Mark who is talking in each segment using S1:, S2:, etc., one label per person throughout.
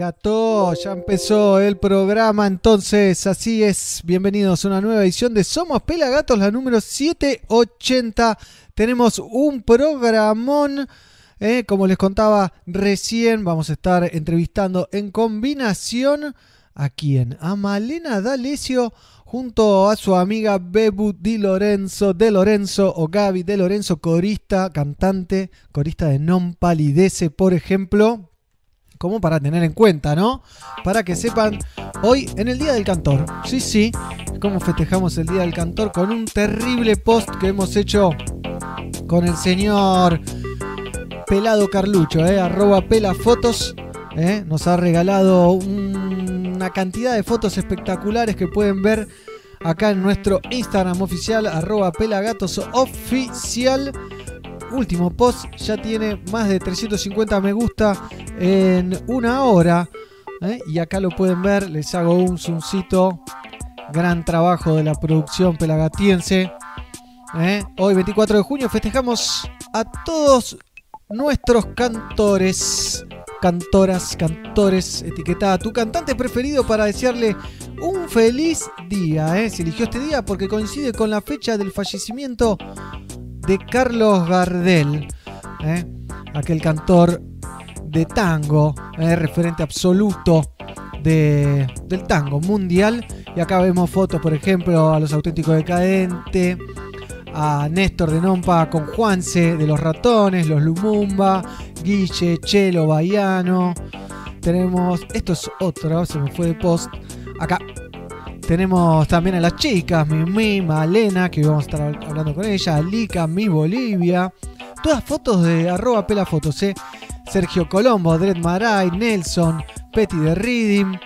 S1: Gato, ya empezó el programa, entonces así es. Bienvenidos a una nueva edición de Somos Pelagatos, la número 780. Tenemos un programón, eh, como les contaba recién, vamos a estar entrevistando en combinación a quién? A Malena D'Alessio junto a su amiga Bebu Di Lorenzo, de Lorenzo o Gaby de Lorenzo, corista, cantante, corista de Non Palidece, por ejemplo como para tener en cuenta, ¿no? Para que sepan, hoy en el Día del Cantor, sí, sí, cómo festejamos el Día del Cantor con un terrible post que hemos hecho con el señor Pelado Carlucho, ¿eh? arroba pelafotos, ¿eh? nos ha regalado una cantidad de fotos espectaculares que pueden ver acá en nuestro Instagram oficial, arroba pelagatosoficial último post ya tiene más de 350 me gusta en una hora. ¿eh? Y acá lo pueden ver, les hago un zoomcito. Gran trabajo de la producción pelagatiense. ¿eh? Hoy 24 de junio festejamos a todos nuestros cantores, cantoras, cantores, etiquetada tu cantante preferido para desearle un feliz día. ¿eh? Se eligió este día porque coincide con la fecha del fallecimiento de Carlos Gardel, ¿eh? aquel cantor de tango, ¿eh? referente absoluto de, del tango mundial. Y acá vemos fotos, por ejemplo, a los auténticos decadentes, a Néstor de Nompa con Juanse de los ratones, los Lumumba, Guille, Chelo, Baiano. Tenemos, esto es otro, se me fue de post. Acá tenemos también a las chicas, Mimi, Malena, que vamos a estar hablando con ella, Lika, Mi Bolivia. Todas fotos de arroba pelafotos, ¿eh? Sergio Colombo, Dred Maray, Nelson, Petty de Reading,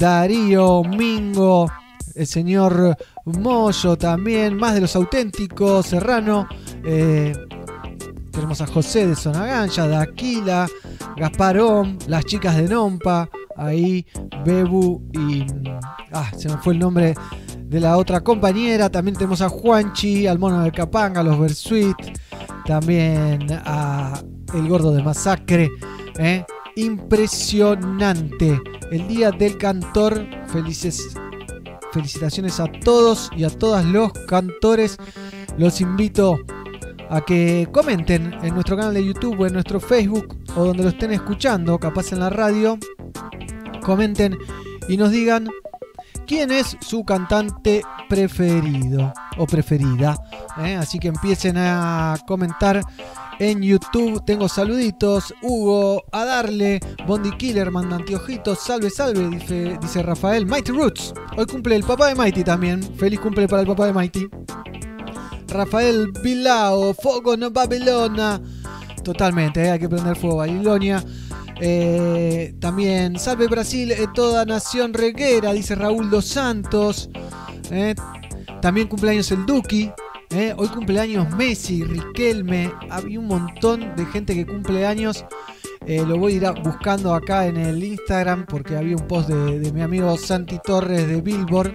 S1: Darío, Mingo, el señor Moyo también, más de los auténticos, Serrano. Eh, tenemos a José de Sonaganja, Daquila, Gasparón, las chicas de Nompa, ahí Bebu y... Ah, se me fue el nombre de la otra compañera. También tenemos a Juanchi, al mono de Capanga, los Versuit. También a El Gordo de Masacre. ¿eh? Impresionante. El Día del Cantor. Felices. Felicitaciones a todos y a todas los cantores. Los invito a que comenten en nuestro canal de YouTube o en nuestro Facebook o donde lo estén escuchando, capaz en la radio, comenten y nos digan quién es su cantante preferido o preferida. ¿eh? Así que empiecen a comentar en YouTube. Tengo saluditos. Hugo, a darle. Bondi Killer manda anteojitos. Salve, salve, dice, dice Rafael. Mighty Roots. Hoy cumple el papá de Mighty también. Feliz cumple para el papá de Mighty. Rafael Bilao, Fuego no Babilona. Totalmente, ¿eh? hay que prender fuego Babilonia. Eh, también Salve Brasil, eh, toda nación reguera, dice Raúl Dos Santos. Eh, también cumpleaños el Duki. Hoy cumpleaños Messi, Riquelme. Había un montón de gente que cumple años. lo voy a ir buscando acá en el Instagram porque había un post de, de mi amigo Santi Torres de Billboard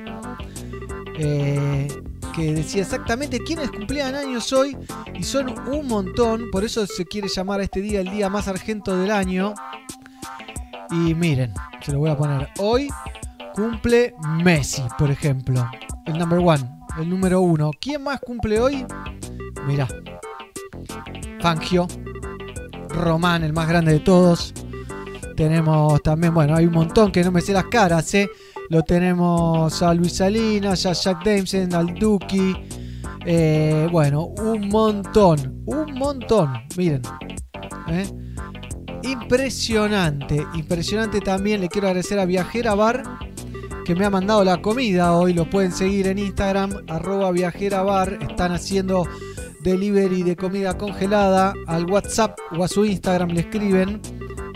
S1: que decía exactamente quiénes cumplían años hoy y son un montón, por eso se quiere llamar a este día el día más argento del año. Y miren, se lo voy a poner. Hoy cumple Messi, por ejemplo, el number one, el número uno. ¿Quién más cumple hoy? Mira, Fangio, Román, el más grande de todos. Tenemos también, bueno, hay un montón que no me sé las caras, ¿eh? Lo tenemos a Luis Salinas, a Jack Dameson, al Duki. Eh, bueno, un montón, un montón. Miren. ¿eh? Impresionante, impresionante también. Le quiero agradecer a Viajera Bar que me ha mandado la comida hoy. Lo pueden seguir en Instagram, arroba Viajera Bar. Están haciendo delivery de comida congelada. Al WhatsApp o a su Instagram le escriben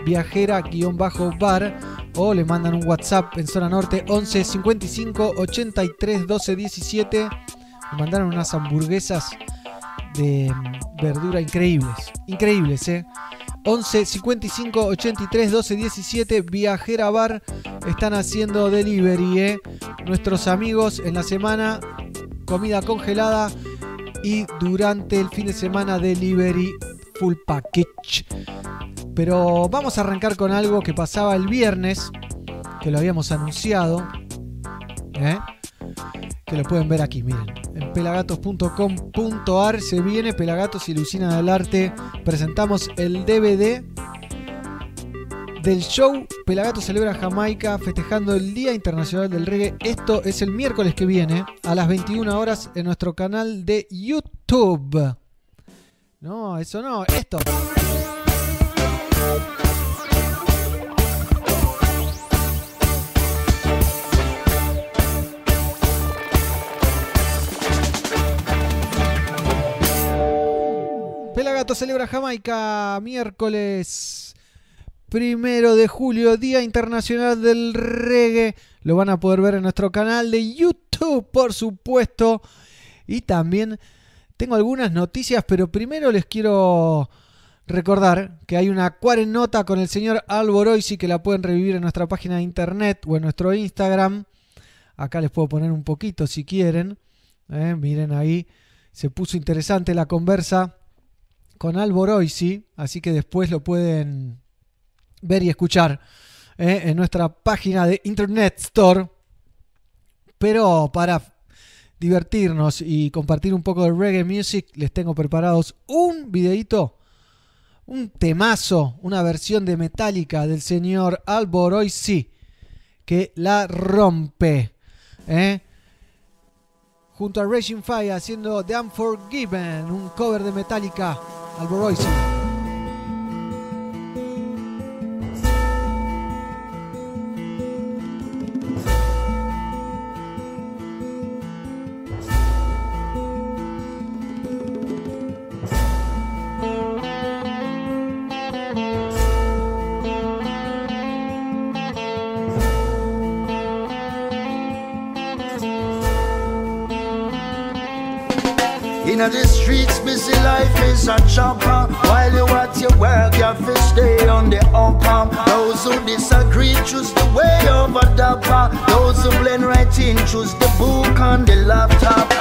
S1: viajera-bar o le mandan un WhatsApp en zona norte 11 55 83 12 17. Me mandaron unas hamburguesas de mm, verdura increíbles, increíbles, ¿eh? 11 55 83 12 17 Viajera Bar están haciendo delivery, ¿eh? Nuestros amigos en la semana comida congelada y durante el fin de semana delivery full package. Pero vamos a arrancar con algo que pasaba el viernes, que lo habíamos anunciado. ¿eh? Que lo pueden ver aquí, miren. En pelagatos.com.ar se viene Pelagatos y Lucina del Arte. Presentamos el DVD del show Pelagatos celebra Jamaica festejando el Día Internacional del Reggae. Esto es el miércoles que viene a las 21 horas en nuestro canal de YouTube. No, eso no, esto. Pelagato celebra Jamaica miércoles primero de julio, Día Internacional del Reggae. Lo van a poder ver en nuestro canal de YouTube, por supuesto. Y también tengo algunas noticias, pero primero les quiero recordar que hay una cuarenota con el señor Alboroisi que la pueden revivir en nuestra página de internet o en nuestro Instagram. Acá les puedo poner un poquito si quieren. Eh, miren ahí, se puso interesante la conversa con Alboroisi, así que después lo pueden ver y escuchar eh, en nuestra página de Internet Store. Pero para divertirnos y compartir un poco de reggae music, les tengo preparados un videito, un temazo, una versión de Metallica del señor Alboroisi que la rompe. ¿eh? Junto a Raging Fire haciendo The Unforgiven, un cover de Metallica. Alboroisi.
S2: Life is a chopper. While you at your work, you have to stay on the upper. Those who disagree choose the way over dapper. Those who blend right in choose the book on the laptop.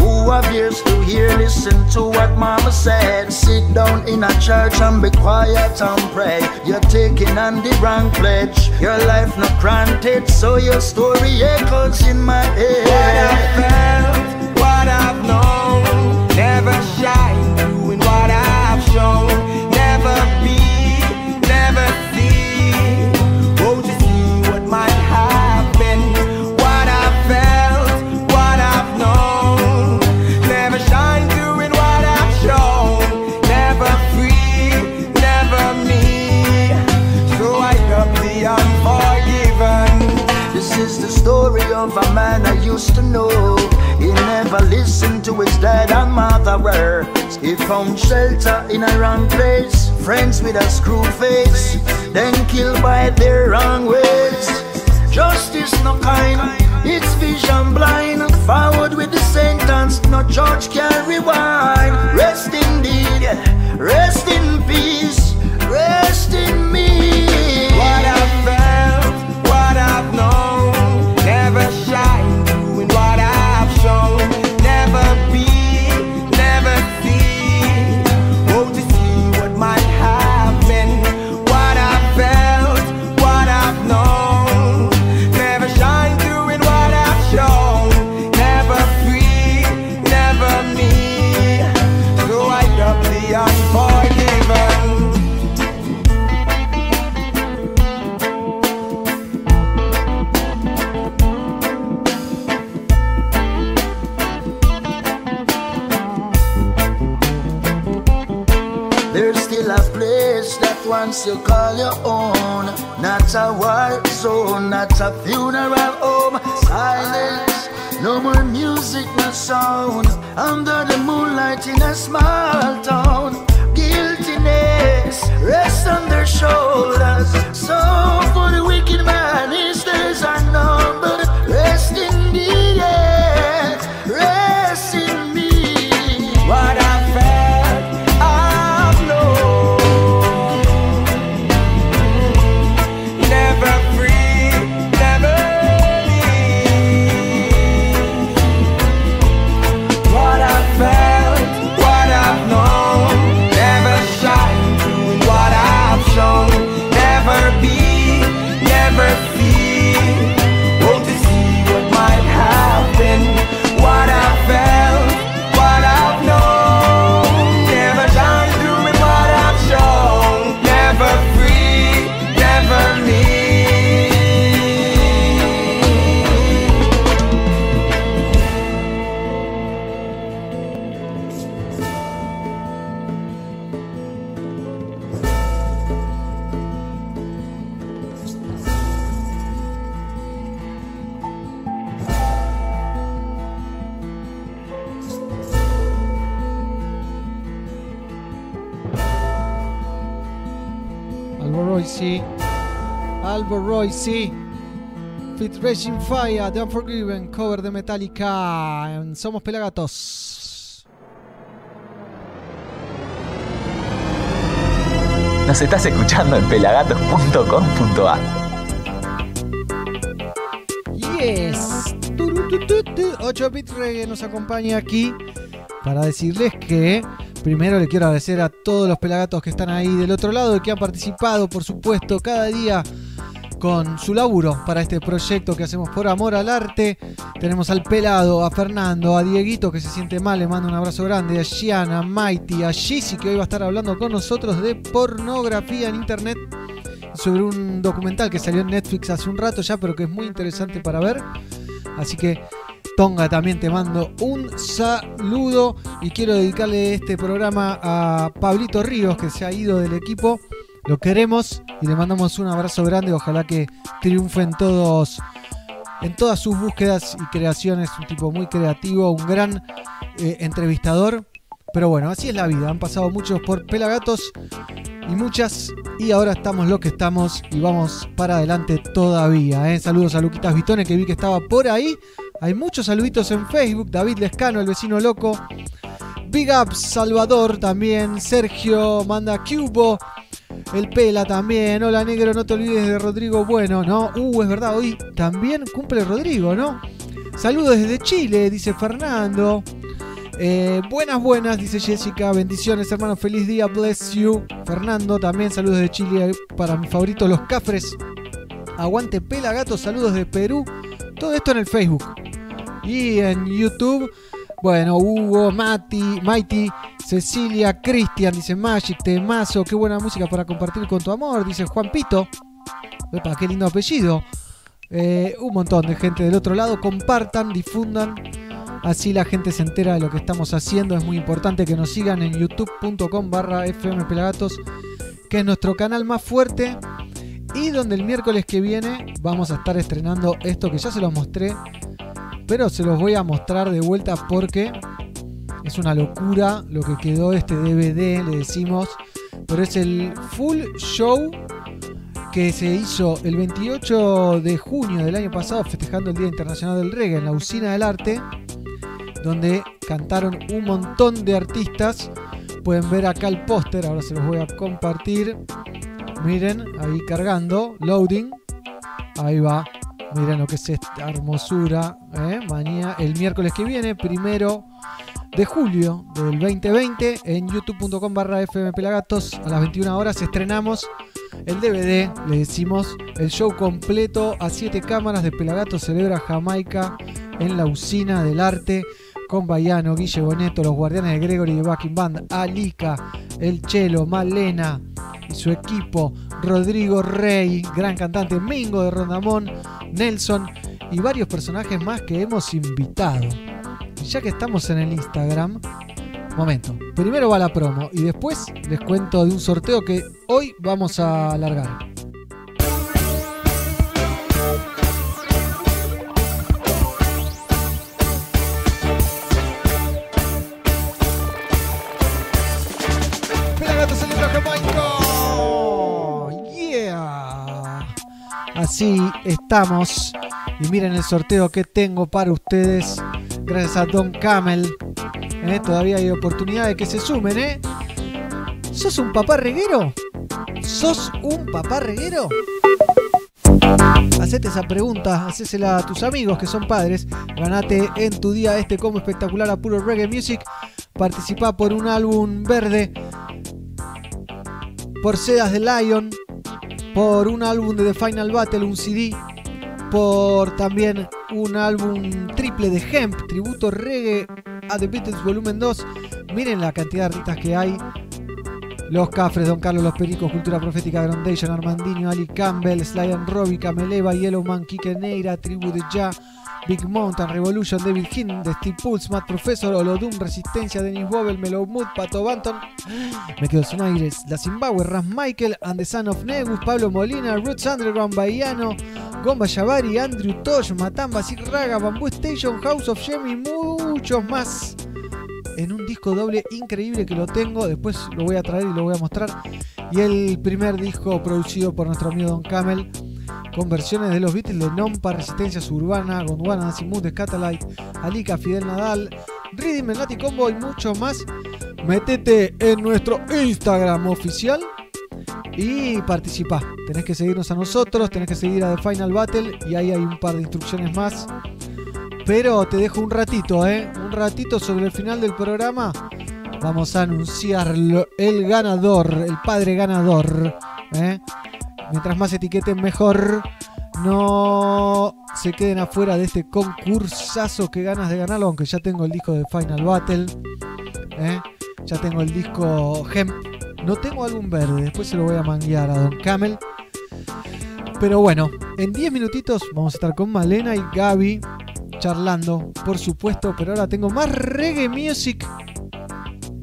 S2: Who have ears to hear, listen to what mama said. Sit down in a church and be quiet and pray. You're taking on the wrong pledge. Your life not granted, so your story echoes in my head.
S3: What I felt, what I've known,
S2: of a man I used to know. He never listened to his dad and mother words. He found shelter in a wrong place. Friends with a screw face, then killed by their wrong ways. Justice no kind, it's vision blind. Forward with the sentence, no judge can rewind. Rest indeed, rest in peace, rest in me. Call your own. Not a war zone, not a funeral home. Silence, no more music, no sound. Under the moonlight in a small town. Guiltiness rests on their shoulders. So for the wicked man, his
S1: Royce. Albo Royce. Fit Raging Fire, The Unforgiven, cover de Metallica. en Somos Pelagatos.
S4: Nos estás escuchando en pelagatos.com.ar.
S1: Yes. 8 bit reggae nos acompaña aquí para decirles que primero le quiero agradecer a todos los pelagatos que están ahí del otro lado y que han participado, por supuesto, cada día con su laburo para este proyecto que hacemos por amor al arte. Tenemos al pelado, a Fernando, a Dieguito que se siente mal, le mando un abrazo grande, a Gianna, a Mighty, a Jissy que hoy va a estar hablando con nosotros de pornografía en internet sobre un documental que salió en Netflix hace un rato ya, pero que es muy interesante para ver. Así que Tonga también te mando un saludo y quiero dedicarle este programa a Pablito Ríos que se ha ido del equipo. Lo queremos y le mandamos un abrazo grande. Ojalá que triunfen todos en todas sus búsquedas y creaciones. Un tipo muy creativo, un gran eh, entrevistador. Pero bueno, así es la vida. Han pasado muchos por Pelagatos y muchas. Y ahora estamos lo que estamos y vamos para adelante todavía. ¿eh? Saludos a Luquitas Vitone que vi que estaba por ahí. Hay muchos saluditos en Facebook. David Lescano, el vecino loco. Big Up Salvador también. Sergio manda Cubo. El Pela también. Hola negro, no te olvides de Rodrigo Bueno, ¿no? Uh, es verdad, hoy también cumple Rodrigo, ¿no? Saludos desde Chile, dice Fernando. Eh, buenas, buenas, dice Jessica. Bendiciones, hermano. Feliz día, bless you. Fernando, también saludos de Chile para mi favorito, los Cafres. Aguante Pela Gato, saludos de Perú. Todo esto en el Facebook. Y en YouTube, bueno, Hugo, Mati, Mighty, Cecilia, Cristian, dice Magic, Temazo, qué buena música para compartir con tu amor, dice Juan Pito. Qué lindo apellido. Eh, un montón de gente del otro lado. Compartan, difundan. Así la gente se entera de lo que estamos haciendo. Es muy importante que nos sigan en youtube.com barra fmpelagatos, que es nuestro canal más fuerte. Y donde el miércoles que viene vamos a estar estrenando esto que ya se los mostré. Pero se los voy a mostrar de vuelta porque es una locura lo que quedó este DVD, le decimos. Pero es el full show que se hizo el 28 de junio del año pasado, festejando el Día Internacional del Reggae en la Usina del Arte, donde cantaron un montón de artistas. Pueden ver acá el póster, ahora se los voy a compartir. Miren, ahí cargando, loading. Ahí va. Miren lo que es esta hermosura. ¿eh? Mañana, el miércoles que viene, primero de julio del 2020, en youtube.com barra fmpelagatos, a las 21 horas estrenamos el DVD, le decimos, el show completo a 7 cámaras de Pelagatos celebra Jamaica en la usina del arte con Bayano, Guille Boneto, los guardianes de Gregory de Backing Band, Alika, El Chelo, Malena y su equipo, Rodrigo Rey, gran cantante, Mingo de Rondamón, Nelson y varios personajes más que hemos invitado. Ya que estamos en el Instagram, momento, primero va la promo y después les cuento de un sorteo que hoy vamos a alargar. Así estamos. Y miren el sorteo que tengo para ustedes. Gracias a Don Camel. ¿Eh? Todavía hay oportunidad de que se sumen, ¿eh? ¿Sos un papá reguero? ¿Sos un papá reguero? Hacete esa pregunta, hacésela a tus amigos que son padres. Ganate en tu día este como espectacular a puro reggae music. Participa por un álbum verde. Por Sedas de Lion. Por un álbum de The Final Battle, un CD. Por también un álbum triple de Hemp, tributo reggae a The Beatles Volumen 2. Miren la cantidad de artistas que hay. Los Cafres, Don Carlos, Los Pericos, Cultura Profética, Groundation, Armandinho, Ali Campbell, Sly and Robbie, Cameleva, Yellowman, Kike Neira, Tribu de Ja, Big Mountain, Revolution, David King, The Steve Pulse, Matt Professor, Olodum, Resistencia, Dennis Bobel, Mellow Mood, Pato Banton. Me quedo sin. La Zimbabwe, Ras Michael, And the of Negus, Pablo Molina, Roots Underground, Bahiano, Gomba Yavari, Andrew Tosh, Matamba, Raga, Bamboo Station, House of Shem y muchos más en un disco doble increíble que lo tengo. Después lo voy a traer y lo voy a mostrar. Y el primer disco producido por nuestro amigo Don Camel, con versiones de los Beatles de Nompa, Resistencia Suburbana, Gondwana, Simut, Catalite, Alika, Fidel Nadal, Rhythm, Nati Combo y mucho más. Métete en nuestro Instagram oficial y participa. Tenés que seguirnos a nosotros, tenés que seguir a The Final Battle y ahí hay un par de instrucciones más. Pero te dejo un ratito, ¿eh? Ratito sobre el final del programa. Vamos a anunciar el ganador, el padre ganador. ¿eh? Mientras más etiqueten, mejor. No se queden afuera de este concursazo que ganas de ganarlo, aunque ya tengo el disco de Final Battle. ¿eh? Ya tengo el disco Hemp. No tengo álbum verde, después se lo voy a manguear a Don Camel. Pero bueno, en 10 minutitos vamos a estar con Malena y Gaby charlando, por supuesto. Pero ahora tengo más reggae music.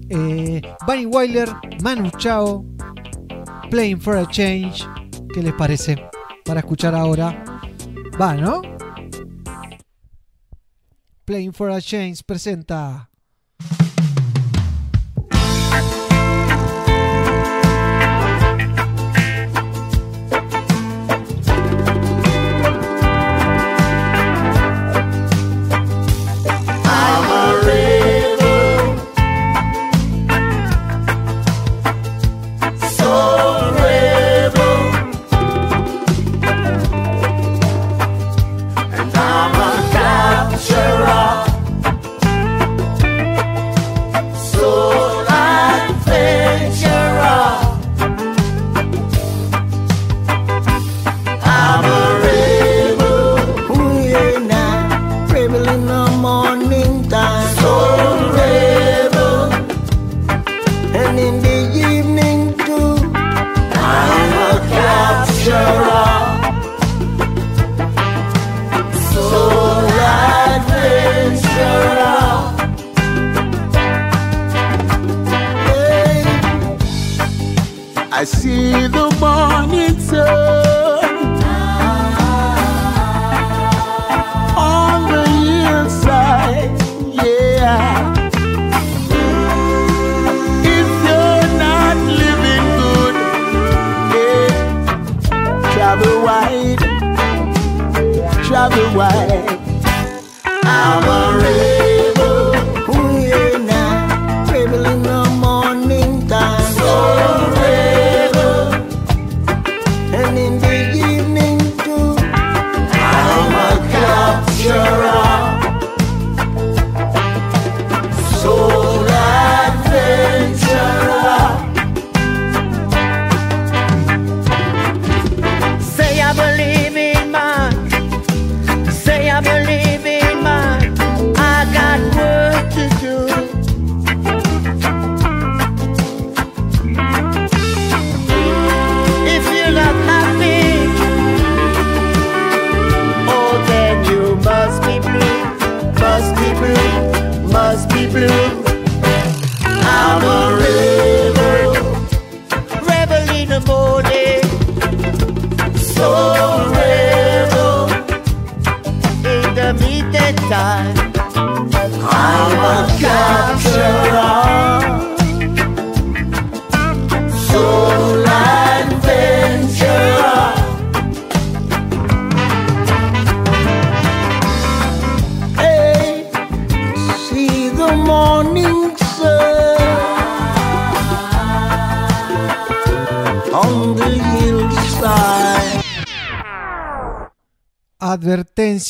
S1: Eh, Bunny Wyler, Manu Chao, Playing for a Change. ¿Qué les parece? Para escuchar ahora. Va, ¿no? Playing for a Change presenta.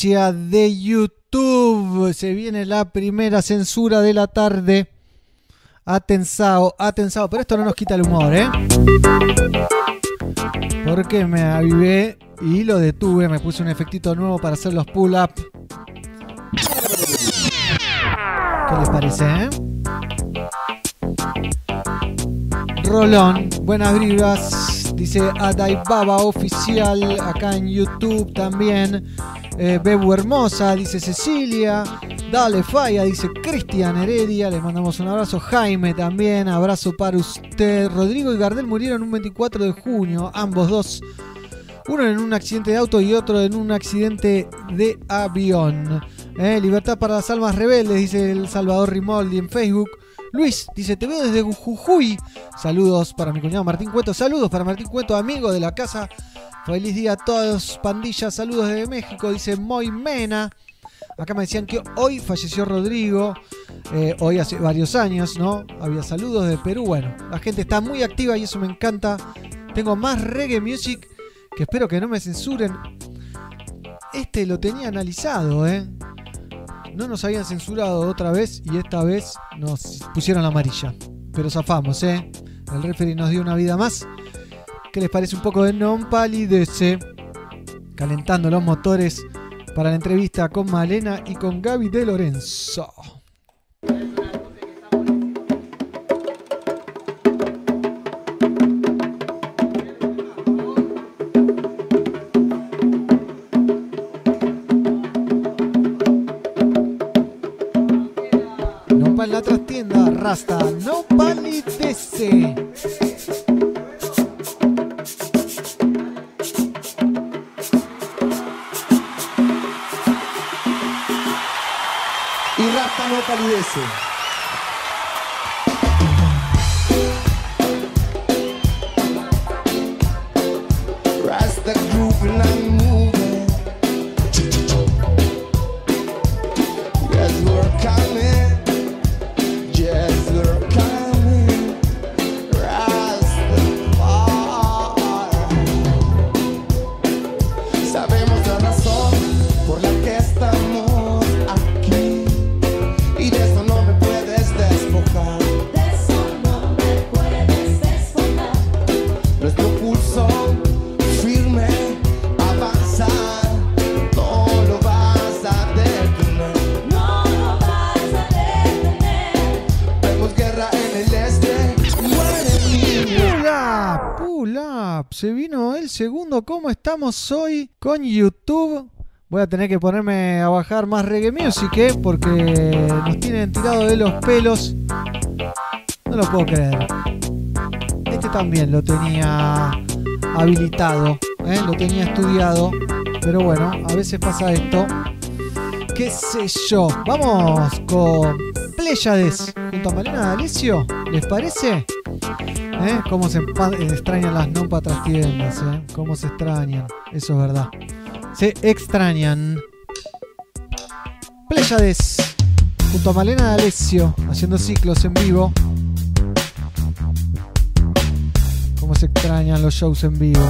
S1: De YouTube. Se viene la primera censura de la tarde. Atensado, atensado. Pero esto no nos quita el humor, ¿eh? Porque me avivé y lo detuve. Me puse un efectito nuevo para hacer los pull-up. ¿Qué les parece, eh? Rolón, buenas vibras, dice Adai Baba Oficial, acá en YouTube también. Eh, Bebu Hermosa, dice Cecilia. Dale Falla, dice Cristian Heredia. Le mandamos un abrazo. Jaime también, abrazo para usted. Rodrigo y Gardel murieron un 24 de junio, ambos dos. Uno en un accidente de auto y otro en un accidente de avión. Eh, libertad para las almas rebeldes, dice el Salvador Rimoldi en Facebook. Luis dice, te veo desde Jujuy. Saludos para mi cuñado Martín Cueto. Saludos para Martín Cueto, amigo de la casa. Feliz día a todos, pandillas. Saludos desde México, dice Moy Mena. Acá me decían que hoy falleció Rodrigo. eh, hoy hace varios años, ¿no? Había saludos de Perú. Bueno, la gente está muy activa y eso me encanta. Tengo más reggae music que espero que no me censuren. Este lo tenía analizado, ¿eh? No nos habían censurado otra vez y esta vez nos pusieron la amarilla. Pero zafamos, ¿eh? El referee nos dio una vida más. ¿Qué les parece un poco de non palidece? Calentando los motores para la entrevista con Malena y con Gaby de Lorenzo. No pa' en la trastienda, rasta, no palidece.
S2: Y Rasta no palidece.
S1: ¿Cómo estamos hoy con YouTube? Voy a tener que ponerme a bajar más reggae music, ¿eh? Porque nos tienen tirado de los pelos. No lo puedo creer. Este también lo tenía habilitado, ¿eh? lo tenía estudiado. Pero bueno, a veces pasa esto. ¿Qué sé yo? Vamos con Pléyades junto a Malena D'Alessio. ¿Les parece? ¿Eh? Cómo se eh, extrañan las no patrastiendas, ¿eh? Cómo se extrañan. Eso es verdad. Se extrañan. Pléyades junto a Malena D'Alessio haciendo ciclos en vivo. Cómo se extrañan los shows en vivo.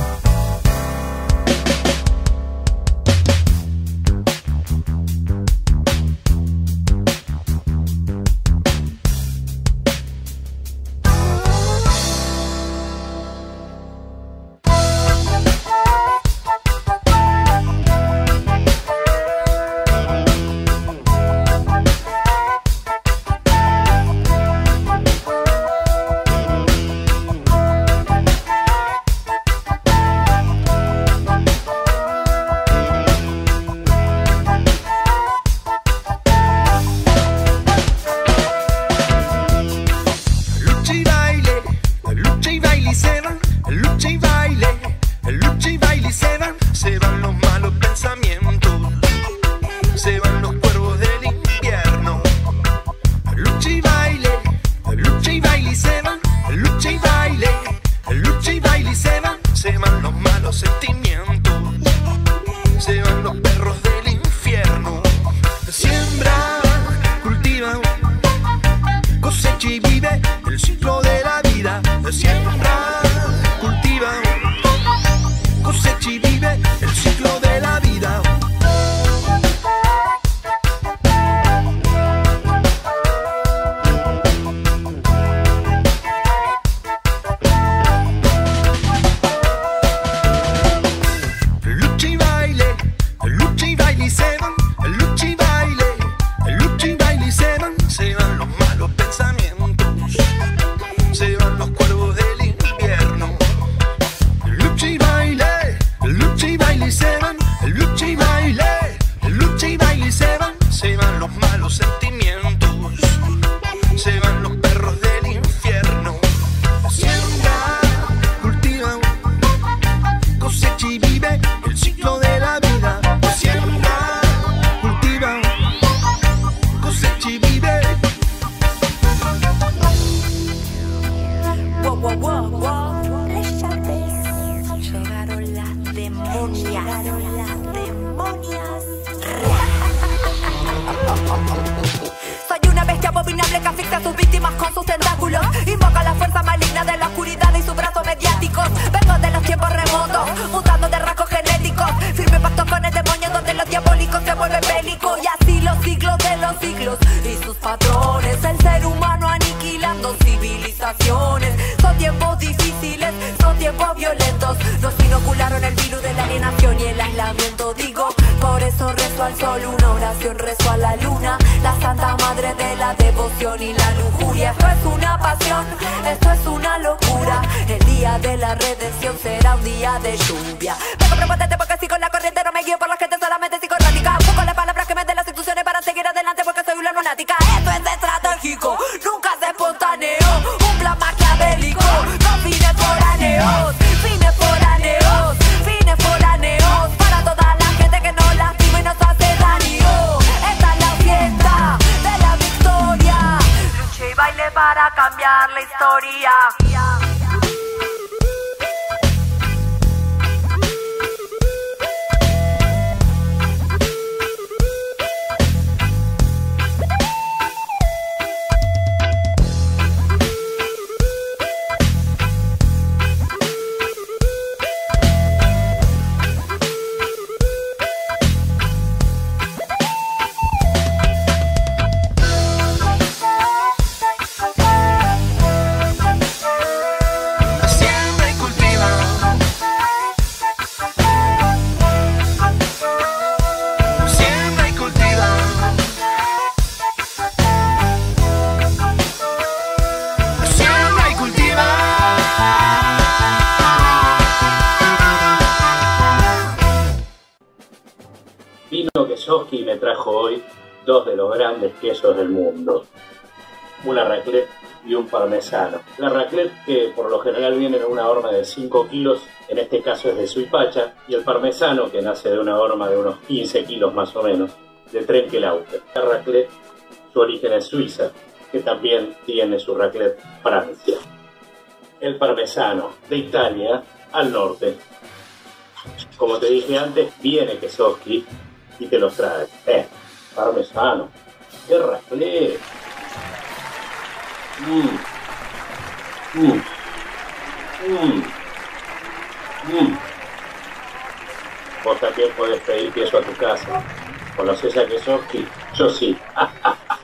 S5: Kesoski me trajo hoy dos de los grandes quesos del mundo. Una raclette y un parmesano. La raclette que por lo general viene en una horma de 5 kilos, en este caso es de Suipacha, y el parmesano que nace de una horma de unos 15 kilos más o menos, de Trenkelauter. La raclette, su origen es Suiza, que también tiene su raclette Francia. El parmesano, de Italia al norte. Como te dije antes, viene Kesoski y te los trae. Eh, parmesano. ¡Qué raclette! Mm. Mm. Mm. Mm. Vos también podés pedir queso a tu casa. ¿Conoces a Kesoski? Yo sí.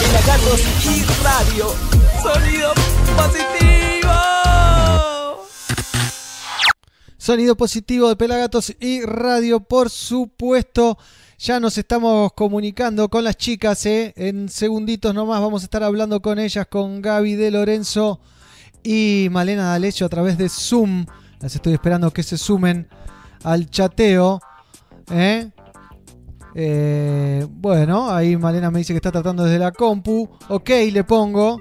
S6: Pelagatos y radio. Sonido positivo.
S1: Sonido positivo de Pelagatos y radio, por supuesto. Ya nos estamos comunicando con las chicas, ¿eh? En segunditos nomás vamos a estar hablando con ellas, con Gaby de Lorenzo y Malena D'Alessio a través de Zoom. Las estoy esperando que se sumen al chateo. ¿eh? Eh, bueno, ahí Malena me dice que está tratando desde la compu. Ok, le pongo.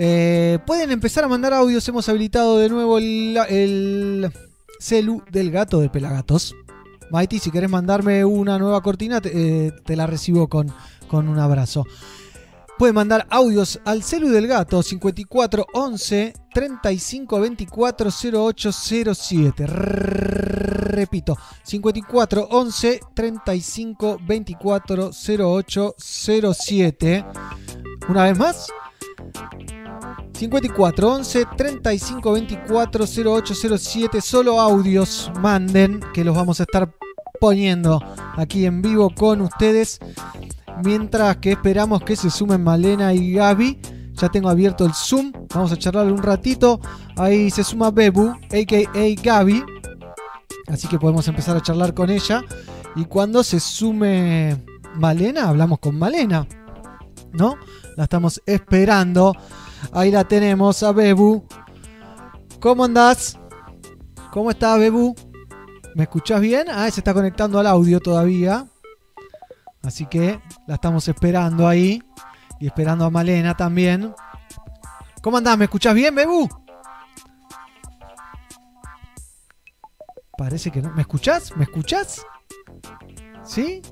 S1: Eh, pueden empezar a mandar audios. Hemos habilitado de nuevo el, el celu del gato de Pelagatos. Mighty, si querés mandarme una nueva cortina, te, eh, te la recibo con, con un abrazo. Pueden mandar audios al celu del gato 54 11 35 24 0807. Repito, 54 11 35 24 0807. Una vez más. 54 11 35 24 0807. Solo audios manden que los vamos a estar poniendo aquí en vivo con ustedes. Mientras que esperamos que se sumen Malena y Gaby. Ya tengo abierto el Zoom. Vamos a charlar un ratito. Ahí se suma Bebu, a.k.a. Gaby. Así que podemos empezar a charlar con ella. Y cuando se sume Malena, hablamos con Malena. ¿No? La estamos esperando. Ahí la tenemos a Bebu. ¿Cómo andás? ¿Cómo estás, Bebu? ¿Me escuchás bien? Ah, se está conectando al audio todavía. Así que la estamos esperando ahí. Y esperando a Malena también. ¿Cómo andás? ¿Me escuchás bien, Bebu? Parece que no. ¿Me escuchás? ¿Me escuchás? ¿Sí?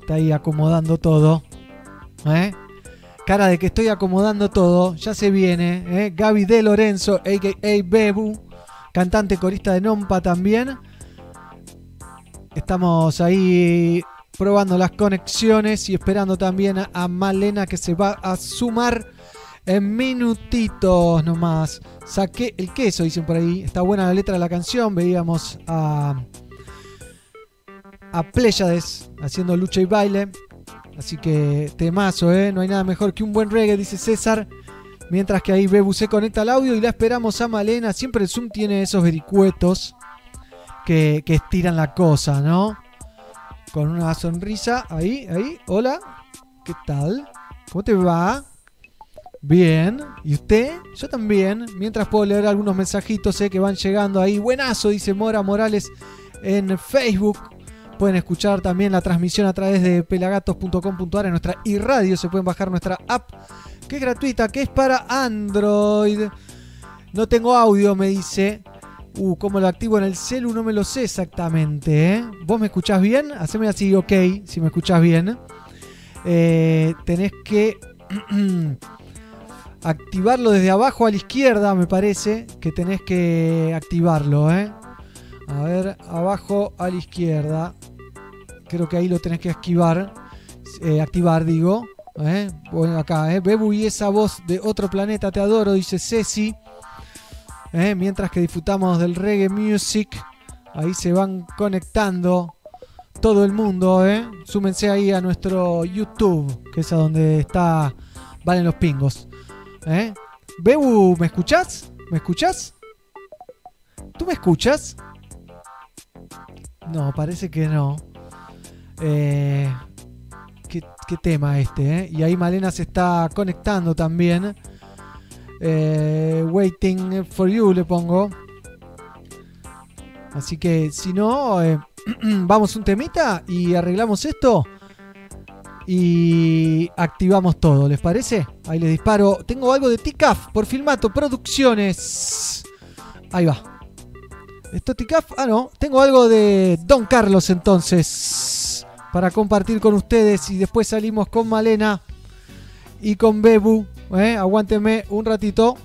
S1: Está ahí acomodando todo. ¿Eh? Cara de que estoy acomodando todo. Ya se viene. ¿eh? Gaby de Lorenzo, a.k.a. Bebu. Cantante corista de Nompa también. Estamos ahí probando las conexiones y esperando también a, Malena que se va a sumar en minutitos nomás. Saqué el queso, dicen por ahí. Está buena la letra de la canción. Veíamos a, a Pléyades haciendo lucha y baile. Así que temazo, ¿eh? No hay nada mejor que un buen reggae, dice César. Mientras que ahí Bebu se conecta al audio y la esperamos a Malena. Siempre el Zoom tiene esos vericuetos que, que estiran la cosa, ¿no? Con una sonrisa. Ahí, ahí. Hola. ¿Qué tal? ¿Cómo te va? Bien. ¿Y usted? Yo también. Mientras puedo leer algunos mensajitos eh, que van llegando ahí. Buenazo, dice Mora Morales en Facebook. Pueden escuchar también la transmisión a través de pelagatos.com.ar en nuestra iRadio. Se pueden bajar nuestra app, que es gratuita, que es para Android. No tengo audio, me dice. Uh, ¿cómo lo activo en el celu? No me lo sé exactamente. ¿eh? ¿Vos me escuchás bien? Haceme así, ok, si me escuchás bien. Eh, tenés que activarlo desde abajo a la izquierda, me parece. Que tenés que activarlo, ¿eh? A ver, abajo a la izquierda. Creo que ahí lo tenés que esquivar. eh, activar, digo. ¿eh? Bueno, acá, ¿eh? Bebu y esa voz de otro planeta, te adoro, dice Ceci. ¿eh? Mientras que disfrutamos del reggae music. Ahí se van conectando todo el mundo, ¿eh? Súmense ahí a nuestro YouTube, que es a donde está. Valen los pingos. Bebu, ¿me escuchás? ¿Me escuchás? ¿Tú me escuchas? No, parece que no. Eh, ¿qué, tema este, eh? Y ahí Malena se está conectando también. Eh, waiting for you le pongo. Así que si no, eh, vamos un temita y arreglamos esto. Y activamos todo, ¿les parece? Ahí les disparo. Tengo algo de TICAF por Filmato Producciones. Ahí va. Ah, no. Tengo algo de Don Carlos entonces. Para compartir con ustedes. Y después salimos con Malena y con Bebu. ¿eh? Aguántenme un ratito.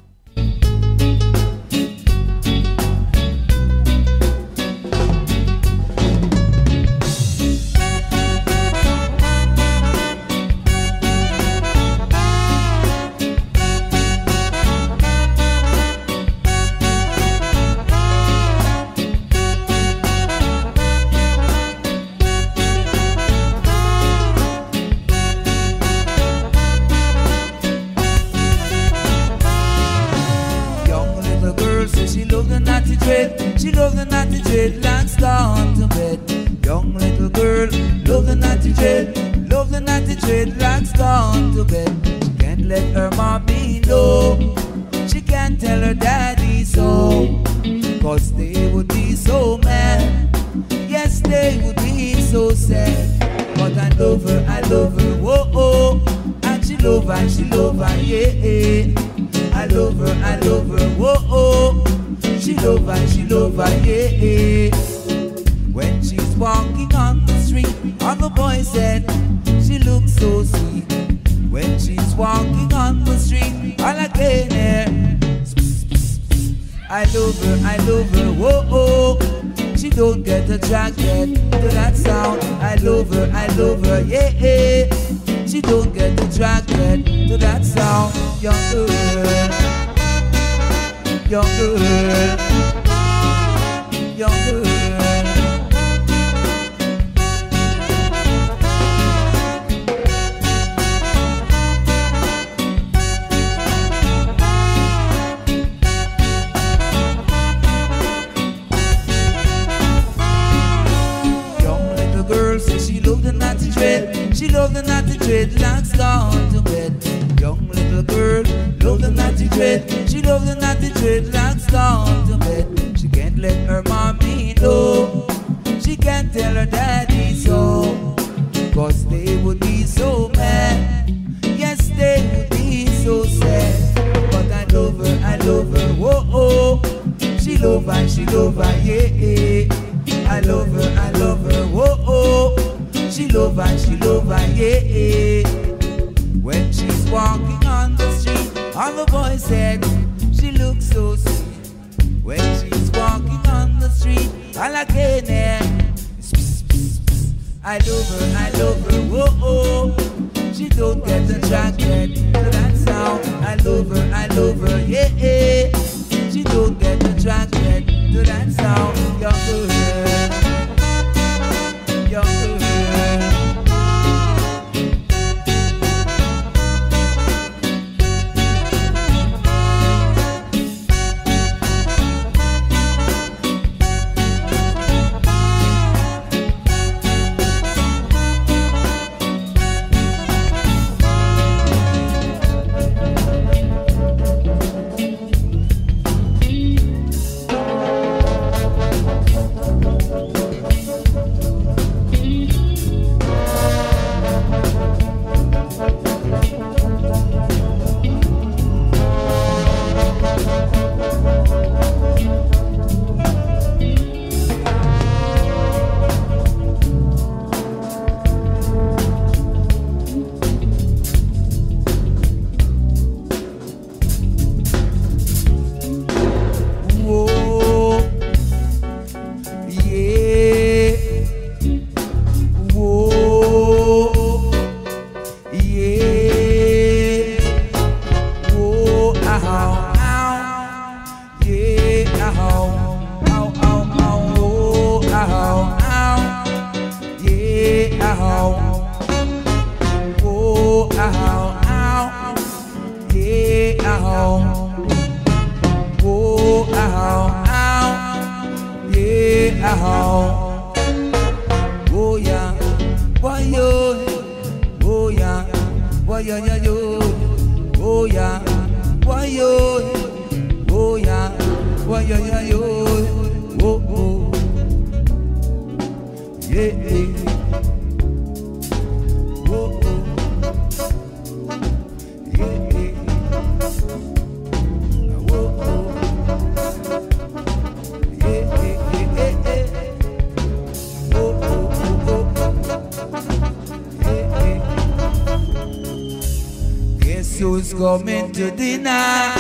S3: Coming to dinner?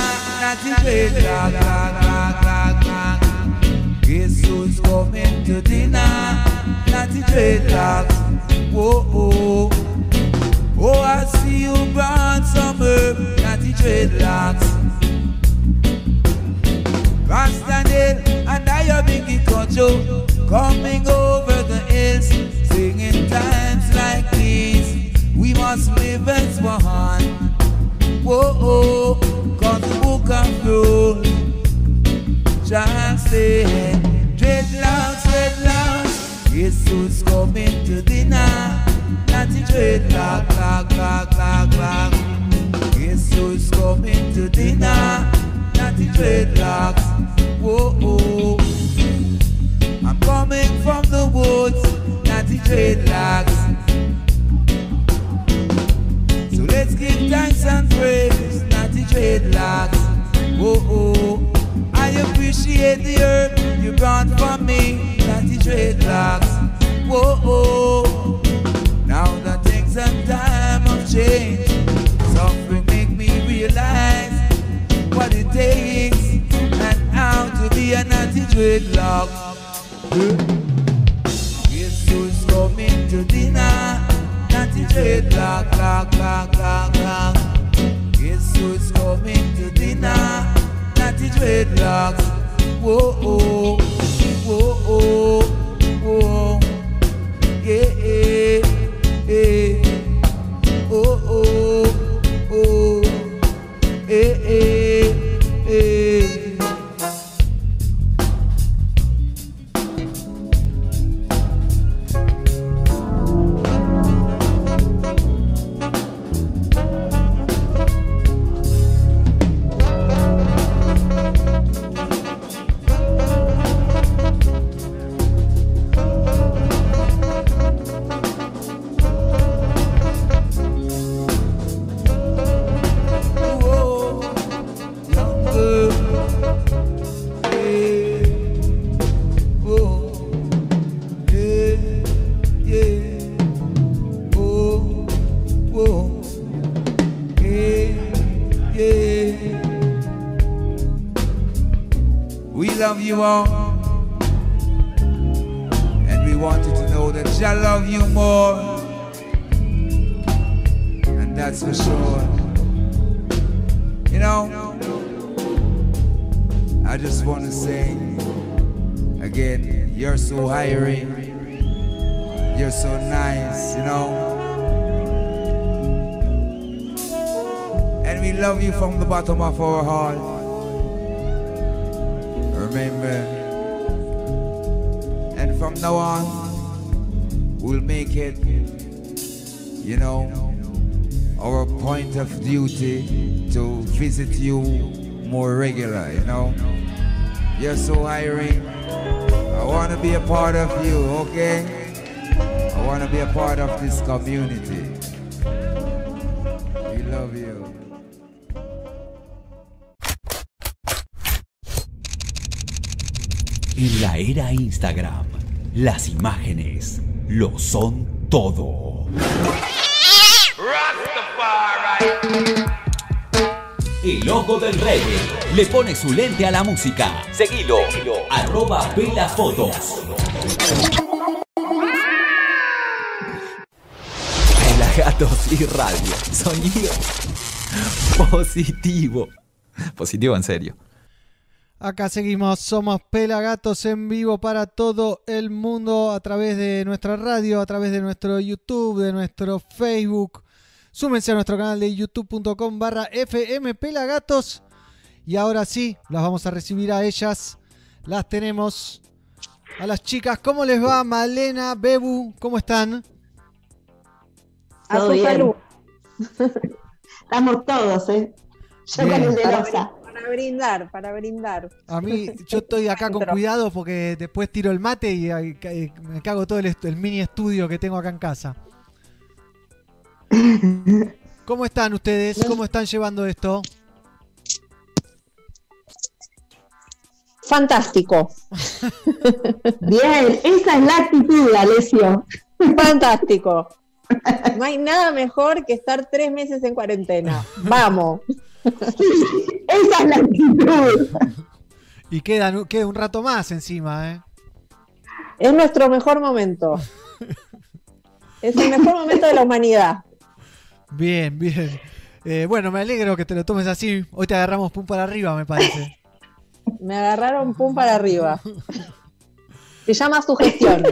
S3: Dreadlock,
S7: era Instagram, las imágenes lo son todo. El ojo del reggae le pone su lente a la música. Seguilo, arroba Vela Fotos. Pelagatos y radio. Sonido positivo. Positivo en serio.
S1: Acá seguimos, somos Pelagatos en vivo para todo el mundo a través de nuestra radio, a través de nuestro YouTube, de nuestro Facebook. Súmense a nuestro canal de youtube.com barra FM Pelagatos. Y ahora sí, las vamos a recibir a ellas. Las tenemos a las chicas. ¿Cómo les va Malena, Bebu? ¿Cómo están?
S8: A
S9: Todo
S8: su
S9: bien.
S8: salud.
S9: Estamos todos, ¿eh? Yo
S1: Bien.
S9: calendarosa.
S8: Para brindar, para brindar.
S1: A mí, yo estoy acá con cuidado porque después tiro el mate y eh, me cago todo el mini estudio que tengo acá en casa. ¿Cómo están ustedes? ¿Cómo están llevando esto?
S8: Fantástico.
S9: Bien, esa es la actitud, Alessio.
S8: Fantástico. No hay nada mejor que estar tres meses en cuarentena. Vamos.
S9: Esa es la actitud.
S1: Y queda, queda un rato más encima, ¿eh?
S8: Es nuestro mejor momento. Es el mejor momento de la humanidad.
S1: Bien, bien. Eh, bueno, me alegro que te lo tomes así. Hoy te agarramos pum para arriba, me parece.
S8: Me agarraron pum para arriba. Se llama sugestión.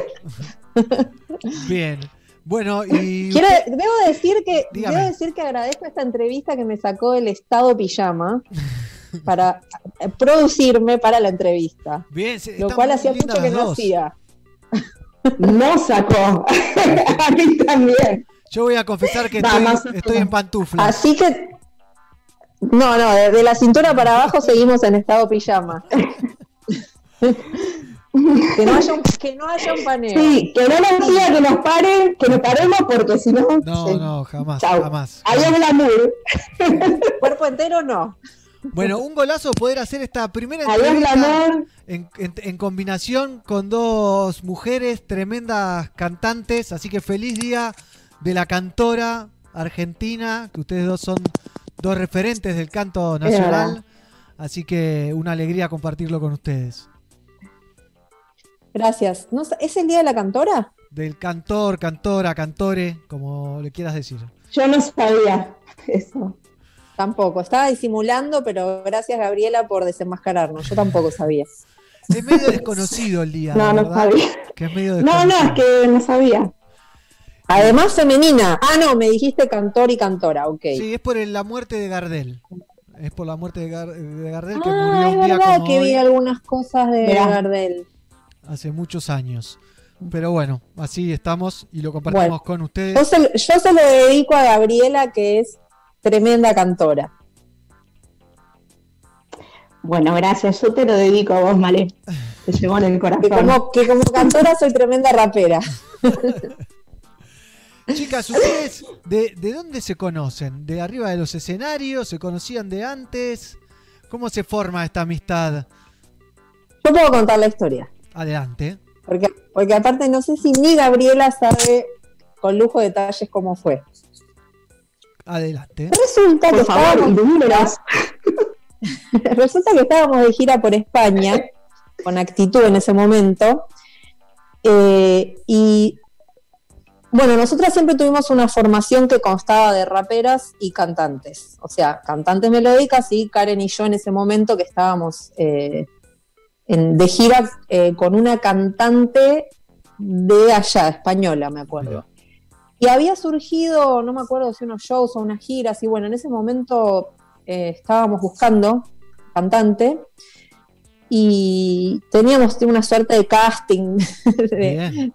S1: Bien. Bueno, y.
S8: Quiero, debo decir que
S1: Dígame.
S8: debo decir que agradezco esta entrevista que me sacó el estado pijama para eh, producirme para la entrevista.
S1: Bien, se-
S8: Lo cual hacía mucho que no hacía.
S9: No sacó. A mí también.
S1: Yo voy a confesar que estoy, en pantuflas.
S8: Así que. No, no, de, de la cintura para abajo seguimos en estado pijama. Que, no haya un, que no haya un paneo.
S9: Sí, que no nos diga que nos paren, que nos paremos porque si no.
S1: No, no, jamás,
S9: Chau.
S1: jamás.
S9: Adiós glamour.
S8: Cuerpo entero no.
S1: Bueno, un golazo poder hacer esta primera
S9: Adiós
S1: entrevista
S9: glamour.
S1: en, en- en combinación con dos mujeres tremendas cantantes. Así que feliz día de la cantora argentina, que ustedes dos son dos referentes del canto nacional. Así que una alegría compartirlo con ustedes.
S8: Gracias. No ¿Es el día de la cantora?
S1: Del cantor, cantora, cantore, como le quieras decir.
S9: Yo no sabía eso.
S8: Tampoco. Estaba disimulando, pero gracias Gabriela por desenmascararnos. Yo tampoco sabía.
S1: Es medio desconocido el día,
S9: No, no
S1: verdad,
S9: sabía.
S1: Que es medio
S9: No, no, es que no sabía.
S8: Además femenina. Ah, no, me dijiste cantor y cantora, ok.
S1: Sí, es por el- la muerte de Gardel. Es por la muerte de, Gar- de Gardel que
S8: Ah,
S1: murió
S8: es
S1: un día
S8: verdad
S1: como
S8: que vi algunas cosas de
S9: Mirá.
S8: Gardel.
S1: Hace muchos años. Pero bueno, así estamos y lo compartimos
S8: Bueno,
S1: con
S8: Yo
S1: ustedes.
S8: se, yo se lo dedico a Gabriela, que es tremenda cantora.
S9: Bueno, gracias. Yo te lo dedico a vos, Malé. Te llevo en el
S8: Que
S9: corazón.
S8: como, que como cantora soy tremenda rapera.
S1: Chicas, ¿ustedes de, de dónde se conocen? ¿De arriba de los escenarios? ¿Se conocían de antes? ¿Cómo se forma esta amistad?
S8: Yo puedo contar la historia.
S1: Adelante.
S8: Porque, porque aparte no sé si ni Gabriela sabe con lujo de detalles cómo fue.
S1: Adelante.
S8: Resulta que
S9: favor,
S8: estábamos, resulta que estábamos de gira por España, con actitud en ese momento, eh, y Bueno, nosotras siempre tuvimos una formación que constaba de raperas y cantantes. O sea, cantantes melódicas y Karen y yo en ese momento que estábamos eh, en- de gira eh, con una cantante de allá, española, me acuerdo. Y había surgido, no me acuerdo si unos shows o unas giras, y bueno, en ese momento eh, estábamos buscando cantante y teníamos una suerte de casting. de-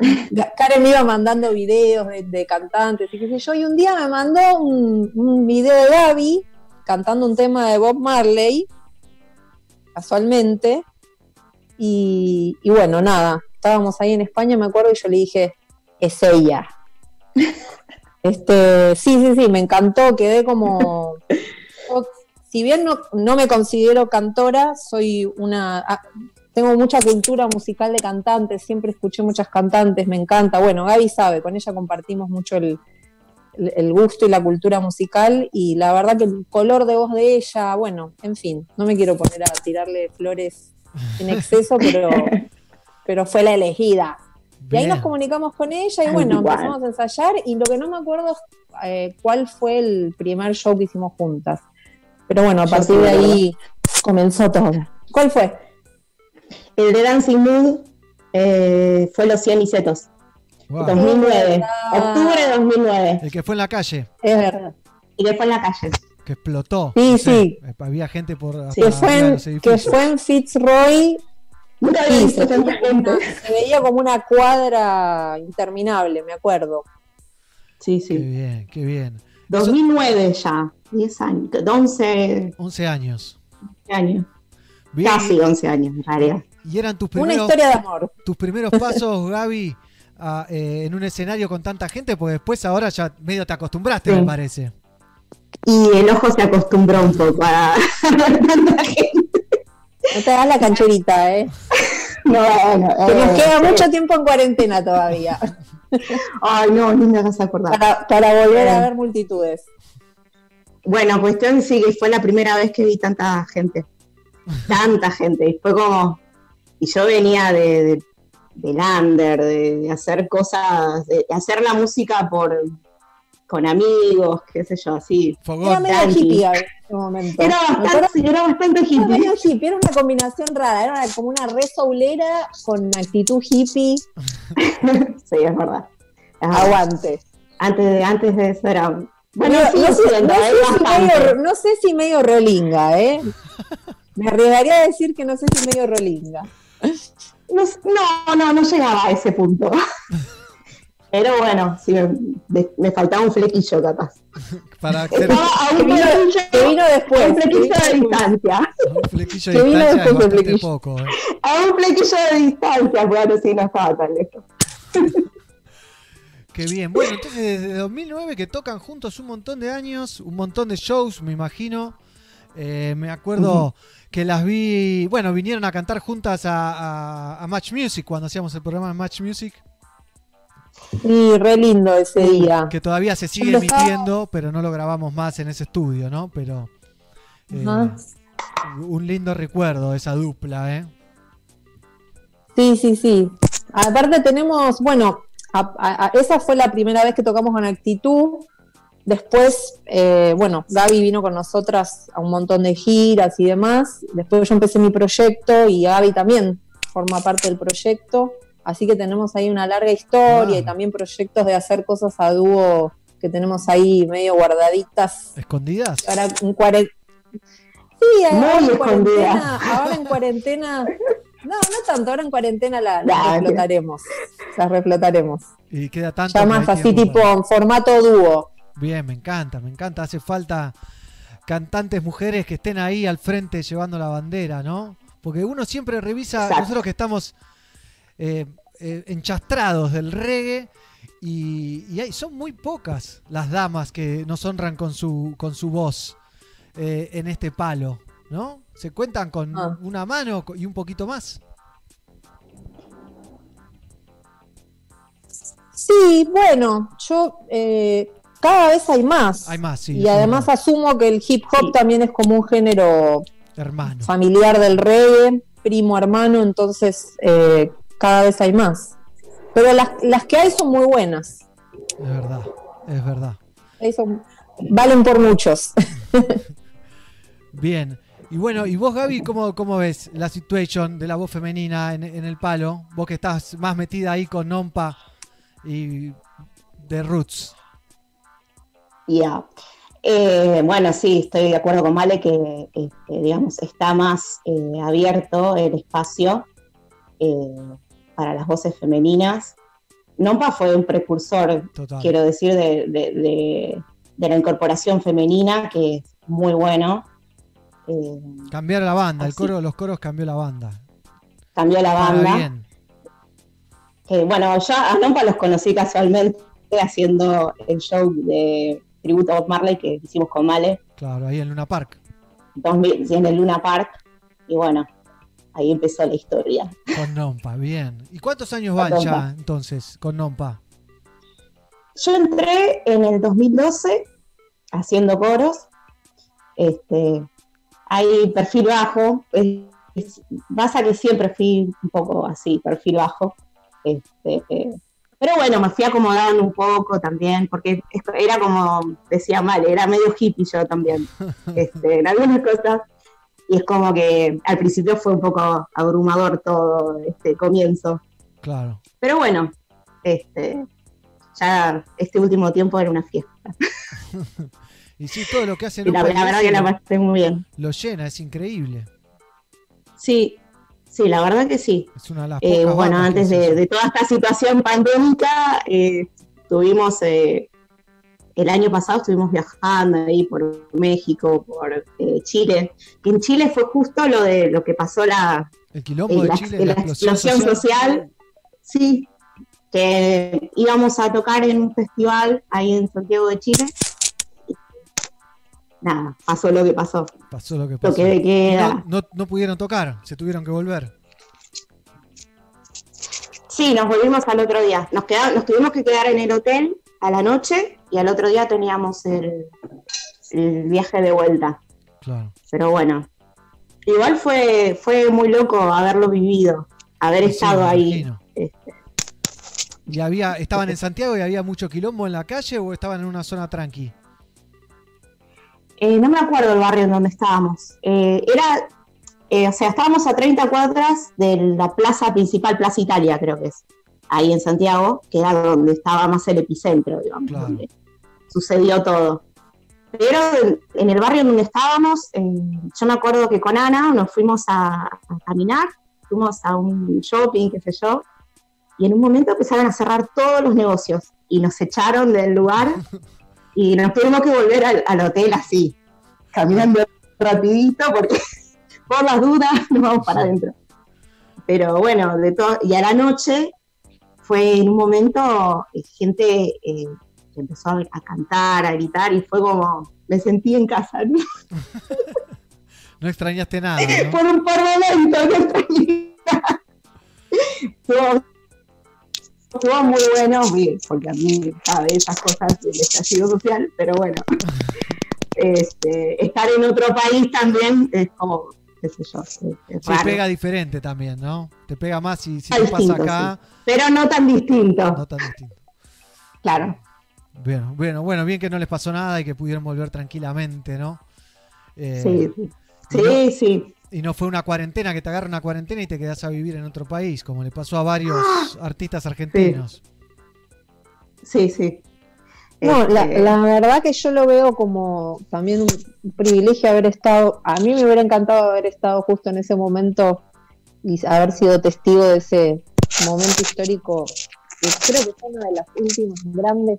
S8: Karen me iba mandando videos de, de cantantes y qué sé yo, y un día me mandó un, un video de Gaby cantando un tema de Bob Marley, casualmente, y, y bueno, nada, estábamos ahí en España, me acuerdo, y yo le dije, es ella. Este, sí, sí, sí, me encantó, quedé como... yo, si bien no, no me considero cantora, soy una... ah, tengo mucha cultura musical de cantantes, siempre escuché muchas cantantes, me encanta. Bueno, Gaby sabe, con ella compartimos mucho el, el- el gusto y la cultura musical y la verdad que el color de voz de ella, bueno, en fin, no me quiero poner a tirarle flores en exceso, pero, pero fue la elegida. Y ahí nos comunicamos con ella y bueno,
S9: Igual.
S8: empezamos a ensayar y lo que no me acuerdo es eh, cuál fue el primer show que hicimos juntas. Pero bueno, a
S9: Yo
S8: partir de ahí comenzó todo. ¿Cuál fue?
S9: El de Dancing Mood eh, fue Los 100 Licetos.
S1: Wow.
S9: 2009. Octubre de 2009.
S1: El que fue en la calle,
S8: Es verdad.
S9: Y que fue en la calle.
S1: Que explotó.
S8: Sí,
S1: No sé,
S8: sí.
S1: Había gente por hasta
S8: Que fue, en, que fue en Fitzroy.
S9: Nunca había
S8: Sí,
S9: visto
S8: se,
S9: tanta
S8: veía una- se veía como una cuadra interminable, me acuerdo.
S9: Sí,
S1: Qué
S9: sí.
S1: bien, qué bien.
S9: 2009 ya. 10 años. 11
S1: 11 años.
S9: años.
S1: Bien.
S9: Casi 11 años, en realidad.
S1: Y eran tus
S8: Una
S1: primeros,
S8: historia de amor.
S1: tus primeros pasos, Gaby, a, eh, en un escenario con tanta gente, porque después ahora ya medio te acostumbraste,
S9: Sí.
S1: me parece.
S9: Y el ojo se acostumbró un poco a tanta gente.
S8: No te hagas la cancherita, ¿eh?
S9: No, bueno,
S8: Que nos queda mucho tiempo en cuarentena todavía.
S9: Ay, no, ni me hagas acordar.
S8: Para, para volver a ver multitudes.
S9: Bueno, cuestión sí que fue la primera vez que vi tanta gente. Tanta gente. Y fue como. Y yo venía de, de, del under, de, de hacer cosas, de, de hacer la música por con amigos, qué sé yo, así.
S8: Era medio hippie en ese momento.
S9: Era bastante, sí, era bastante
S8: Era
S9: hippie.
S8: medio hippie, era una combinación rara, era una- como una re soulera con actitud hippie.
S9: Sí, es verdad.
S8: Aguante.
S9: Antes de, antes de eso era. Bueno,
S8: no,
S9: sigue
S8: no sé, no sé si medio, no sé si medio rolinga, ¿eh? Me arriesgaría a decir que no sé si medio rolinga.
S9: No, no, no, no llegaba a ese punto. Pero bueno, sí, me, me- me faltaba un flequillo capaz.
S1: Para
S9: Estaba a
S8: Que
S9: un
S8: vino,
S9: flequillo,
S8: que vino después.
S9: a un
S8: que
S9: flequillo
S8: vino
S9: de distancia.
S1: un flequillo
S8: que
S1: de
S8: vino
S1: distancia es
S8: después el
S1: bastante
S8: flequillo.
S1: poco. eh.
S9: A un flequillo de distancia, bueno, sí, no estaba tan lejos.
S1: Qué bien. Bueno, entonces desde 2009 que tocan juntos un montón de años, un montón de shows, me imagino. Eh, me acuerdo que las vi, bueno, vinieron a cantar juntas a, a- a Match Music cuando hacíamos el programa de Match Music,
S8: Sí, re lindo ese día.
S1: que todavía se sigue emitiendo, pero no lo grabamos más en ese estudio, ¿no? Pero eh, un lindo recuerdo de esa dupla, ¿eh?
S8: Sí, sí, sí. Aparte tenemos, bueno, a- a- a- esa fue la primera vez que tocamos con actitud. Después, eh, bueno, Gaby vino con nosotras a un montón de giras y demás. Después yo empecé mi proyecto y Gaby también forma parte del proyecto. Así que tenemos ahí una larga historia y
S1: Wow.
S8: también proyectos de hacer cosas a dúo que tenemos ahí medio guardaditas.
S1: Escondidas.
S8: Ahora en cuaren- Sí, ahora
S9: Muy
S8: en cuarentena, ahora en cuarentena, no, no tanto, ahora en cuarentena la, las
S9: Nah,
S8: reflotaremos, las reflotaremos.
S1: Y queda tanto.
S8: Ya
S1: que
S8: más así
S1: tiempo
S8: tipo
S1: para-
S8: en formato dúo.
S1: Bien, me encanta, me encanta. Hace falta cantantes mujeres que estén ahí al frente llevando la bandera, ¿no? Porque uno siempre revisa,
S9: Exacto.
S1: nosotros que estamos eh, eh, enchastrados del reggae y, y hay, son muy pocas las damas que nos honran con su, con su voz eh, en este palo, ¿no? Se cuentan con
S8: Ah.
S1: una mano y un poquito más.
S8: Sí, bueno, yo eh, cada vez hay más.
S1: Hay más, sí.
S8: y además
S1: verdad.
S8: asumo que el hip hop también es como un género
S1: hermano.
S8: familiar del reggae, primo hermano, entonces eh, cada vez hay más. Pero las, las que hay son muy buenas.
S1: Es verdad, es verdad.
S8: Valen por muchos.
S1: Bien. Y bueno, ¿y vos, Gaby, cómo, cómo ves la situación de la voz femenina en, en el palo? Vos que estás más metida ahí con Nompa y de Roots.
S9: Ya. Eh, bueno, sí, estoy de acuerdo con Vale que, que, que, digamos, está más eh, abierto el espacio eh, para las voces femeninas. Nompa fue un precursor,
S1: Total.
S9: quiero decir, de, de- de- de la incorporación femenina, que es muy bueno. Eh,
S1: Cambiar la banda, el coro, los coros cambió la banda.
S9: cambió la banda.
S1: bien.
S9: que bueno, yo a Nompa los conocí casualmente haciendo el show de tributo a Bob Marley que hicimos con Male
S1: Claro, ahí en Luna Park.
S9: 2000 en el Luna Park. Y bueno, ahí empezó la historia.
S1: Con Nompa, bien. ¿Y cuántos años
S9: Con
S1: van ya entonces con Nompa?
S9: Yo entré en el 2012 haciendo coros. Este, hay perfil bajo. pasa que siempre fui un poco así, perfil bajo. Este, pero bueno, me fui acomodando un poco también, porque era como, decía mal, era medio hippie yo también, este, en algunas cosas. Y es como que al principio fue un poco abrumador todo este comienzo.
S1: Claro.
S9: Pero bueno, este, ya este último tiempo era una fiesta.
S1: Y sí, todo lo que hace
S9: la, la verdad que la pasé muy bien.
S1: lo llena, es increíble.
S9: Sí, sí, la verdad que sí.
S1: Es una de las
S9: Eh, bueno, antes de toda esta situación pandémica, eh, tuvimos eh, el año pasado estuvimos viajando ahí por México, por eh, Chile. Y en Chile fue justo lo de lo que pasó la,
S1: El quilombo de
S9: la,
S1: Chile,
S9: la
S1: la explosión
S9: explosión
S1: social.
S9: social. Sí, que íbamos a tocar en un festival ahí en Santiago de Chile. Nada, pasó lo que pasó.
S1: Pasó lo que pasó.
S9: Toque de
S1: Y
S9: queda.
S1: No, no, no pudieron tocar, se tuvieron que volver.
S9: Sí, nos volvimos al otro día. Nos, queda- nos tuvimos que quedar en el hotel a la noche y al otro día teníamos el, el viaje de vuelta.
S1: Claro.
S9: Pero bueno, igual fue, fue muy loco haberlo vivido, haber
S1: Sí,
S9: estado ahí.
S1: ¿Y había, estaban en Santiago y había mucho quilombo en la calle o estaban en una zona tranqui?
S9: Eh, no me acuerdo el barrio en donde estábamos. Eh, era, eh, o sea, estábamos a 30 cuadras de la plaza principal, Plaza Italia, creo que es, ahí en Santiago, que era donde estaba más el epicentro, digamos,
S1: Claro.
S9: donde sucedió todo. Pero en, en el barrio donde estábamos, eh, yo me acuerdo que con Ana nos fuimos a, a caminar, fuimos a un shopping, qué sé yo, y en un momento empezaron a cerrar todos los negocios y nos echaron del lugar y nos tuvimos que volver al, al hotel así, caminando rapidito porque por las dudas nos vamos para adentro. Pero bueno, de todo, y a la noche fue en un momento eh, gente eh, que empezó a, cantar, a gritar y fue como, me sentí en casa, ¿no?
S1: No extrañaste nada, ¿no?
S9: por un por momento, no extrañé nada. Estuvo, estuvo muy bueno, porque a mí sabe esas cosas del estallido social, pero bueno, este, estar en otro país también es como, qué sé yo, es, es
S1: Sí,
S9: raro.
S1: pega diferente también, ¿no? Te pega más si, si te pasa acá.
S9: sí. Pero no tan distinto.
S1: No tan distinto.
S9: Claro.
S1: Bueno, bueno, bueno, bien que no les pasó nada y que pudieron volver tranquilamente, ¿no? Eh,
S9: Sí, sí.
S1: y no-
S9: Sí, sí.
S1: Y no fue una cuarentena, que te agarra una cuarentena y te quedas a vivir en otro país, como le pasó a varios
S9: Ah.
S1: artistas argentinos.
S9: Sí, sí.
S8: No, la,
S9: Este,
S8: la verdad que yo lo veo como también un privilegio haber estado, a mí me hubiera encantado haber estado justo en ese momento y haber sido testigo de ese momento histórico, que creo que fue uno de los últimos grandes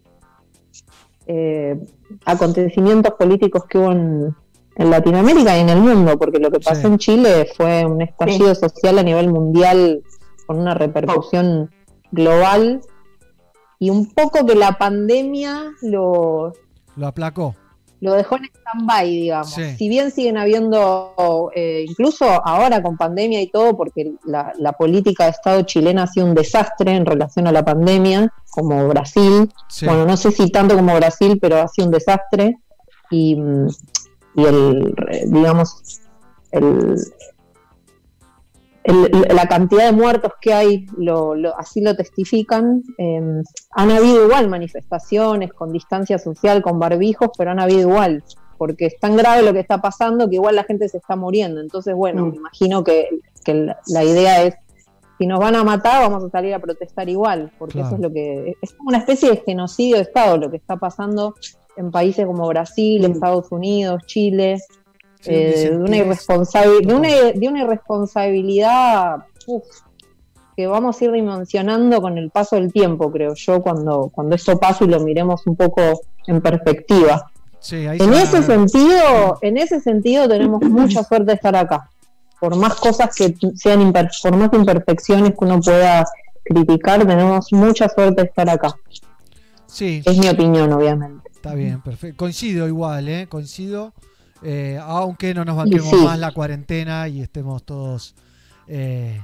S8: eh, acontecimientos políticos que hubo en, en Latinoamérica y en el mundo, porque lo que pasó
S1: Sí.
S8: en Chile fue un estallido social a nivel mundial con una repercusión global y un poco que la pandemia lo,
S1: Lo aplacó.
S8: lo dejó en stand-by, digamos.
S1: Sí.
S8: Si bien siguen habiendo, eh, incluso ahora con pandemia y todo, porque la, la política de Estado chilena ha sido un desastre en relación a la pandemia, como Brasil.
S1: Sí.
S8: Bueno, no sé si tanto como Brasil, pero ha sido un desastre. Y, mm, y el, digamos, el, el- la cantidad de muertos que hay, lo, lo- así lo testifican. Eh, han habido igual manifestaciones con distancia social, con barbijos, pero han habido igual, porque es tan grave lo que está pasando que igual la gente se está muriendo. Entonces, bueno,
S9: Mm.
S8: me imagino que, que la, la idea es, si nos van a matar, vamos a salir a protestar igual, porque
S1: Claro.
S8: eso es lo que... Es como una especie de genocidio de Estado lo que está pasando en países como Brasil, Estados Unidos, Chile.
S1: Sí,
S8: eh, de, una irresponsabil- de, una, de una irresponsabilidad uf, que vamos a ir dimensionando con el paso del tiempo, creo yo, cuando, cuando esto pase y lo miremos un poco en perspectiva.
S1: Sí, ahí se
S8: En ese sentido, en ese sentido tenemos mucha suerte de estar acá. Por más cosas que sean imper- por más imperfecciones que uno pueda criticar, tenemos mucha suerte de estar acá.
S1: Sí,
S8: Es mi opinión, obviamente.
S1: está bien, perfecto. Coincido igual, ¿eh? Coincido. Eh, aunque no nos banquemos
S8: sí.
S1: más la cuarentena y estemos todos eh,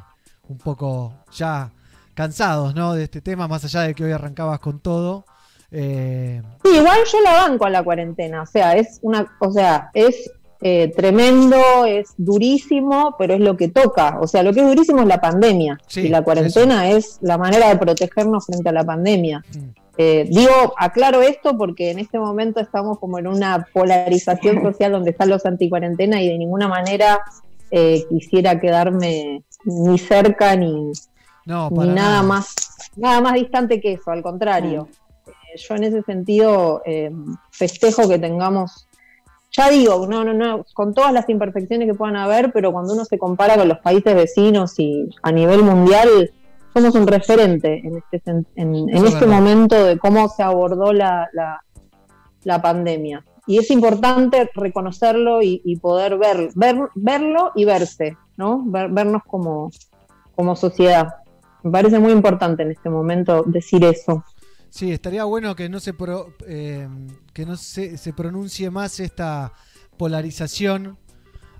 S1: un poco ya cansados, ¿no? De este tema, más allá de que hoy arrancabas con todo. Eh,
S8: Sí, igual yo la banco a la cuarentena, o sea, es una, o sea, es eh, tremendo, es durísimo, pero es lo que toca. O sea, lo que es durísimo es la pandemia.
S1: Sí,
S8: y la cuarentena es la manera de protegernos frente a la pandemia.
S1: Mm.
S8: Eh, digo, aclaro esto porque en este momento estamos como en una polarización social donde están los anticuarentena y de ninguna manera eh, quisiera quedarme ni cerca ni,
S1: no,
S8: ni nada más nada más distante que eso, al contrario. Eh, yo en ese sentido festejo que tengamos, ya digo, no, no, no, con todas las imperfecciones que puedan haber, pero cuando uno se compara con los países vecinos y a nivel mundial, somos un referente en este, en, en este momento de cómo se abordó la, la, la pandemia. Y es importante reconocerlo y, y poder ver, ver, verlo y verse, ¿no? Ver- vernos como, como sociedad. Me parece muy importante en este momento decir eso.
S1: Sí, estaría bueno que no se pro- eh, que no se, se pronuncie más esta polarización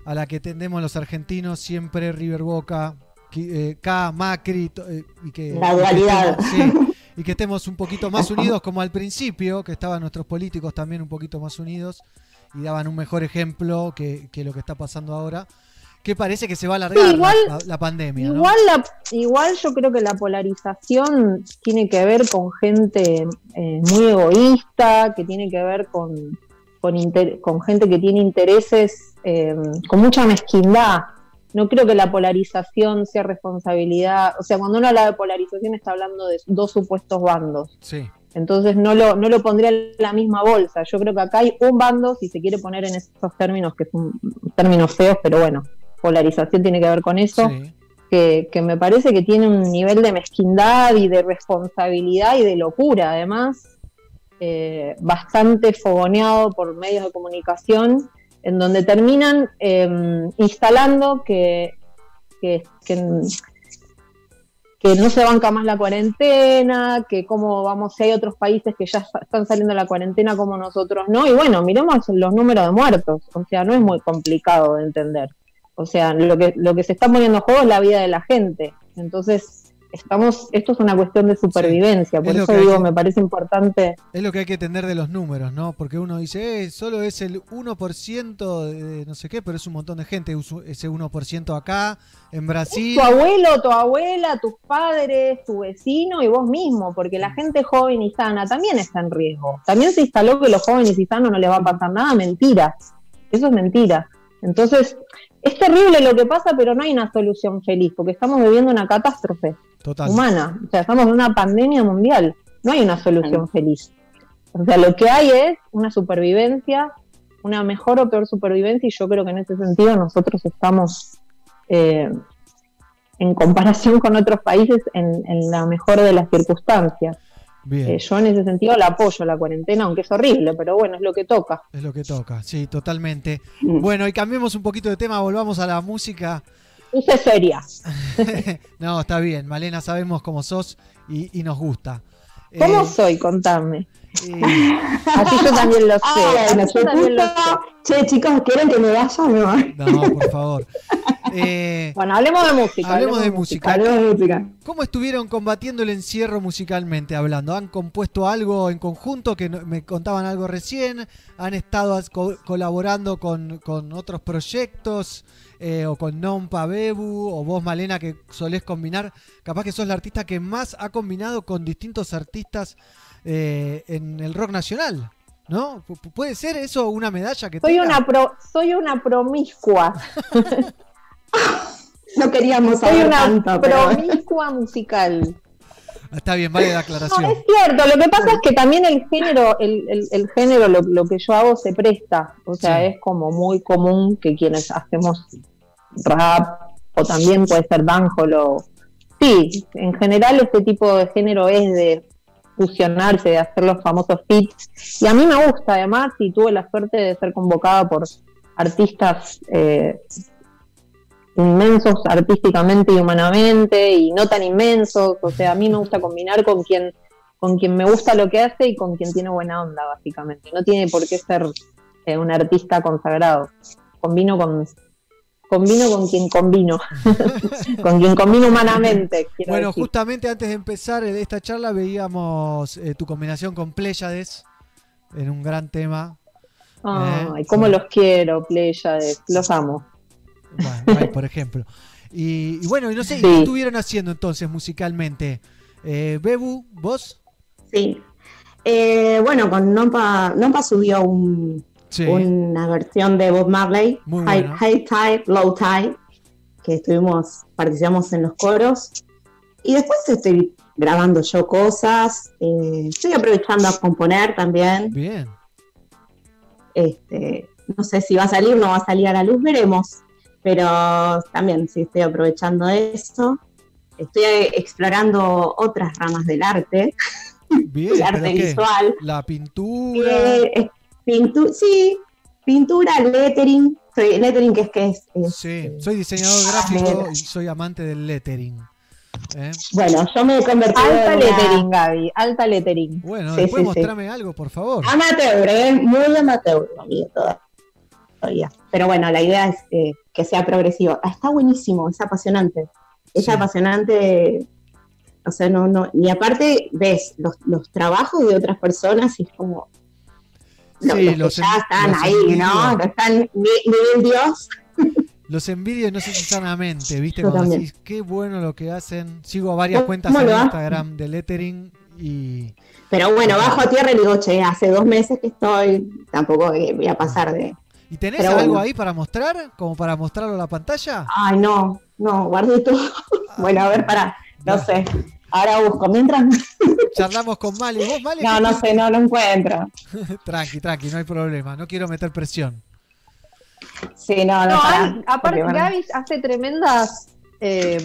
S1: a la que tendemos los argentinos siempre River Boca, eh, K, Macri eh, y que
S9: La
S1: y que
S9: dualidad.
S1: estemos- sí, y que estemos un poquito más unidos como al principio, que estaban nuestros políticos también un poquito más unidos y daban un mejor ejemplo que, que lo que está pasando ahora, que parece que se va a alargar
S8: Sí, igual-
S1: la, la pandemia, ¿no?
S8: Igual, la, igual yo creo que la polarización tiene que ver con gente eh, muy egoísta, que tiene que ver con, con, inter- con gente que tiene intereses eh, con mucha mezquindad. No creo que la polarización sea responsabilidad, o sea, cuando uno habla de polarización está hablando de dos supuestos bandos.
S1: Sí.
S8: Entonces no lo, no lo pondría en la misma bolsa. Yo creo que acá hay un bando, si se quiere poner en esos términos, que son términos feos, pero bueno, polarización tiene que ver con eso,
S1: Sí.
S8: que, que me parece que tiene un nivel de mezquindad y de responsabilidad y de locura, además, eh, bastante fogoneado por medios de comunicación, en donde terminan eh, instalando que, que, que que no se banca más la cuarentena, que cómo vamos, si hay otros países que ya están saliendo de la cuarentena como nosotros no, y bueno, miremos los números de muertos, o sea, no es muy complicado de entender. O sea, lo que, lo que se está poniendo en juego es la vida de la gente. Entonces, estamos, esto es una cuestión de supervivencia, por
S1: es
S8: eso digo,
S1: que-
S8: me parece importante.
S1: Es lo que hay que entender de los números, ¿no? Porque uno dice, eh, solo es el 1% de no sé qué, pero es un montón de gente, ese 1% acá, en Brasil.
S8: Tu abuelo, tu abuela, tus padres, tu vecino y vos mismo, porque la gente joven y sana también está en riesgo. También se instaló que los jóvenes y sanos no les va a pasar nada, mentira. Eso es mentira. Entonces, es terrible lo que pasa, pero no hay una solución feliz, porque estamos viviendo una catástrofe
S1: Total.
S8: humana. O sea, estamos en una pandemia mundial. No hay una solución feliz. O sea, lo que hay es una supervivencia, una mejor o peor supervivencia, y yo creo que en ese sentido nosotros estamos, eh, en comparación con otros países, en, en la mejor de las circunstancias.
S1: Bien,
S8: Eh, yo en ese sentido la apoyo la cuarentena, aunque es horrible, pero bueno, es lo que toca.
S1: es lo que toca, sí, totalmente.
S9: Mm.
S1: Bueno, y cambiemos un poquito de tema, volvamos a la música.
S8: Puse seria.
S1: no, está bien, Malena, sabemos cómo sos y, y nos gusta.
S8: ¿Cómo
S1: Eh,
S8: soy? Contame.
S1: Eh,
S8: Así yo también lo sé.
S9: Ah,
S8: yo también lo sé.
S9: Che, chicos, ¿quieren que me vaya? Voy.
S1: no, por favor. Eh,
S8: Bueno, hablemos de música.
S1: Hablemos de música.
S9: Hablemos de música.
S1: ¿Cómo estuvieron combatiendo el encierro musicalmente hablando? ¿Han compuesto algo en conjunto? Que no- me contaban algo recién. ¿Han estado co- colaborando con, con otros proyectos? Eh, o con Nompa Bebu, o vos Malena que solés combinar. Capaz que sos la artista que más ha combinado con distintos artistas eh, en el rock nacional. ¿No? Pu- pu- ¿Puede ser eso una medalla que
S8: Soy
S1: tenga?
S8: una, pro- soy una promiscua.
S9: No queríamos
S8: Soy
S9: saber
S8: una
S9: tanto, pero
S8: promiscua musical.
S1: Está bien, vale la
S8: No,
S1: aclaración.
S8: es cierto, lo que pasa es que también el género, el, el- el género, lo, lo que yo hago se presta. O sea,
S1: Sí.
S8: es como muy común que quienes hacemos rap o también puede ser dancehall o... Sí, en general este tipo de género es de fusionarse, de hacer los famosos fits. Y a mí me gusta además y tuve la suerte de ser convocada por artistas eh, inmensos artísticamente y humanamente y no tan inmensos. O sea, a mí me gusta combinar con quien con quien me gusta lo que hace y con quien tiene buena onda, básicamente. No tiene por qué ser eh, un artista consagrado. Combino con combino con quien combino, con quien combino humanamente.
S1: Bueno,
S8: decir.
S1: justamente antes de empezar esta charla veíamos eh, tu combinación con Pléyades en un gran tema.
S8: Ay,
S1: Eh,
S8: cómo
S1: sí.
S8: los quiero, Pleiades, los amo.
S1: Bueno, ahí, por ejemplo. Y, y bueno, y no sé, ¿y
S8: Sí.
S1: ¿qué estuvieron haciendo entonces musicalmente? Eh, Bebu, vos.
S9: sí. Eh, bueno, con Nompa, Nompa subió un,
S1: Sí.
S9: una versión de Bob Marley,
S1: Muy
S9: High,
S1: bueno.
S9: High Tide, Low Tide, que estuvimos, participamos en los coros. Y después estoy grabando yo cosas, eh, estoy aprovechando a componer también.
S1: Bien.
S9: Este, no sé si va a salir, no va a salir a la luz, veremos. Pero también sí estoy aprovechando eso. Estoy explorando otras ramas del arte,
S1: Bien.
S9: el arte visual.
S1: La pintura.
S9: Eh, pintu- sí, pintura, lettering. Soy, lettering que es que es, es,
S1: Sí,
S9: eh,
S1: soy diseñador gráfico y soy amante del lettering. ¿eh?
S9: Bueno, yo me he convertido
S8: Alta
S9: en una-
S8: lettering, Gaby, alta lettering.
S1: Bueno,
S9: Sí,
S1: después
S9: sí, sí.
S1: mostrame algo, por favor.
S9: Amateur, ¿eh? muy amateur, amigo, todavía. Pero bueno, la idea es eh, que sea progresivo. Ah, está buenísimo, es apasionante. Es
S1: Sí.
S9: apasionante, o sea, no, no, y aparte ves los, los trabajos de otras personas y es como
S1: Sí,
S9: los,
S1: los
S9: que ya están ahí, ¿no?
S1: envidio.
S9: Que están Dios.
S1: Los envidio y no sé si sanamente, ¿viste?
S9: Yo
S1: Cuando
S9: también.
S1: decís, qué bueno lo que hacen. Sigo varias
S9: ¿Cómo
S1: cuentas en? Instagram de lettering y
S9: Pero bueno, bajo a tierra y digo, che, hace dos meses que estoy, tampoco voy a pasar de.
S1: ¿Y tenés
S9: Pero
S1: algo
S9: bueno.
S1: ahí para mostrar? ¿Como para mostrarlo a la pantalla?
S9: Ay, no, no, guardé todo. bueno, a ver, para, no sé. Ahora busco. Mientras.
S1: Charlamos con Mali. ¿Vos, Mali?
S9: No, no sé, no lo encuentro.
S1: tranqui, tranqui, no hay problema. No quiero meter presión.
S9: Sí, no, no,
S8: No, aparte
S9: bueno.
S8: Gaby hace tremendas eh,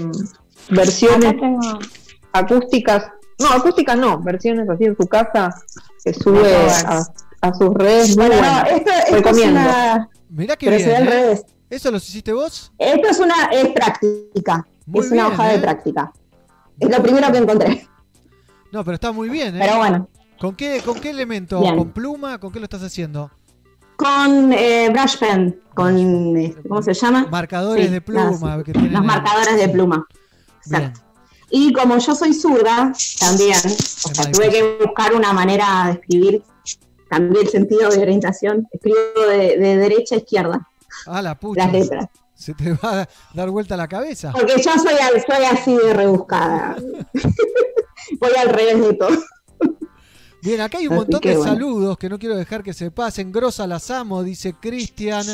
S8: versiones
S9: tengo-
S8: acústicas, no, acústicas no, versiones así en su casa que sube a, a sus redes.
S9: Bueno, no, esto, esto es una.
S1: Mirá que
S9: Pero
S1: bien.
S9: se ve al
S1: ¿eh?
S9: revés.
S1: ¿Eso los hiciste vos?
S9: Esto es una es práctica.
S1: Muy
S9: es una hoja
S1: ¿eh?
S9: de práctica. Es lo primero que encontré.
S1: No, pero está muy bien, ¿eh?
S9: Pero bueno,
S1: ¿Con qué, ¿Con qué elemento?
S9: Bien.
S1: ¿Con pluma? ¿Con qué lo estás haciendo?
S9: con eh, brush pen, con. este, ¿Cómo se llama?
S1: Marcadores
S9: Sí,
S1: de pluma.
S9: las-
S1: que tienen
S9: Los
S1: el-
S9: marcadores de pluma.
S1: Bien.
S9: Exacto. Y como yo soy zurda, también, o sea, tuve que buscar una manera de escribir. Cambié el sentido de orientación. Escribo de, de derecha a izquierda
S1: Ah, la pucha.
S9: las letras.
S1: Se te va a dar vuelta la cabeza.
S9: Porque yo soy, así de rebuscada. Voy al revés de todo.
S1: Bien, acá hay un montón de
S9: bueno.
S1: saludos que no quiero dejar que se pasen. Grosa las amo, dice Cristian.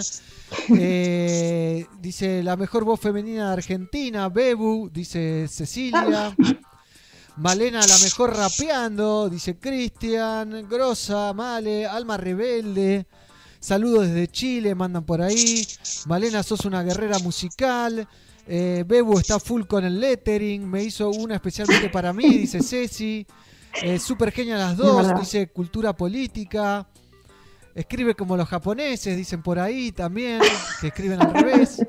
S1: Eh, dice la mejor voz femenina de Argentina, Bebu, dice Cecilia. Malena, la mejor rapeando, dice Cristian. Grosa, Male, Alma Rebelde. Saludos desde Chile, mandan por ahí. Malena, sos una guerrera musical. Eh, Bebu está full con el lettering. Me hizo una especialmente para mí, dice Ceci. Eh, super genial las dos, dice cultura política. Escribe como los japoneses, dicen por ahí también, que escriben al revés.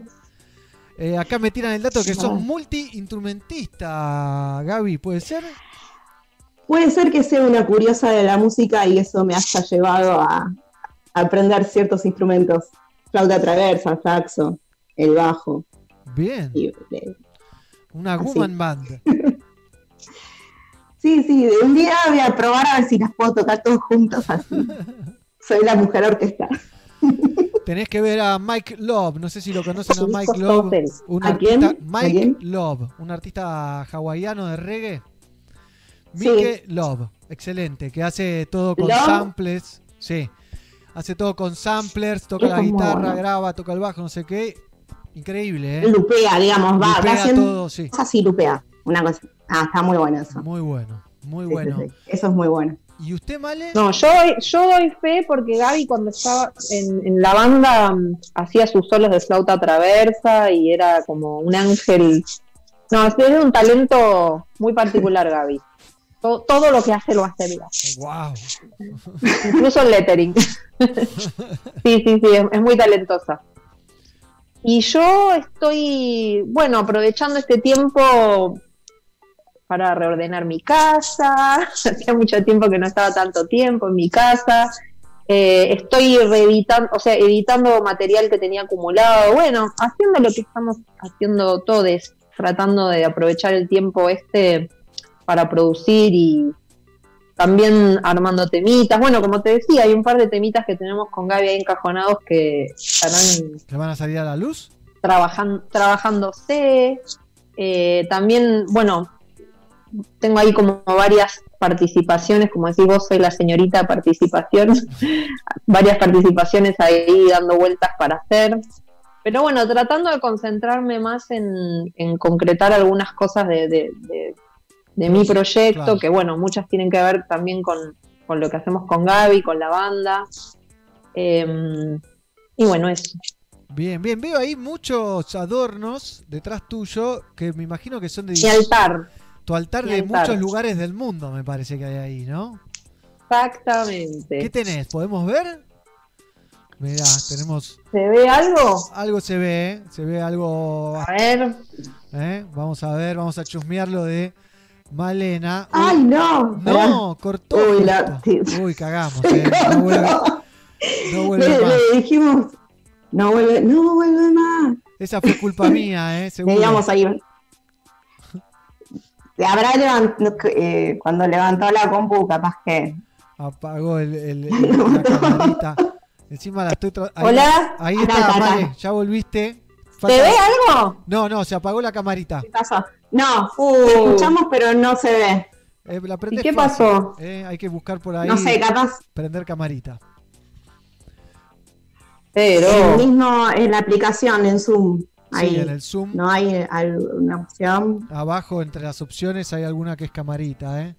S1: Eh, acá me tiran el dato que sos multi-instrumentista, Gaby, ¿puede ser?
S9: Puede ser que sea una curiosa de la música y eso me haya llevado a aprender ciertos instrumentos. Flauta traversa, saxo, el bajo.
S1: Bien.
S9: Y, eh,
S1: Una
S9: así.
S1: woman band.
S9: Sí, sí, de un día voy a probar a ver si las puedo tocar todos juntos así. Soy la mujer orquesta.
S1: Tenés que ver a Mike Love, no sé si lo conocen a Mike Love, un
S9: ¿A
S1: artista, Mike? Love, un artista hawaiano de reggae.
S9: Sí.
S1: Mike Love, excelente, que hace todo con
S9: ¿Love?
S1: samples, sí, hace todo con samplers, toca la guitarra,
S9: bueno.
S1: graba, toca el bajo, no sé qué, increíble, ¿eh?
S9: Lupea, digamos, va, va haciendo
S1: todo, sí.
S9: cosas y lupea. Una cosa. Ah, está muy bueno eso.
S1: Muy bueno, muy
S9: Sí,
S1: bueno.
S9: sí, sí. Eso es muy bueno.
S1: ¿Y usted, Male?
S8: No, yo, doy- yo doy fe porque Gaby cuando estaba en, en la banda mm, hacía sus solos de flauta traversa y era como un ángel. No, es es un talento muy particular, Gaby. To- todo lo que hace lo hace bien.
S1: Wow.
S8: Incluso el lettering. sí, sí, sí, es, es muy talentosa. Y yo estoy, bueno, aprovechando este tiempo para reordenar mi casa. Hacía mucho tiempo que no estaba tanto tiempo en mi casa. Eh, estoy reeditando, o sea, editando material que tenía acumulado. Bueno, haciendo lo que estamos haciendo todos, tratando de aprovechar el tiempo este para producir y también armando temitas. Bueno, como te decía, hay un par de temitas que tenemos con Gaby ahí encajonados que estarán
S1: ¿Que van a salir a la luz?
S8: trabajan, trabajándose. Eh, también, bueno, tengo ahí como varias participaciones, como decís vos, soy la señorita participación, varias participaciones ahí dando vueltas para hacer. Pero bueno, tratando de concentrarme más en, en concretar algunas cosas de, de- de- de mi proyecto,
S1: Claro.
S8: que bueno, muchas tienen que ver también con, con lo que hacemos con Gaby, con la banda. Em, y bueno, eso.
S1: Bien, bien, veo ahí muchos adornos detrás tuyo que me imagino que son de
S8: Mi altar.
S1: tu altar
S8: Mi
S1: de
S8: altar.
S1: muchos lugares del mundo, me parece que hay ahí, ¿no?
S8: Exactamente.
S1: ¿Qué tenés? ¿Podemos ver? Mirá, tenemos
S8: ¿Se ve algo?
S1: algo se ve, ¿eh? se ve algo.
S8: A ver.
S1: ¿eh? Vamos a ver, vamos a chusmearlo de Malena. Uy,
S9: ¡Ay, no!
S1: No, cortó.
S9: Uy, la-
S1: Uy, cagamos. ¿eh? No vuelve, no vuelve
S9: Le,
S1: más.
S9: le dijimos, no vuelve, no vuelve más.
S1: Esa fue culpa mía, ¿eh? Seguro.
S9: Veíamos ahí. Habrá levantado, eh, cuando levantó la compu, capaz que.
S1: Apagó el, el- el- la camarita. Encima la estoy ahí-
S8: Hola.
S1: Ahí está. Male, ya volviste.
S8: ¿Se ve algo?
S1: No, no, se apagó la camarita.
S9: ¿Qué pasó? No,
S8: Uh.
S9: escuchamos, pero no se ve.
S1: Eh, la prendés
S8: qué
S1: fácil,
S8: pasó?
S1: eh, hay que buscar por ahí.
S9: No sé, capaz.
S1: Prender camarita.
S8: Pero.
S9: El mismo en la aplicación, en Zoom. Ahí.
S1: Sí, en el Zoom.
S9: No hay alguna opción.
S1: Abajo, entre las opciones, hay alguna que es camarita, ¿eh?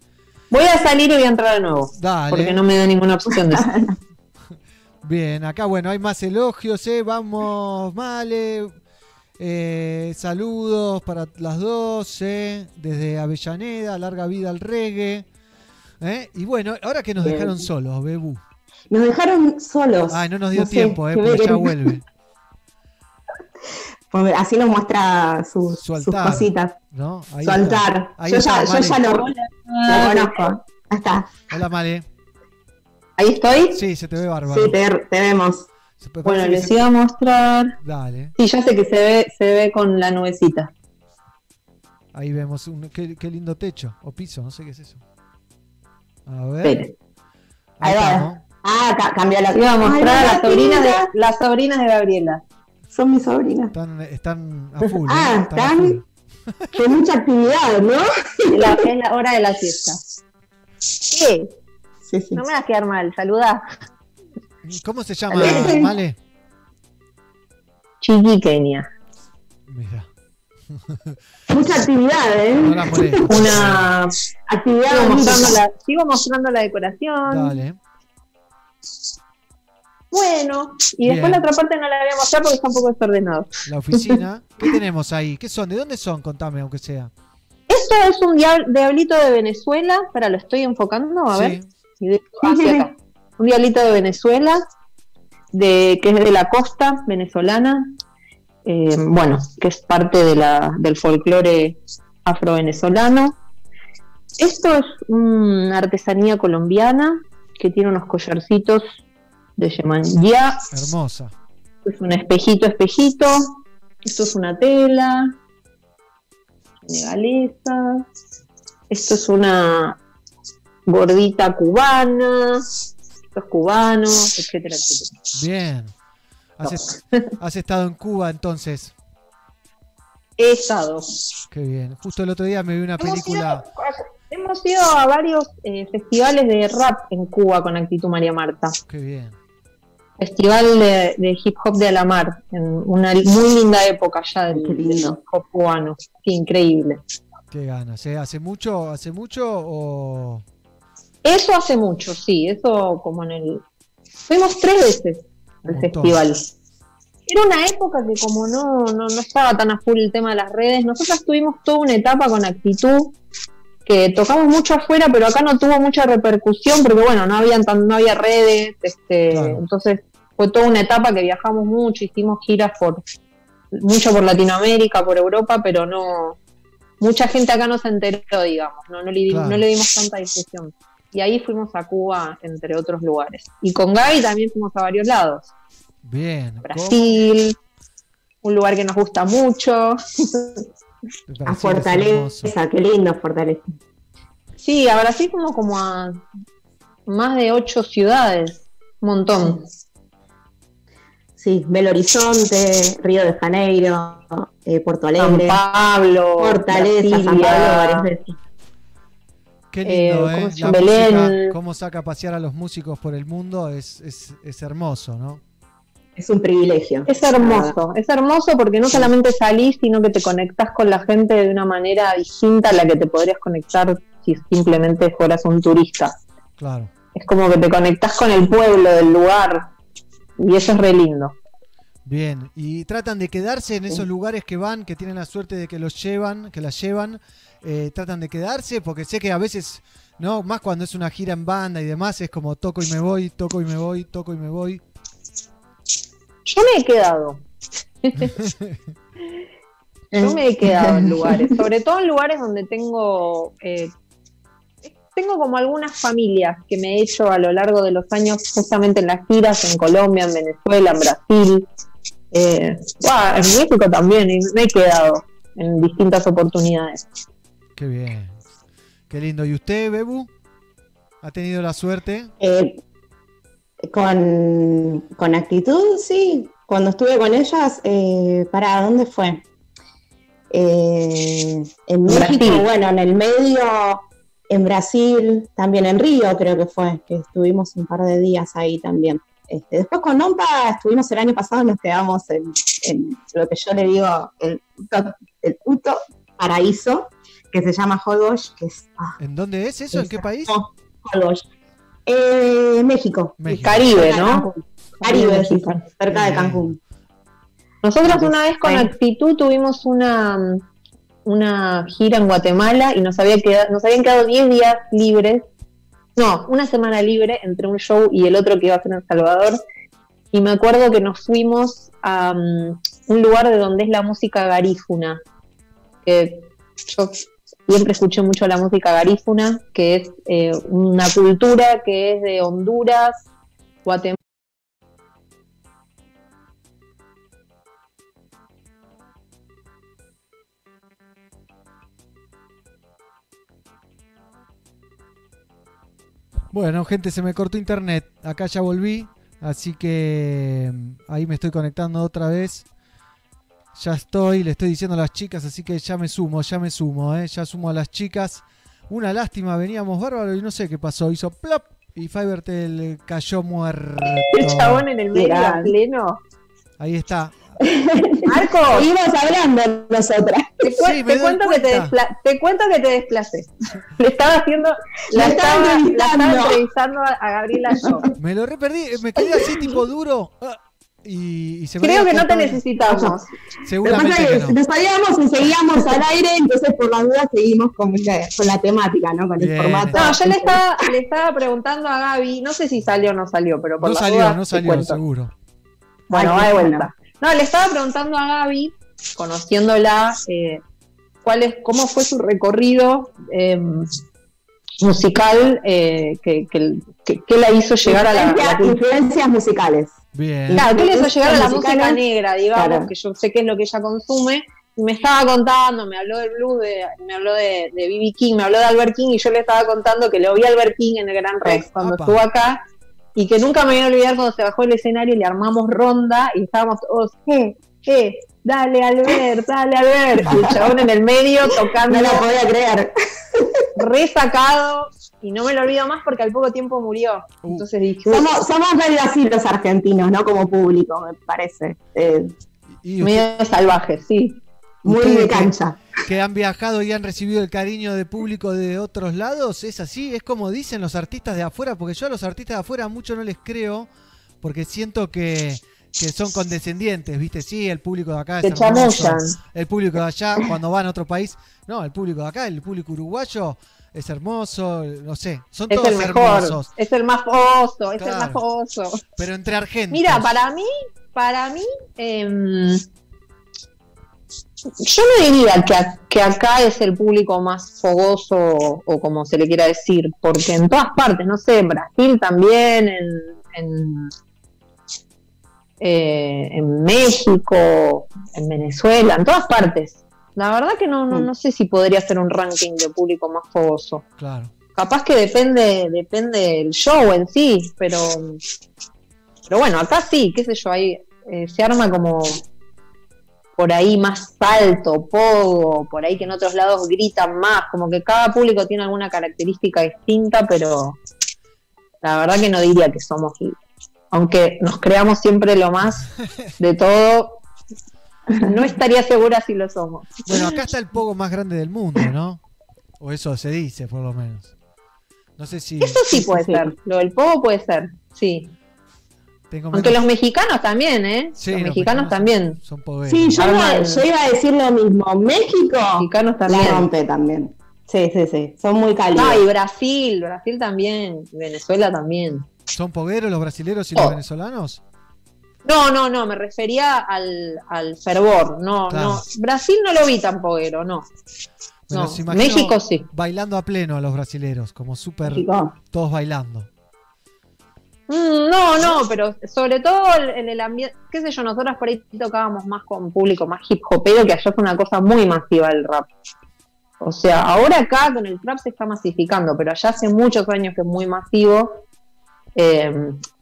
S8: Voy a salir y voy a entrar de nuevo.
S1: Dale.
S8: Porque no me da ninguna opción de eso.
S1: Bien, acá, bueno, hay más elogios, ¿eh? Vamos, Male. Eh, saludos para las dos, ¿eh? Desde Avellaneda, larga vida al reggae. ¿eh? Y bueno, ahora que nos dejaron solos, Bebu.
S9: Nos dejaron solos.
S1: Ay, no nos dio tiempo, ¿eh?
S9: que
S1: Porque ya vuelve.
S9: Pues así nos muestra sus,
S1: Su
S9: sus
S1: altar.
S9: cositas.
S1: ¿no? Ahí
S9: Su
S1: está.
S9: altar.
S1: Ahí
S9: yo,
S1: está,
S9: ya, yo ya lo, lo conozco. Ahí está.
S1: Hola, Male.
S8: ¿Ahí estoy?
S1: Sí, se te ve bárbaro.
S9: Sí, te, te vemos.
S8: Bueno, les
S1: se-
S8: iba a mostrar.
S1: Dale.
S8: Sí, ya sé que se ve, se ve con la nubecita.
S1: Ahí vemos un, qué, qué lindo techo o piso, no sé qué es eso. A ver. Ahí
S9: Ahí va. Ah, ca- cambió la
S8: Les iba a mostrar a las sobrinas de, las sobrinas de Gabriela.
S9: Son mis sobrinas.
S1: Están, están a full. ¿eh?
S9: Ah,
S1: Están a
S9: están
S1: full.
S9: con mucha actividad, ¿no?
S8: La- es la hora de la siesta. ¿Qué?
S9: Sí, sí.
S8: No me vas a quedar mal, saludá.
S1: ¿Cómo se llama. Male?
S8: Chiqui Kenia.
S1: Mira,
S9: Mucha actividad, ¿eh?
S1: no la molesto.
S8: Una.
S9: Actividad.
S8: Sigo mostrando, la, sigo mostrando la decoración.
S1: Dale.
S8: Bueno, y después la otra parte no la voy a mostrar porque está un poco desordenado.
S1: La oficina. ¿Qué tenemos ahí? ¿Qué son? ¿De dónde son? Contame, aunque sea.
S8: Esto es un diab- diablito de Venezuela. Espera, lo estoy enfocando, a ver.
S1: Sí.
S8: Y de- hacia acá. Un diablito de Venezuela, de, que es de la costa venezolana. eh, bueno, que es parte de la, del folclore afro-venezolano. Esto es una artesanía colombiana que tiene unos collarcitos de Yemanjá.
S1: Hermosa.
S8: Es un espejito, espejito. Esto es una tela senegalesa. Esto es una gordita cubana. Cubanos, etcétera, etcétera.
S1: Bien. Has, est- has estado en Cuba entonces.
S8: He estado.
S1: Qué bien. Justo el otro día me vi una
S8: Hemos
S1: película.
S8: Hemos ido a varios eh, festivales de rap en Cuba con Actitud María Marta.
S1: Qué bien.
S8: Festival de, de hip hop de Alamar, en una muy linda época ya del, del hip hop cubano. Sí, increíble.
S1: Qué ganas. ¿eh? ¿Hace mucho? ¿Hace mucho o.?
S8: Eso hace mucho, sí, eso como en el... Fuimos tres veces al festival. Era una época que como no, no, no estaba tan a full el tema de las redes, nosotros tuvimos toda una etapa con actitud, que tocamos mucho afuera, pero acá no tuvo mucha repercusión, porque bueno, no, habían tan, no había redes, este, entonces fue toda una etapa que viajamos mucho, hicimos giras por mucho por Latinoamérica, por Europa, pero no, mucha gente acá no se enteró, digamos, no, no, le,
S1: Claro.
S8: no le dimos tanta difusión. Y ahí fuimos a Cuba, entre otros lugares. Y con Gaby también fuimos a varios lados.
S1: Bien.
S8: Brasil, un lugar que nos gusta mucho.
S9: A Fortaleza, qué lindo Fortaleza.
S8: Sí, a Brasil fuimos como a más de ocho ciudades, un montón.
S9: Sí, Belo Horizonte, Río de Janeiro, eh, Porto Alegre.
S8: San Pablo,
S9: Fortaleza, San. Pablo varias veces.
S1: Qué lindo,
S8: Eh,
S1: ¿eh?
S8: ¿cómo
S1: La música, saca a pasear a los músicos por el mundo es, es, es hermoso, ¿no?
S9: Es un privilegio.
S8: Es hermoso, es hermoso porque no solamente salís, sino que te conectás con la gente de una manera distinta a la que te podrías conectar si simplemente fueras un turista.
S1: Claro.
S8: Es como que te conectás con el pueblo, del lugar, y eso es re lindo.
S1: Bien. Y tratan de quedarse en esos lugares que van, que tienen la suerte de que los llevan, que las llevan. Eh, tratan de quedarse, porque sé que a veces, ¿no? Más cuando es una gira en banda y demás, es como toco y me voy, toco y me voy, toco y me voy.
S8: Yo me he quedado. Yo me he quedado en lugares, sobre todo en lugares donde tengo eh, tengo como algunas familias que me he hecho a lo largo de los años, justamente en las giras en Colombia, en Venezuela, en Brasil, eh, buah, en México también, y me he quedado en distintas oportunidades.
S1: Qué bien. Qué lindo. ¿Y usted, Bebu? ¿Ha tenido la suerte?
S9: Eh, con, con actitud, sí. Cuando estuve con ellas, eh, ¿para dónde fue? Eh, en México,
S8: Brasil.
S9: bueno, en el medio, en Brasil, también en Río creo que fue, que estuvimos un par de días ahí también. Este, después con Nompa estuvimos el año pasado, nos quedamos en, en lo que yo le digo el, el puto paraíso, que se llama Holbox, que es ah,
S1: ¿En dónde es eso? ¿En qué país?
S9: Holbox. Eh, México.
S1: México.
S8: Caribe, ¿no?
S9: Caribe, sí, cerca de. Cancún.
S8: Nosotros una vez con actitud tuvimos una, una gira en Guatemala y nos, había quedado, nos habían quedado 10 días libres, no, una semana libre entre un show y el otro que iba a ser en El Salvador. Y me acuerdo que nos fuimos a um, un lugar de donde es la música garífuna, que yo siempre escuché mucho la música garífuna, que es eh, una cultura que es de Honduras, Guatemala.
S1: Bueno, gente, se me cortó internet. Acá ya volví. Así que mm, ahí me estoy conectando otra vez. Ya estoy, le estoy diciendo a las chicas, así que ya me sumo, ya me sumo, ¿eh? ya sumo a las chicas. Una lástima, veníamos bárbaro y no sé qué pasó. Hizo plop y Fivertel cayó muerto.
S8: El chabón en el medio pleno.
S1: Ahí está.
S8: Marco,
S9: Seguimos hablando nosotras.
S8: te, cu-
S1: Sí, me
S8: te cuento que te, te cuento que te desplacé. Le estaba haciendo, la
S9: estaba
S8: estaba, la
S9: entrevistando.
S8: estaba entrevistando a, a Gabriela yo.
S1: Me lo re perdí, eh, me quedé así tipo duro. Y, y se me
S8: Creo que no te necesitamos.
S9: Lo que pasa
S1: Seguramente
S9: es
S1: que
S9: que
S1: no.
S9: nos salíamos y seguíamos al aire, entonces por las dudas seguimos con, la- con la temática, ¿no? Con el formato.
S8: No, yo le estaba, le estaba preguntando a Gaby, no sé si salió o no salió, pero por
S1: No
S8: las
S1: salió,
S8: dudas
S1: no salió, seguro.
S8: Bueno, va de vuelta. No, le estaba preguntando a Gaby, conociéndola, eh, cuál es, cómo fue su recorrido eh, musical eh, que, que, que- que la hizo llegar a la, la-
S9: influencias musicales.
S1: Bien.
S8: Claro, ¿qué le hizo llegar a la música negra, digamos,
S9: Claro.
S8: que yo sé que es lo que ella consume? Y me estaba contando, me habló del blues, de- me habló de de B.B. King, me habló de Albert King, y yo le estaba contando que lo vi a Albert King en el Gran Rex cuando estuvo acá, y que nunca me voy a olvidar cuando se bajó el escenario y le armamos ronda, y estábamos todos, eh, eh, dale Albert, dale Albert, y el chabón en el medio tocando,
S9: No la podía creer.
S8: resacado, y no me lo olvido más porque al poco tiempo murió.
S1: Uh.
S8: Entonces dije,
S9: Somos, somos medio así los argentinos, ¿no? Como público, me parece. Eh,
S1: Y
S8: medio salvaje, sí.
S9: muy de cancha.
S1: que han viajado y han recibido el cariño de público de otros lados, es así, es como dicen los artistas de afuera, porque yo a los artistas de afuera mucho no les creo, porque siento que, que son condescendientes, ¿viste? Sí, el público de acá es hermoso, el público de allá cuando van a otro país, no, el público de acá, el público uruguayo es hermoso, no sé, son
S8: Es
S1: todos
S8: el mejor,
S1: hermosos,
S8: es el más foso, es el más foso.
S1: pero entre argentinos.
S8: Mira, para mí, para mí, em, yo no diría que, a- que acá es el público más fogoso o como se le quiera decir, porque en todas partes, no sé, en Brasil también, en, en, eh, en México, en Venezuela, en todas partes. La verdad que no, no, no sé si podría ser un ranking de público más fogoso.
S1: Claro.
S8: Capaz que depende, depende del show en sí, pero, pero bueno, acá sí, qué sé yo, ahí eh, se arma como por ahí más alto, pogo, por ahí que en otros lados gritan más, como que cada público tiene alguna característica distinta, pero la verdad que no diría que somos, aunque nos creamos siempre lo más de todo, no estaría segura si lo somos.
S1: Bueno, acá está el pogo más grande del mundo, ¿no? O eso se dice, por lo menos. No sé si...
S8: Eso sí puede ser, lo del pogo puede ser, sí.
S1: Tengo
S8: Aunque
S1: menos-
S8: los mexicanos también, ¿eh?
S1: Sí,
S8: los,
S1: los
S8: mexicanos
S1: mexicanos
S8: también.
S1: Son pogueros.
S9: Sí, yo iba,
S8: Arman-
S9: yo iba a decir lo mismo. México
S8: Mexicanos
S9: la
S8: también.
S9: rompe también. Sí, sí, sí. Son muy cálidos.
S8: Ah, y Brasil, Brasil también, Venezuela también.
S1: ¿Son pogueros los brasileros y los
S8: Oh.
S1: venezolanos?
S8: No, no, no, me refería al, al fervor, no,
S1: Claro.
S8: no. Brasil no lo vi tan poguero, no. No, México sí.
S1: Bailando a pleno a los brasileros, como súper todos bailando.
S8: Mm, no, no, pero sobre todo en el ambiente, qué sé yo, nosotras por ahí tocábamos más con público más hip hopero, que allá es una cosa muy masiva el rap. O sea, ahora acá con el trap se está masificando, pero allá hace muchos años que es muy masivo. Eh,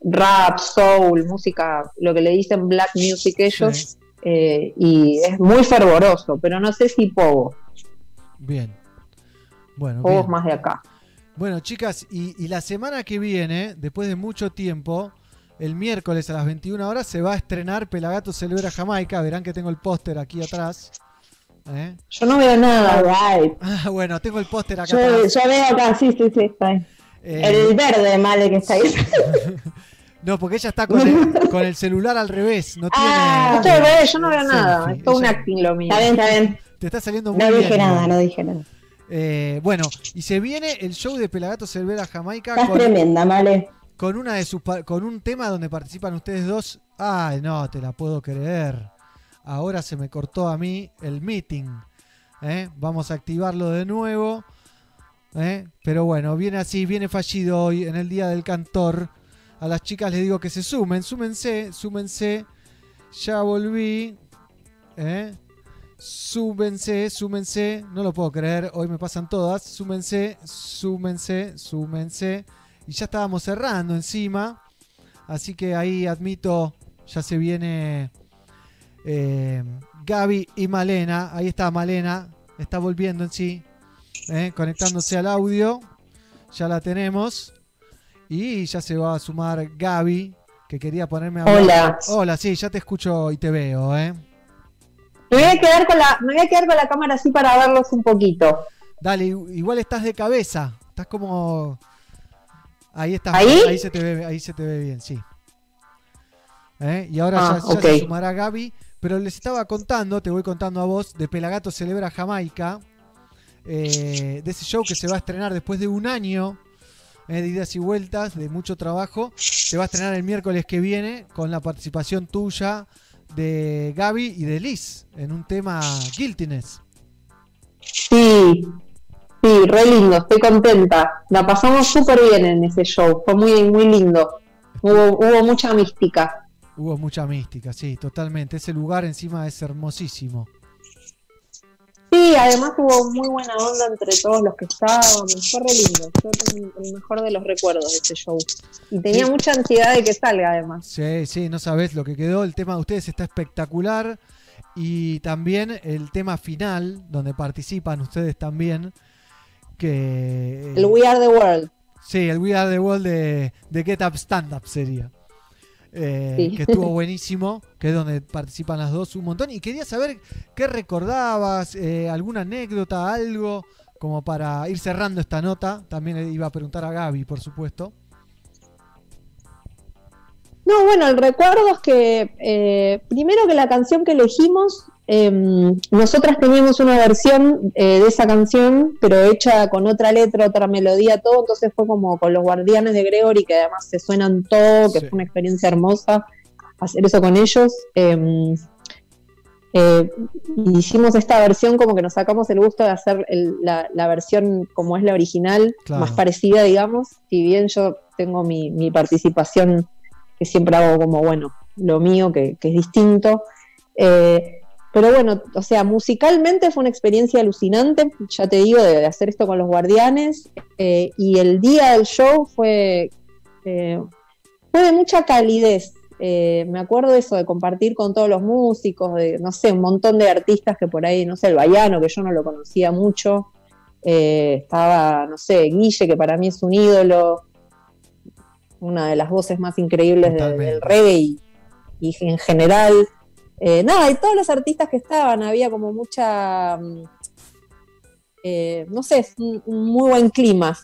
S8: rap, soul, música, lo que le dicen black music ellos, eh, y es muy fervoroso, pero no sé si pogo,
S1: Bien. Bueno,
S8: pogo
S1: bien.
S8: más de acá.
S1: Bueno, chicas, y, y la semana que viene, después de mucho tiempo, el miércoles a las 21 horas se va a estrenar Pelagato Celebra Jamaica. Verán que tengo el póster aquí atrás. ¿Eh?
S8: Yo no veo nada.
S9: Alright.
S1: Ah, bueno, tengo el póster acá
S9: Yo,
S1: atrás.
S9: yo veo acá, sí, sí, sí, está ahí.
S1: Eh,
S9: El verde, male, que está ahí.
S1: no, porque ella está con el, con el celular al revés. No tiene.
S9: Ah,
S8: Yo, yo no veo nada, es todo un acting lo mío.
S9: Está bien, está bien.
S1: Te está saliendo muy
S9: No
S1: bien.
S9: dije nada, no dije nada.
S1: Eh, bueno, y se viene el show de Pelagato Cervera Jamaica
S9: Estás
S1: con,
S9: tremenda, Male.
S1: con una de sus con un tema donde participan ustedes dos. Ay, no, te la puedo creer. Ahora se me cortó a mí el meeting. ¿eh? Vamos a activarlo de nuevo. ¿Eh? Pero bueno, viene así, viene fallido hoy en el día del cantor. A las chicas les digo que se sumen, súmense, súmense. Ya volví. ¿eh? Súmense. No lo puedo creer, hoy me pasan todas. Súmense, súmense, súmense. Y ya estábamos cerrando encima. Así que ahí admito, ya se viene eh, Gaby y Malena. Ahí está Malena, está volviendo en sí, eh, conectándose al audio. Ya la tenemos. Y ya se va a sumar Gaby, que quería ponerme a hablar.
S8: Hola.
S1: Hola, sí, ya te escucho y te veo, ¿eh?
S8: Me voy a quedar con la, me voy a quedar con la cámara así para verlos un poquito.
S1: Dale, igual estás de cabeza. Estás como. Ahí estás.
S8: ¿Ahí?
S1: se te ve, ahí se te ve bien, sí. ¿Eh? Y ahora
S8: Ah,
S1: ya, ya
S8: ok.
S1: se sumará Gaby. Pero les estaba contando, te voy contando a vos, de Pelagato Celebra Jamaica. Eh, de ese show que se va a estrenar después de un año eh, de idas y vueltas, de mucho trabajo. Se va a estrenar el miércoles que viene con la participación tuya de Gaby y de Liz en un tema Guiltiness.
S8: Sí, sí, re lindo, estoy contenta. La pasamos súper bien en ese show, fue muy, muy lindo. Hubo, hubo mucha mística.
S1: Hubo mucha mística, sí, totalmente. Ese lugar encima es hermosísimo.
S8: Sí, además hubo muy buena onda entre todos los que estábamos. Fue re lindo. El mejor de los recuerdos de ese show. Y tenía
S1: Sí.
S8: mucha ansiedad de que salga, además.
S1: Sí, sí, no sabes lo que quedó. El tema de ustedes está espectacular. Y también el tema final, donde participan ustedes también. Que.
S8: El We Are the World.
S1: Sí, el We Are the World de, de Get Up Stand Up sería. Eh,
S8: Sí.
S1: Que estuvo buenísimo, que es donde participan las dos un montón. Y quería saber qué recordabas, eh, alguna anécdota, algo, como para ir cerrando esta nota. También le iba a preguntar a Gaby, por supuesto.
S8: No, bueno, el recuerdo es que eh, primero que la canción que elegimos, eh, nosotras teníamos una versión eh, de esa canción, pero hecha con otra letra, otra melodía, todo, entonces fue como con los guardianes de Gregory, que además se suenan todo, que
S1: Sí.
S8: fue una experiencia hermosa hacer eso con ellos. Eh, eh, hicimos esta versión como que nos sacamos el gusto de hacer el- la, la versión como es la original,
S1: Claro.
S8: más parecida, digamos, si bien yo tengo mi, mi participación que siempre hago como, bueno, lo mío, que, es distinto. Eh, pero bueno, o sea, musicalmente fue una experiencia alucinante, ya te digo, de, hacer esto con los guardianes. eh, y el día del show fue, eh, fue de mucha calidez. Me acuerdo eso, de compartir con todos los músicos, de, no sé, un montón de artistas que por ahí, no sé, el Bayano, que yo no lo conocía mucho. estaba, no sé, Guille, que para mí es un ídolo una de las voces más increíbles de-
S1: Totalmente.
S8: del reggae y, y en general. Eh, nada, y todos los artistas que estaban, había como mucha, mm, eh, no sé, un, un muy buen clima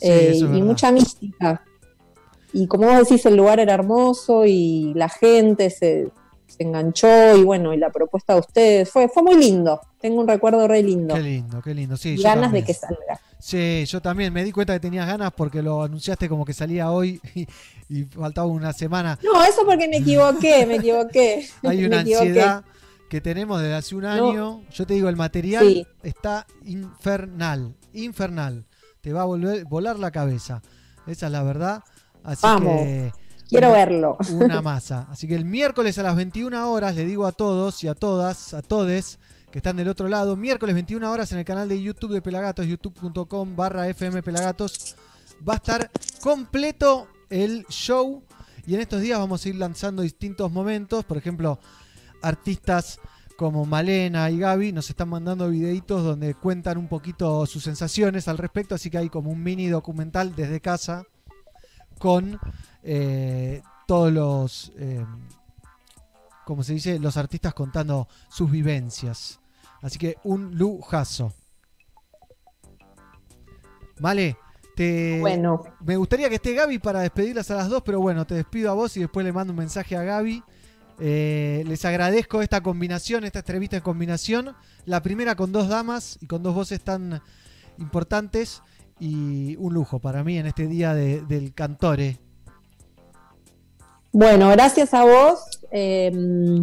S1: Sí,
S8: eh, y
S1: verdad.
S8: mucha mística. Y como vos decís, el lugar era hermoso y la gente se, se enganchó y bueno, y la propuesta de ustedes fue, fue muy lindo. Tengo un recuerdo re lindo.
S1: Qué lindo, qué lindo. Sí,
S8: y ganas de que salga.
S1: Sí, yo también me di cuenta que tenías ganas porque lo anunciaste como que salía hoy y, y faltaba una semana.
S8: No, eso porque me equivoqué, me equivoqué.
S1: Hay una ansiedad que tenemos desde hace un
S8: No.
S1: año. Yo te digo, el material
S8: Sí.
S1: está infernal, infernal. Te va a volver, volar la cabeza. Esa es la verdad. Así
S8: Vamos.
S1: que
S8: Quiero
S1: una-
S8: verlo.
S1: Una masa. Así que el miércoles a las 21 horas le digo a todos y a todas, a todes que están del otro lado, miércoles 21 horas en el canal de YouTube de Pelagatos, youtube.com barra FM Pelagatos, va a estar completo el show y en estos días vamos a ir lanzando distintos momentos, por ejemplo, artistas como Malena y Gaby nos están mandando videitos donde cuentan un poquito sus sensaciones al respecto, así que hay como un mini documental desde casa con eh, todos los, eh, como se dice, los artistas contando sus vivencias. Así que un lujazo. Vale, te,
S8: Bueno.
S1: me gustaría que esté Gaby para despedirlas a las dos, pero bueno, te despido a vos y después le mando un mensaje a Gaby. Eh, les agradezco esta combinación, esta entrevista en combinación. La primera con dos damas y con dos voces tan importantes. Y un lujo para mí en este día de- del cantore.
S8: Bueno, gracias a vos. eh,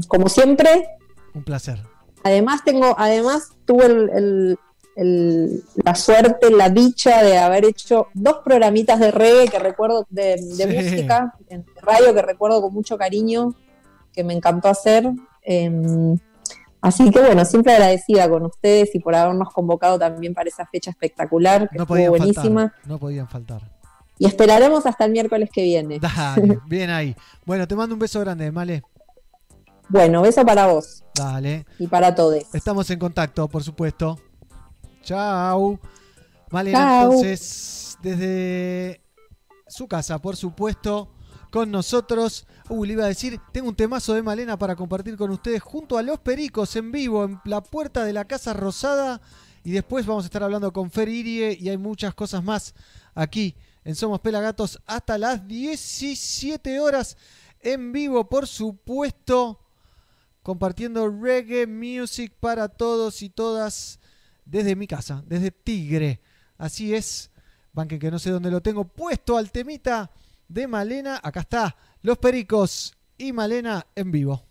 S8: como siempre,
S1: Un placer.
S8: Además tengo, además tuve el- el- el- la suerte, la dicha de haber hecho dos programitas de reggae que recuerdo de, de
S1: Sí.
S8: música en radio que recuerdo con mucho cariño, que me encantó hacer. Em, así que bueno, siempre agradecida con ustedes y por habernos convocado también para esa fecha espectacular, que
S1: No
S8: estuvo buenísima.
S1: faltar. No podían faltar.
S8: Y esperaremos hasta el miércoles que viene.
S1: Dale, bien ahí. Bueno, te mando un beso grande, Male.
S8: Bueno, beso para vos
S1: Dale.
S8: y para todos.
S1: Estamos en contacto, por supuesto. Chao. Malena,
S8: Chau.
S1: entonces, desde su casa, por supuesto, con nosotros. Uy, le iba a decir, tengo un temazo de Malena para compartir con ustedes junto a Los Pericos en vivo en la puerta de la Casa Rosada. Y después vamos a estar hablando con Fer Irie y hay muchas cosas más aquí en Somos Pelagatos hasta las 17 horas en vivo, por supuesto compartiendo reggae music para todos y todas desde mi casa, desde Tigre. Así es, banquen que no sé dónde lo tengo puesto al temita de Malena. Acá está, Los Pericos y Malena en vivo.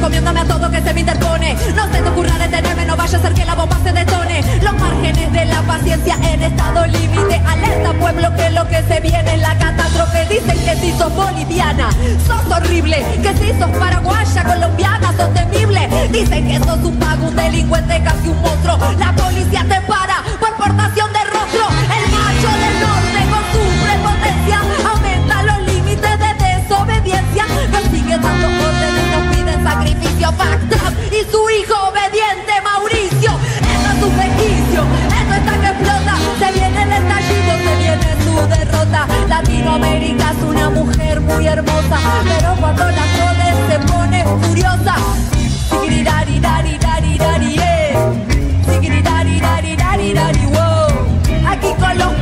S10: Comiéndome a todo que se me interpone. No se te ocurra detenerme, no vaya a ser que la bomba se detone. Los márgenes de la paciencia en estado límite. Alerta pueblo que lo que se viene es la catástrofe. Dicen que si sos boliviana, sos horrible. Que si sos paraguaya, colombiana, sos temible. Dicen que sos un pago, un delincuente, casi un monstruo. La policía te para por portación de rostro. El macho del norte con su prepotencia sacrificio. Bagdad y su hijo obediente Mauricio. Esto es un bequicio, esto está que explota. Se viene el estallido, se viene su derrota. Latinoamérica es una mujer muy hermosa, pero cuando la jodes se pone furiosa. Sigiridaridaridaridari, eh. Sigiridaridaridaridari, wow. Aquí con los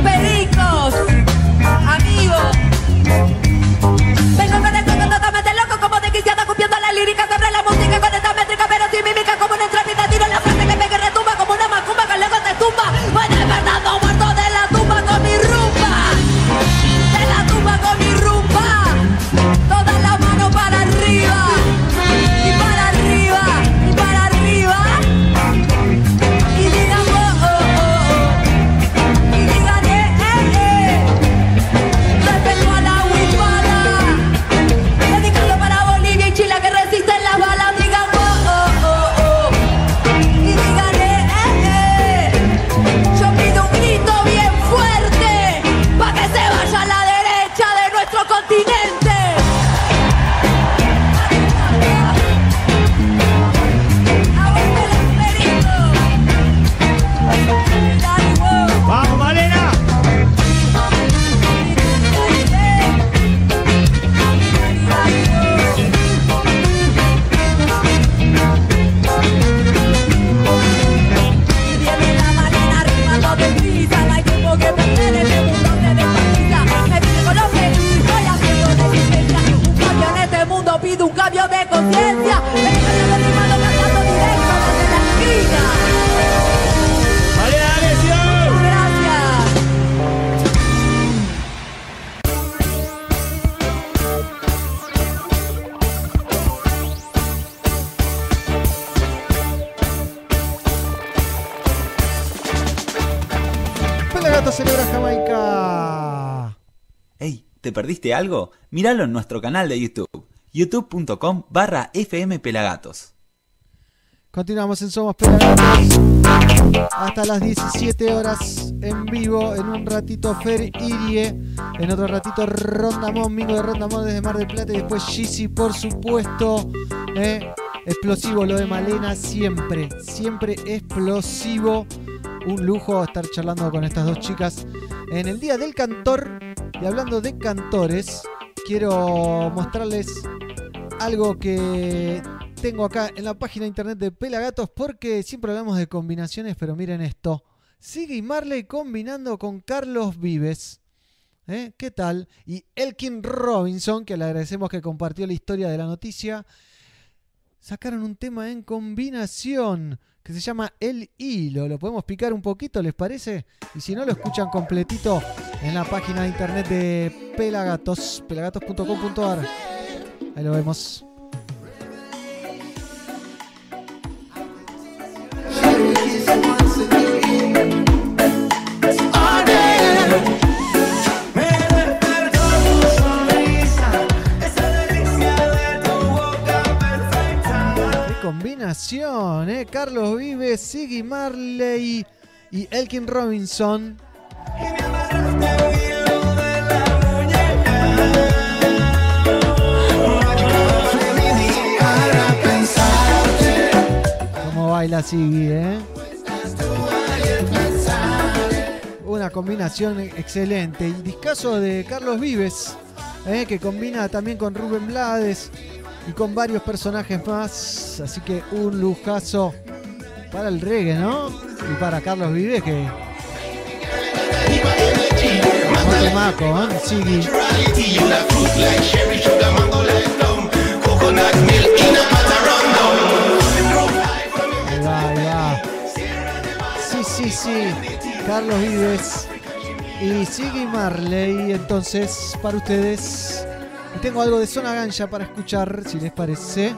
S10: la música con esta métrica pero sin mímica como una entrapita tiro la frase que pegue retumba como una macumba que luego te tumba pues despertando
S11: ¿te perdiste algo? Míralo en nuestro canal de YouTube, youtube.com barra fmpelagatos.
S1: Continuamos en Somos Pelagatos. Hasta las 17 horas en vivo. En un ratito Fer Irie. En otro ratito Rondamón, Mingo de Rondamón desde Mar del Plata. Y después Gizzy, por supuesto. ¿eh? Explosivo lo de Malena, siempre. Siempre explosivo. Un lujo estar charlando con estas dos chicas en el Día del Cantor. Y hablando de cantores, quiero mostrarles algo que tengo acá en la página de internet de Pelagatos porque siempre hablamos de combinaciones, pero miren esto. Sigue Marley combinando con Carlos Vives. ¿Eh? ¿Qué tal? Y Elkin Robinson, que le agradecemos que compartió la historia de la noticia, sacaron un tema en combinación que se llama El Hilo. ¿Lo podemos picar un poquito, les parece? Y si no, lo escuchan completito en la página de internet de Pelagatos, pelagatos.com.ar. Ahí lo vemos. Combinación, ¿eh? Carlos Vives, Siggy Marley y Elkin Robinson. Cómo baila Siggy, ¿eh? Una combinación excelente. Y discazo de Carlos Vives, ¿eh? que combina también con Rubén Blades y con varios personajes más. Así que un lujazo para el reggae, ¿no? Y para Carlos Vives, que. Otro maco, ¿eh? Siggy. Ahí va. Sí, sí, sí. Carlos Vives y Siggy Marley. Entonces, para ustedes. Tengo algo de zona gancha para escuchar, si les parece.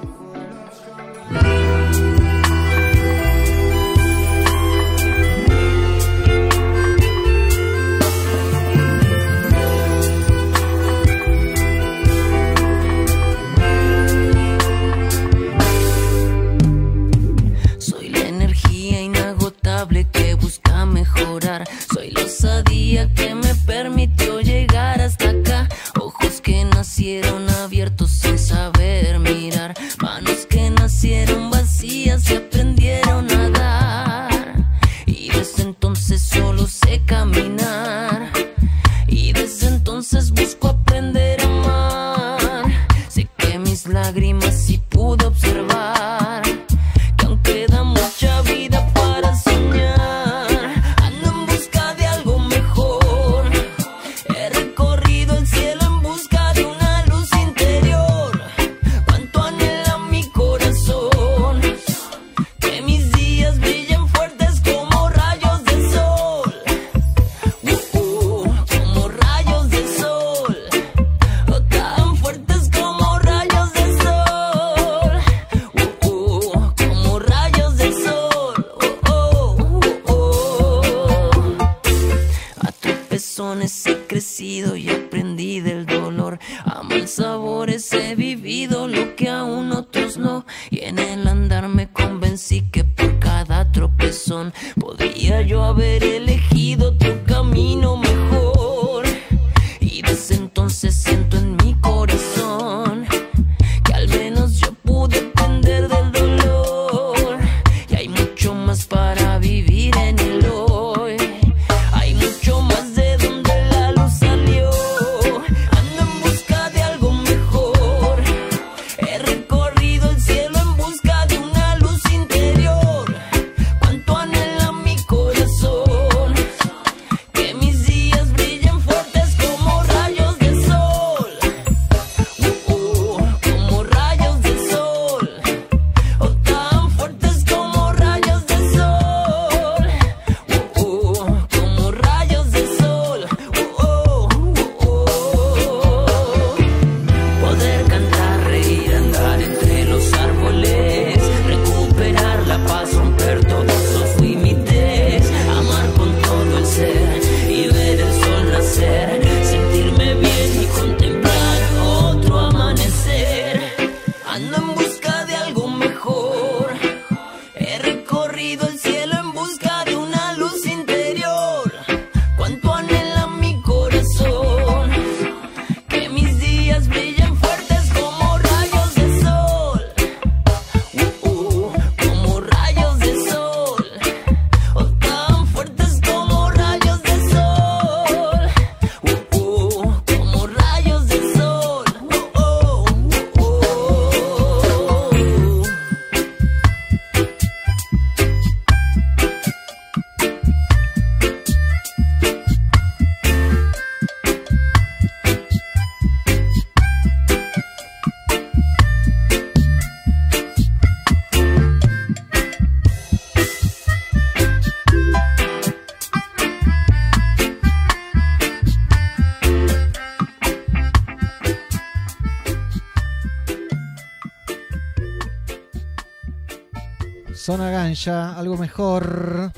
S1: Ganja, algo mejor.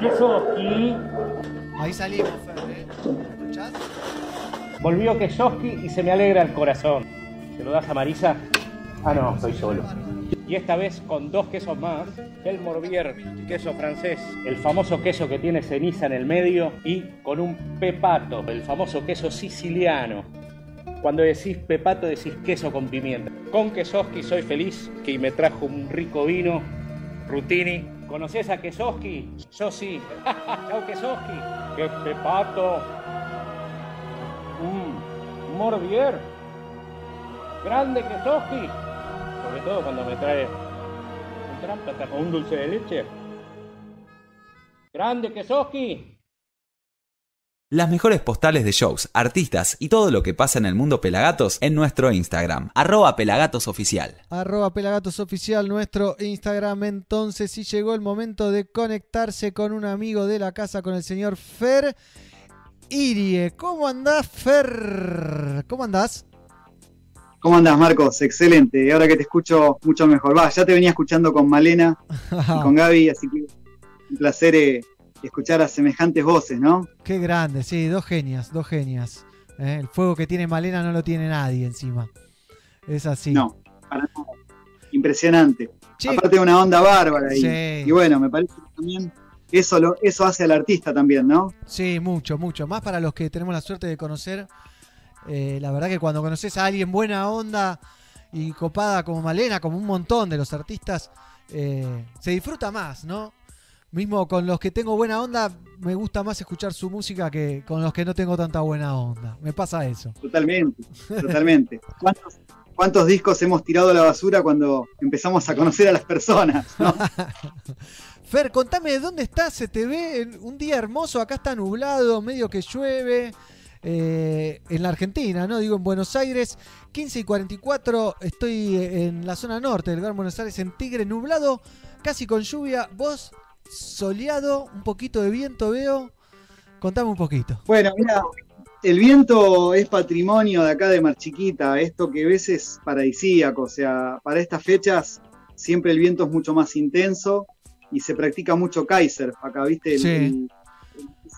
S12: Kesoski.
S1: Ahí salimos, Fer, ¿eh? ¿Escuchás?
S12: Volvió Kesoski y se me alegra el corazón. ¿Se lo das a Marisa? Ah, no, estoy solo. Y esta vez con dos quesos más, el Morbier, queso francés, el famoso queso que tiene ceniza en el medio, y con un pepato, el famoso queso siciliano. Cuando decís pepato decís queso con pimienta. Con Kesoski soy feliz, que me trajo un rico vino, Rutini. ¿Conoces a Kesoski? Yo sí. Chau Kesoski. ¡Qué pepato! Mmm, Morbier. Grande Kesoski. Sobre todo cuando me trae un trámpata con un dulce de leche. Grande Kesoski.
S11: Las mejores postales de shows, artistas y todo lo que pasa en el mundo Pelagatos en nuestro Instagram, arroba pelagatosoficial.
S1: Arroba Pelagatos Oficial, nuestro Instagram. Entonces, sí llegó el momento de conectarse con un amigo de la casa, con el señor Fer Irie. ¿Cómo andás, Fer? ¿Cómo andás?
S13: ¿Cómo andás, Marcos? Excelente. Y ahora que te escucho mucho mejor. Va, ya te venía escuchando con Malena y con Gaby, así que un placer eh, escuchar a semejantes voces, ¿no?
S1: Qué grande, sí, dos genias, dos genias. ¿eh? El fuego que tiene Malena no lo tiene nadie encima. Es así.
S13: No, para nada. impresionante.
S1: Che.
S13: Aparte de una onda bárbara. Y,
S1: Sí.
S13: y bueno, me parece que también eso, lo, eso hace al artista también, ¿no?
S1: Sí, mucho, mucho. Más para los que tenemos la suerte de conocer. eh, la verdad que cuando conoces a alguien buena onda y copada como Malena, como un montón de los artistas, eh, se disfruta más, ¿no? Mismo con los que tengo buena onda, me gusta más escuchar su música que con los que no tengo tanta buena onda. Me pasa eso.
S13: Totalmente, totalmente. ¿Cuántos, cuántos discos hemos tirado a la basura cuando empezamos a conocer a las personas? ¿no?
S1: Fer, contame de dónde estás, se te ve en un día hermoso, acá está nublado, medio que llueve, eh, en la Argentina, ¿no? Digo, en Buenos Aires, 15 y 44, estoy en la zona norte del Gran Buenos Aires, en Tigre, nublado, casi con lluvia, vos soleado, un poquito de viento veo, contame un poquito.
S13: Bueno, mira, el viento es patrimonio de acá de Mar Chiquita, esto que ves es paradisíaco, o sea, para estas fechas siempre el viento es mucho más intenso y se practica mucho Kaiser, acá viste el-
S1: Sí.
S13: el-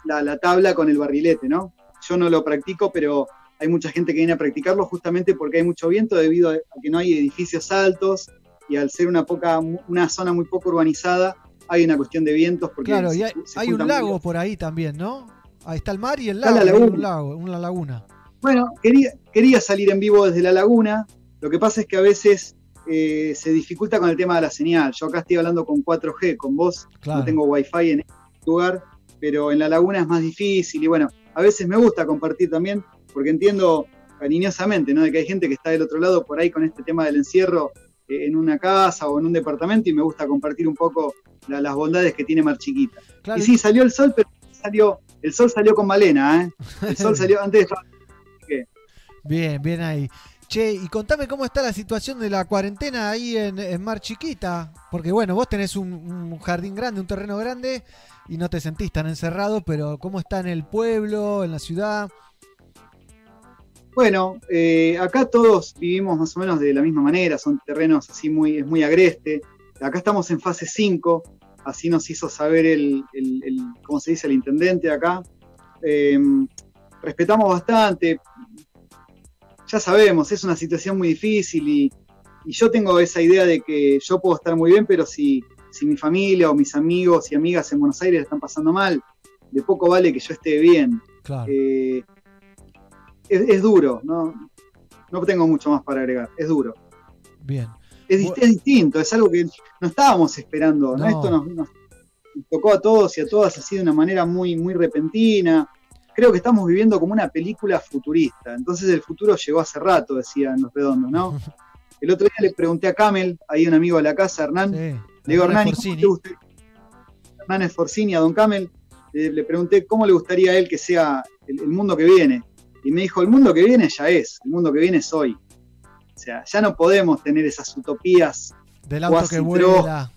S13: la, la tabla con el barrilete, ¿no? Yo no lo practico, pero hay mucha gente que viene a practicarlo justamente porque hay mucho viento debido a que no hay edificios altos y al ser una, poca, una zona muy poco urbanizada, hay una cuestión de vientos porque
S1: Claro, y hay,
S13: se
S1: hay un lago por ahí también, ¿no? Ahí está el mar y el lago,
S13: la laguna.
S1: un lago, una laguna.
S13: Bueno, quería, quería salir en vivo desde la laguna. Lo que pasa es que a veces eh, se dificulta con el tema de la señal. Yo acá estoy hablando con 4G, con vos.
S1: Claro.
S13: No tengo wifi en este lugar, pero en la laguna es más difícil. Y bueno, a veces me gusta compartir también, porque entiendo cariñosamente, ¿no? De que hay gente que está del otro lado por ahí con este tema del encierro eh, en una casa o en un departamento y me gusta compartir un poco la- las bondades que tiene Mar Chiquita.
S1: Claro.
S13: Y sí, salió el sol, pero salió, el sol salió con Malena, ¿eh? El sol salió antes de
S1: Bien, bien ahí. Che, y contame cómo está la situación de la cuarentena ahí en, en Mar Chiquita. Porque bueno, vos tenés un, un jardín grande, un terreno grande y no te sentís tan encerrado, pero ¿cómo está en el pueblo, en la ciudad?
S13: Bueno, eh, acá todos vivimos más o menos de la misma manera, son terrenos así muy, es muy agreste. Acá estamos en fase 5, así nos hizo saber el, el- el- ¿cómo se dice? El intendente acá. Eh, respetamos bastante, ya sabemos, es una situación muy difícil y, y yo tengo esa idea de que yo puedo estar muy bien, pero si, si mi familia o mis amigos y amigas en Buenos Aires están pasando mal, de poco vale que yo esté bien.
S1: Claro.
S13: Eh, es, es duro, ¿no? No tengo mucho más para agregar, es duro.
S1: Bien.
S13: Es, dis- es distinto, es algo que no estábamos esperando, ¿no? Esto nos, tocó a todos y a todas así de una manera muy, muy repentina. Creo que estamos viviendo como una película futurista. Entonces el futuro llegó hace rato, decían los redondos, ¿no? El otro día le pregunté a Camel, ahí un amigo de la casa, Hernán, le digo,
S1: Hernán
S13: Hernán, ¿y ¿cómo te gustaría? Hernán Esforcini, a Don Camel, le, le pregunté cómo le gustaría a él que sea el, el mundo que viene. Y me dijo, el mundo que viene ya es, el mundo que viene es hoy. O sea, ya no podemos tener esas utopías.
S1: Del auto que vuela.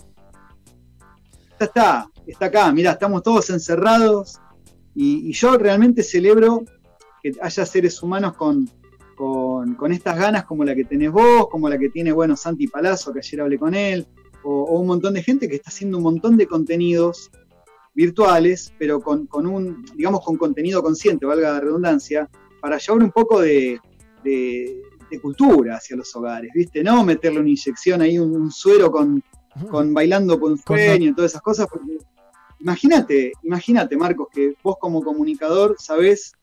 S13: Ya está, está acá, mirá, estamos todos encerrados y, y yo realmente celebro que haya seres humanos con, con, con estas ganas como la que tenés vos, como la que tiene, bueno, Santi Palazzo, que ayer hablé con él, o, o un montón de gente que está haciendo un montón de contenidos virtuales, pero con, con un, digamos, con contenido consciente, valga la redundancia, para llevar un poco de, de- de cultura hacia los hogares, ¿viste? No meterle una inyección ahí, un, un suero con, con bailando
S1: Con
S13: sueño y todas esas cosas, imagínate, imagínate, Marcos, que vos como comunicador sabés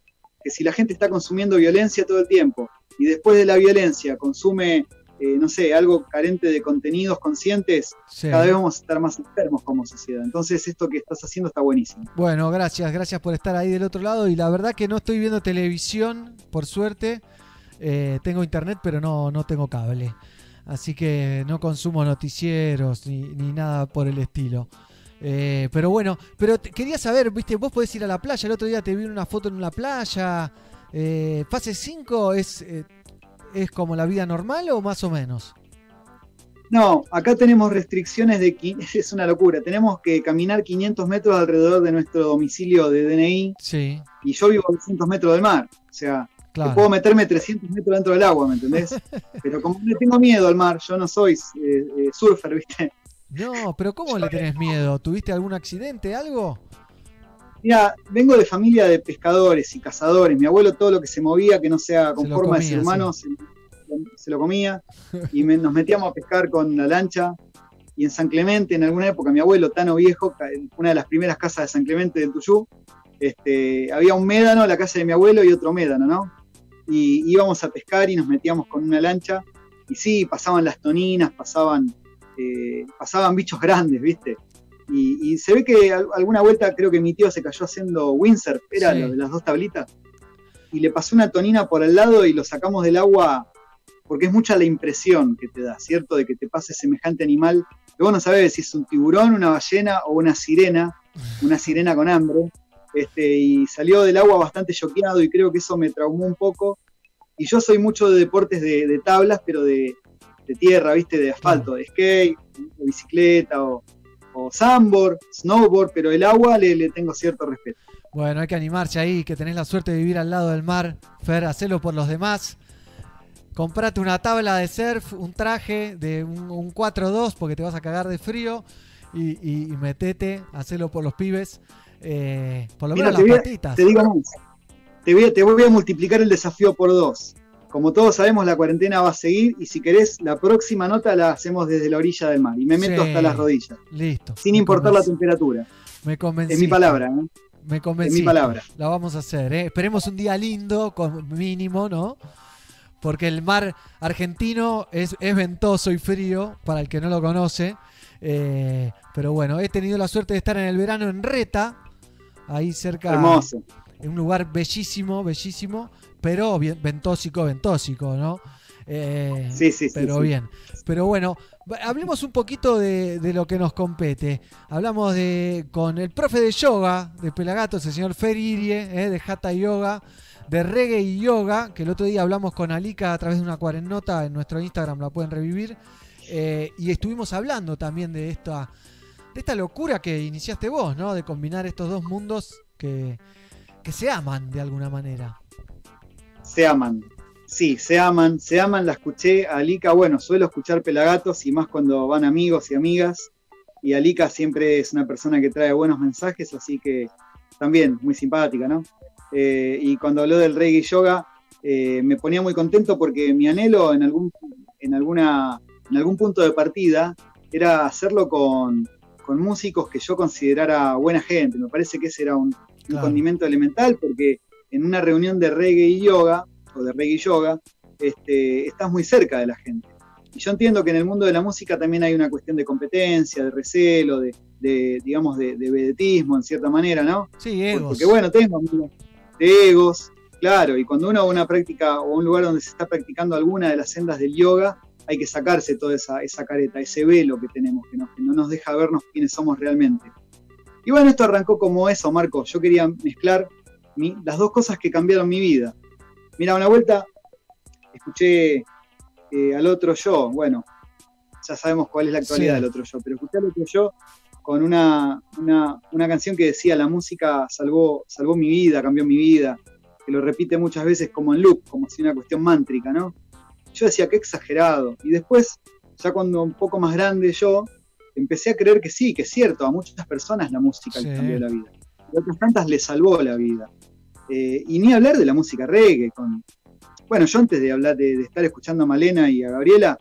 S13: que si la gente está consumiendo violencia todo el tiempo y después de la violencia consume, eh, no sé, algo carente de contenidos conscientes,
S1: Sí.
S13: cada vez vamos a estar más enfermos como sociedad. Entonces esto que estás haciendo está buenísimo.
S1: Bueno, gracias, gracias por estar ahí del otro lado. Y la verdad que no estoy viendo televisión, por suerte. Eh, tengo internet, pero no, no tengo cable. Así que no consumo noticieros ni, ni nada por el estilo. Eh, pero bueno, pero quería saber, viste, vos podés ir a la playa. El otro día te vi una foto en una playa. Eh, ¿Fase 5 es, eh, es como la vida normal o más o menos?
S13: No, acá tenemos restricciones de... Es una locura. Tenemos que caminar 500 metros alrededor de nuestro domicilio de DNI.
S1: Sí.
S13: Y yo vivo a 200 metros del mar. O sea,
S1: Claro.
S13: que puedo meterme 300 metros dentro del agua, ¿me entendés? Pero como le tengo miedo al mar, yo no soy eh, eh, surfer, ¿viste?
S1: No, pero ¿cómo le tenés miedo? ¿Tuviste algún accidente, algo?
S13: Mira, vengo de familia de pescadores y cazadores. Mi abuelo todo lo que se movía que no sea con
S1: Se
S13: forma de ser humano se lo comía, y me- nos metíamos a pescar con la lancha. Y en San Clemente, en alguna época, mi abuelo, Tano Viejo, una de las primeras casas de San Clemente del Tuyú, este, había un médano, la casa de mi abuelo, y otro médano, ¿no? Y íbamos a pescar y nos metíamos con una lancha, y sí, pasaban las toninas, pasaban, eh, pasaban bichos grandes, ¿viste? Y, y se ve que al- alguna vuelta creo que mi tío se cayó haciendo windsurf, era
S1: Sí.
S13: lo de las dos tablitas, y le pasó una tonina por al lado y lo sacamos del agua porque es mucha la impresión que te da, ¿cierto? De que te pase semejante animal, que vos no sabés si es un tiburón, una ballena o una sirena, una sirena con hambre, este, y salió del agua bastante choqueado y creo que eso me traumó un poco. Y yo soy mucho de deportes de, de tablas, pero de, de tierra, ¿viste? De asfalto, de skate, de bicicleta o, o sandboard, snowboard, pero el agua le, le tengo cierto respeto.
S1: Bueno, hay que animarse ahí, que tenés la suerte de vivir al lado del mar. Fer, hacelo por los demás. Comprate una tabla de surf, un traje de un, un 4-2 porque te vas a cagar de frío y, y- y metete, hacelo por los pibes. Eh, por lo menos
S13: te,
S1: las
S13: voy a-
S1: patitas.
S13: te digo más. Te voy, a, te voy a multiplicar el desafío por dos. Como todos sabemos, la cuarentena va a seguir y si querés, la próxima nota la hacemos desde la orilla del mar y me meto
S1: Sí.
S13: hasta las rodillas,
S1: Listo.
S13: sin importar la temperatura.
S1: Me convencí.
S13: Es mi palabra, ¿eh?
S1: Me
S13: Es
S1: convencí.
S13: mi palabra.
S1: La vamos a hacer. ¿eh? Esperemos un día lindo, con mínimo, ¿no? Porque el mar argentino es, es ventoso y frío, para el que no lo conoce. Eh, pero bueno, he tenido la suerte de estar en el verano en Reta, ahí cerca.
S13: Hermoso.
S1: En un lugar bellísimo, bellísimo, pero bien, ventósico, ventósico, ¿no? Eh,
S13: Sí, sí, sí,
S1: Pero
S13: sí.
S1: bien. Pero bueno, hablemos un poquito de, de lo que nos compete. Hablamos de con el profe de yoga de Pelagatos, el señor Feririe, eh, de Hatha Yoga, de Reggae y Yoga, que el otro día hablamos con Alika a través de una cuarennota en nuestro Instagram, la pueden revivir. Eh, y estuvimos hablando también de esta, de esta locura que iniciaste vos, ¿no? De combinar estos dos mundos que, que se aman de alguna manera.
S13: Se aman. Sí, se aman, se aman, la escuché. A Alika, bueno, suelo escuchar pelagatos y más cuando van amigos y amigas. Y Alika siempre es una persona que trae buenos mensajes, así que también muy simpática, ¿no? Eh, y cuando habló del reggae y yoga, eh, me ponía muy contento porque mi anhelo en algún, en alguna, en algún punto de partida era hacerlo con, con músicos que yo considerara buena gente. Me parece que ese era un, un
S1: Claro.
S13: condimento elemental porque en una reunión de reggae y yoga, o de reggae y yoga, este, estás muy cerca de la gente. Y yo entiendo que en el mundo de la música también hay una cuestión de competencia, de recelo, de, de, digamos, de, de vedetismo en cierta manera, ¿no?
S1: Sí, egos.
S13: Porque bueno, tengo de egos, claro, y cuando uno va a una práctica o a un lugar donde se está practicando alguna de las sendas del yoga, hay que sacarse toda esa, esa careta, ese velo que tenemos, que, nos- que no nos deja vernos quiénes somos realmente. Y bueno, esto arrancó como eso, Marco. Yo quería mezclar mi- las dos cosas que cambiaron mi vida. Mira, una vuelta escuché eh, al otro yo, bueno, ya sabemos cuál es la actualidad
S1: Sí.
S13: del otro yo, pero escuché al otro yo con una, una, una canción que decía la música salvó, salvó mi vida, cambió mi vida, que lo repite muchas veces como en loop, como si una cuestión mántrica, ¿no? Yo decía, qué exagerado. Y después, ya cuando un poco más grande yo, empecé a creer que sí, que es cierto, a muchas personas la música
S1: Sí.
S13: les cambió la vida. Y a otras tantas les salvó la vida. Eh, y ni hablar de la música reggae. Con... Bueno, yo antes de hablar de, de estar escuchando a Malena y a Gabriela,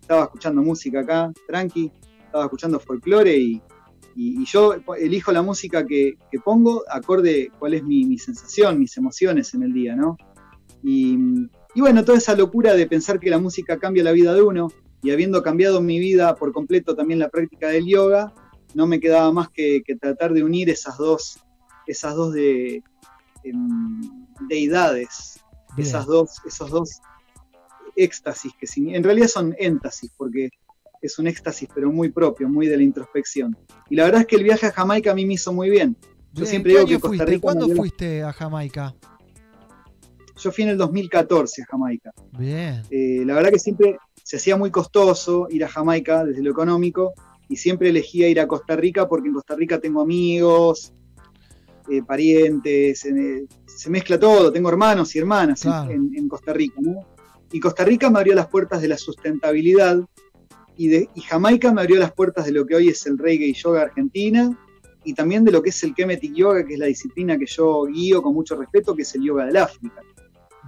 S13: estaba escuchando música acá, tranqui, estaba escuchando folclore y, y- y yo elijo la música que, que pongo acorde cuál es mi, mi sensación, mis emociones en el día, ¿no? Y, y bueno, toda esa locura de pensar que la música cambia la vida de uno y habiendo cambiado mi vida por completo también la práctica del yoga, no me quedaba más que, que tratar de unir esas dos, esas dos de, em, deidades,
S1: Bien.
S13: esas dos, esos dos éxtasis, que sin- en realidad son éntasis, porque es un éxtasis pero muy propio, muy de la introspección. Y la verdad es que el viaje a Jamaica a mí me hizo muy bien. Yo
S1: Bien,
S13: siempre
S1: ¿qué
S13: digo que Costa
S1: fuiste?
S13: Rica...
S1: ¿Cuándo
S13: me dio-
S1: fuiste a Jamaica?
S13: Yo fui en el 2014 a Jamaica.
S1: Bien.
S13: Eh, la verdad que siempre se hacía muy costoso ir a Jamaica desde lo económico y siempre elegía ir a Costa Rica porque en Costa Rica tengo amigos, eh, parientes, eh, se mezcla todo, tengo hermanos y hermanas en-
S1: Claro.
S13: en, en Costa Rica. ¿no? Y Costa Rica me abrió las puertas de la sustentabilidad y, de, y Jamaica me abrió las puertas de lo que hoy es el reggae y yoga argentina y también de lo que es el Kemetic Yoga, que es la disciplina que yo guío con mucho respeto, que es el yoga del África.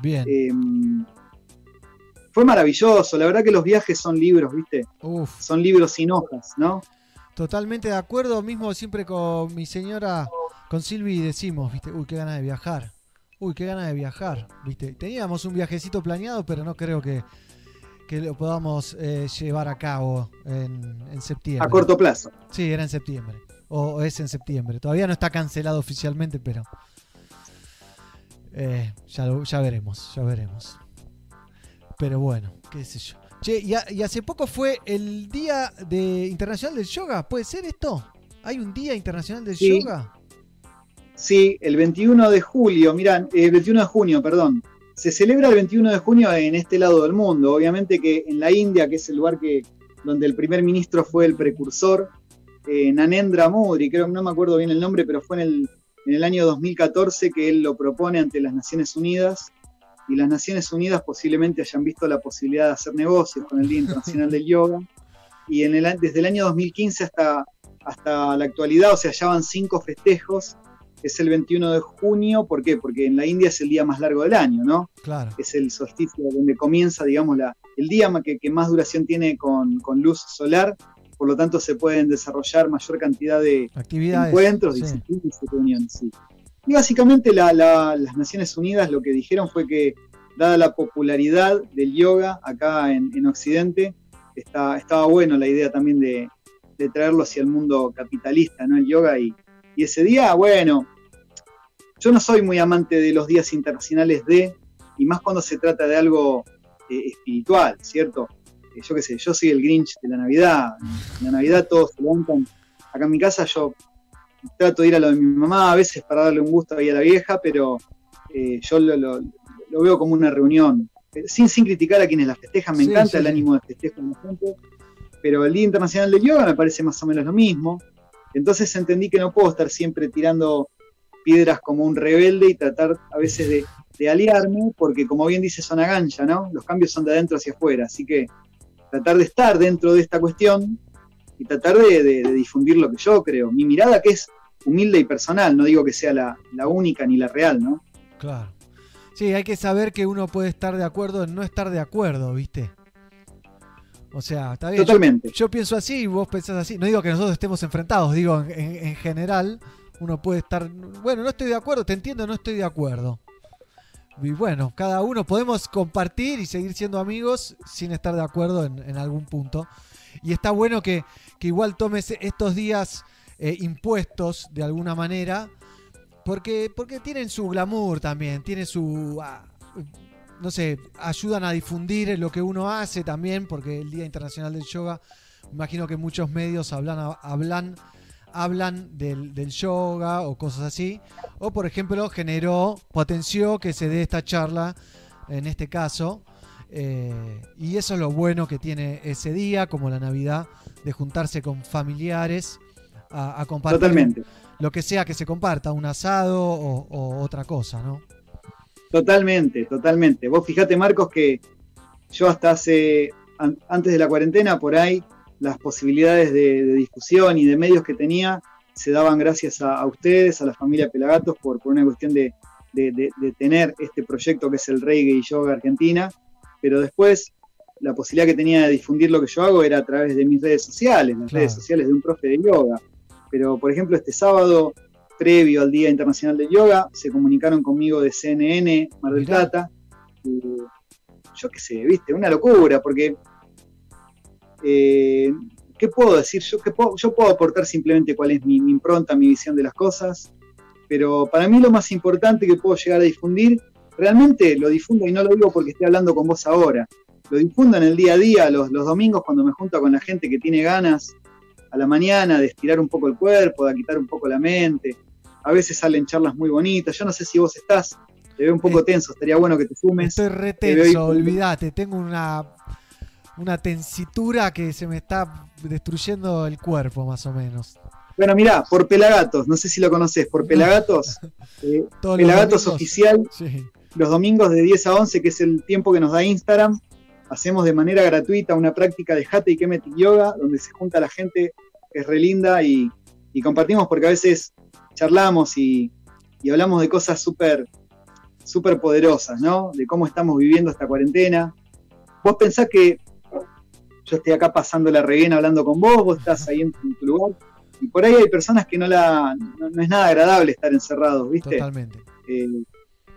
S1: Bien.
S13: Eh, fue maravilloso. La verdad que los viajes son libros, ¿viste?
S1: Uf.
S13: Son libros sin hojas, ¿no?
S1: Totalmente de acuerdo, mismo siempre con mi señora, con Silvi decimos, viste, uy, qué ganas de viajar. Uy, qué ganas de viajar, viste. Teníamos un viajecito planeado, pero no creo que, que lo podamos eh, llevar a cabo en, en septiembre.
S13: A corto plazo.
S1: Sí, era en septiembre. O, o es en septiembre. Todavía no está cancelado oficialmente, pero eh, ya, lo- ya veremos, ya veremos. Pero bueno, qué sé yo. Che, y, a- y hace poco fue el Día de Internacional del Yoga. ¿Puede ser esto? ¿Hay un Día Internacional del
S13: Sí.
S1: Yoga?
S13: Sí, el 21 de julio, mirá, el 21 de junio, perdón. Se celebra el 21 de junio en este lado del mundo. Obviamente que en la India, que es el lugar que, donde el primer ministro fue el precursor, eh, Nanendra Modi, creo que no me acuerdo bien el nombre, pero fue en el, en el año 2014 que él lo propone ante las Naciones Unidas. Y las Naciones Unidas posiblemente hayan visto la posibilidad de hacer negocios con el Día Internacional del Yoga. Y en el, a- desde el año 2015 hasta, hasta la actualidad, o sea, ya van cinco festejos es el 21 de junio, ¿por qué? Porque en la India es el día más largo del año, ¿no?
S1: Claro.
S13: Es el solsticio donde comienza, digamos, la, el día que, que más duración tiene con, con luz solar, por lo tanto se pueden desarrollar mayor cantidad de
S1: Actividades,
S13: encuentros,
S1: sí.
S13: disciplinas y reuniones. sí. Y básicamente la- la- las Naciones Unidas lo que dijeron fue que, dada la popularidad del yoga acá en, en Occidente, está, estaba bueno la idea también de, de traerlo hacia el mundo capitalista, ¿no? El yoga y, y ese día, bueno, yo no soy muy amante de los días internacionales de, y más cuando se trata de algo eh, espiritual, ¿cierto? Yo qué sé, yo soy el Grinch de la Navidad. En la Navidad todos se levantan. Acá en mi casa yo trato de ir a lo de mi mamá a veces para darle un gusto ahí a la vieja, pero eh, yo lo, lo- lo veo como una reunión. Eh, Sin, sin criticar a quienes la festejan, me
S1: Sí,
S13: encanta
S1: sí,
S13: el ánimo de festejo de la gente, pero el Día Internacional del Yoga me parece más o menos lo mismo. Entonces entendí que no puedo estar siempre tirando piedras como un rebelde y tratar a veces de, de aliarme, porque como bien dice Zona Gancha, ¿no? Los cambios son de adentro hacia afuera, así que tratar de estar dentro de esta cuestión y tratar de, de- de difundir lo que yo creo. Mi mirada que es humilde y personal, no digo que sea la, la única ni la real, ¿no?
S1: Claro. Sí, hay que saber que uno puede estar de acuerdo en no estar de acuerdo, ¿viste? O sea, está bien. yo-
S13: Totalmente.
S1: Yo, pienso así y vos pensás así. No digo que nosotros estemos enfrentados, digo, en general, uno puede estar. Bueno, no estoy de acuerdo, te entiendo, no estoy de acuerdo. Y bueno, cada uno podemos compartir y seguir siendo amigos sin estar de acuerdo en, algún punto. Y está bueno que, que igual tomes estos días eh, impuestos de alguna manera, porque, porque tienen su glamour también, tiene su... ah, no sé, ayudan a difundir lo que uno hace también, porque el Día Internacional del Yoga, imagino que muchos medios hablan, hablan, hablan del, del yoga o cosas así. O por ejemplo, generó, potenció que se dé esta charla, en este caso. eh, y eso es lo bueno que tiene ese día, como la Navidad, de juntarse con familiares a, a compartir
S13: Totalmente.
S1: lo que sea que se comparta, un asado o, o otra cosa, ¿no?
S13: Totalmente, totalmente. Vos fijate, Marcos, que yo hasta hace, an- antes de la cuarentena, por ahí, las posibilidades de, de discusión y de medios que tenía se daban gracias a, a ustedes, a la familia Pelagatos, por, por una cuestión de, de- tener este proyecto que es el Reggae y Yoga Argentina. Pero después, la posibilidad que tenía de difundir lo que yo hago era a través de mis redes sociales, las
S1: Claro.
S13: redes sociales de un profe de yoga. Pero, por ejemplo, este sábado, previo al Día Internacional del Yoga, se comunicaron conmigo de CNN, Mar del Plata. y yo qué sé, viste, una locura, porque eh, ¿qué puedo decir? Yo, qué puedo, yo puedo aportar simplemente cuál es mi, mi impronta, mi visión de las cosas, pero para mí lo más importante que puedo llegar a difundir, realmente lo difundo y no lo digo porque esté hablando con vos ahora, lo difundo en el día a día, los, los domingos cuando me junto con la gente que tiene ganas a la mañana de estirar un poco el cuerpo, de quitar un poco la mente. A veces salen charlas muy bonitas. Yo no sé si vos estás, te veo un poco tenso, estaría bueno que te sumes.
S1: Estoy re tenso, olvídate, tengo una, una tensitura que se me está destruyendo el cuerpo, más o menos.
S13: Bueno, mirá, por Pelagatos, no sé si lo conoces, por Pelagatos, eh,
S1: los
S13: Pelagatos oficial,
S1: Sí.
S13: los domingos de 10 a 11, que es el tiempo que nos da Instagram, hacemos de manera gratuita una práctica de Hatha y Kemetic Yoga, donde se junta la gente es re linda y, y compartimos porque a veces charlamos y, y hablamos de cosas súper súper poderosas, ¿no? De cómo estamos viviendo esta cuarentena. vos pensás que yo estoy acá pasando la bien hablando con vos, vos estás ahí en, en tu lugar, y por ahí hay personas que no la no, no es nada agradable estar encerrados, ¿viste?
S1: Totalmente.
S13: Eh,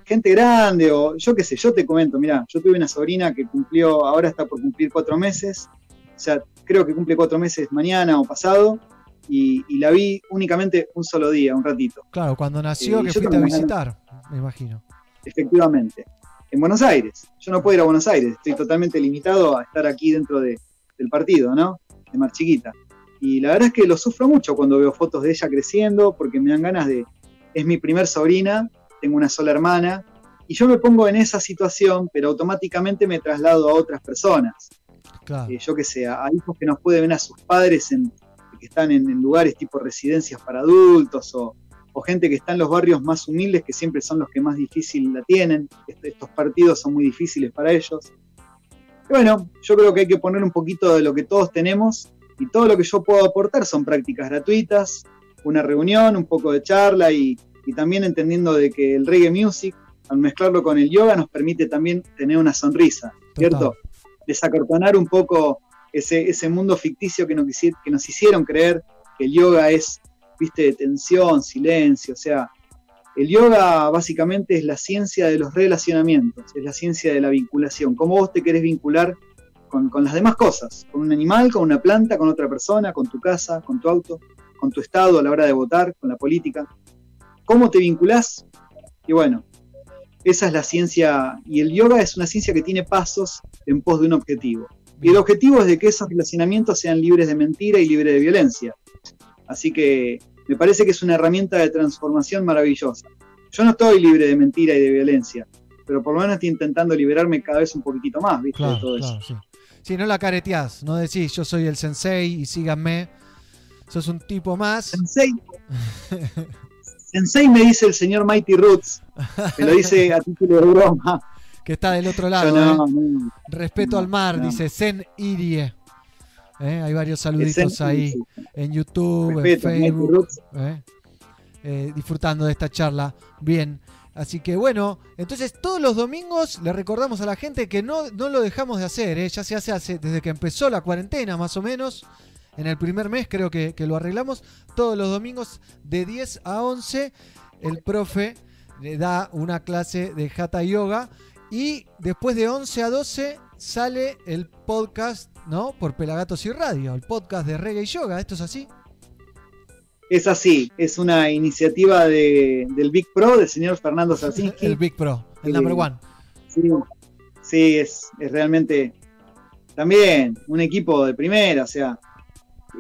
S13: gente grande o yo qué sé, yo te comento, mira, yo tuve una sobrina que cumplió, ahora está por cumplir cuatro meses, o sea, creo que cumple cuatro meses mañana o pasado, y, y la vi únicamente un solo día, un ratito.
S1: Claro, cuando nació
S13: Eh,
S1: que fuiste a visitar, me imagino.
S13: Efectivamente. En Buenos Aires. Yo no puedo ir a Buenos Aires. Estoy totalmente limitado a estar aquí dentro de- del partido, ¿no? De Mar Chiquita. Y la verdad es que lo sufro mucho cuando veo fotos de ella creciendo, porque me dan ganas de. Es mi primer sobrina, tengo una sola hermana, y yo me pongo en esa situación, pero automáticamente me traslado a otras personas.
S1: Claro.
S13: Eh, yo que sé, a a hijos que nos pueden ver a sus padres en, que están en, en lugares tipo residencias para adultos o, o gente que está en los barrios más humildes, que siempre son los que más difícil la tienen. Est- estos partidos son muy difíciles para ellos. Y bueno, yo creo que hay que poner un poquito de lo que todos tenemos y todo lo que yo puedo aportar son prácticas gratuitas, una reunión, un poco de charla y, y también entendiendo de que el reggae music, al mezclarlo con el yoga, nos permite también tener una sonrisa, ¿cierto? Desacartonar un poco ese, ese mundo ficticio que nos, que nos hicieron creer que el yoga es, viste, de tensión, silencio, o sea, el yoga básicamente es la ciencia de los relacionamientos, es la ciencia de la vinculación, cómo vos te querés vincular con, con las demás cosas, con un animal, con una planta, con otra persona, con tu casa, con tu auto, con tu estado a la hora de votar, con la política. ¿Cómo te vinculás? Y bueno, esa es la ciencia, y el yoga es una ciencia que tiene pasos en pos de un objetivo. Y el objetivo es de que esos relacionamientos sean libres de mentira y libres de violencia. Así que me parece que es una herramienta de transformación maravillosa. Yo no estoy libre de mentira y de violencia, pero por lo menos estoy intentando liberarme cada vez un poquitito más, ¿viste? de
S1: Claro,
S13: todo
S1: claro,
S13: eso.
S1: sí. Si no la careteás, no decís yo soy el sensei y síganme. Sos un tipo más.
S13: Sensei. Sensei me dice el señor Mighty Roots, me lo dice a título de broma.
S1: que está del otro lado.
S13: No,
S1: ¿eh?
S13: no.
S1: Respeto al mar,
S13: no.
S1: dice Zen Irie. ¿Eh? Hay varios saluditos ahí en YouTube,
S13: Respeto,
S1: en Facebook. ¿eh? Eh, disfrutando de esta charla. Bien. Así que bueno, entonces todos los domingos le recordamos a la gente que no, no lo dejamos de hacer, ya se hace, hace desde que empezó la cuarentena más o menos. En el primer mes creo que, que lo arreglamos. Todos los domingos de 10 a 11 el profe le da una clase de Hatha Yoga y después de 11 a 12 sale el podcast, ¿no? Por Pelagatos y Radio, el podcast de Reggae y Yoga. ¿Esto es así?
S13: Es así, es una iniciativa de- del Big Pro, del señor Fernando Sarsinski.
S1: El Big Pro, el number one.
S13: Sí, sí, es, es realmente también un equipo de primera. O sea,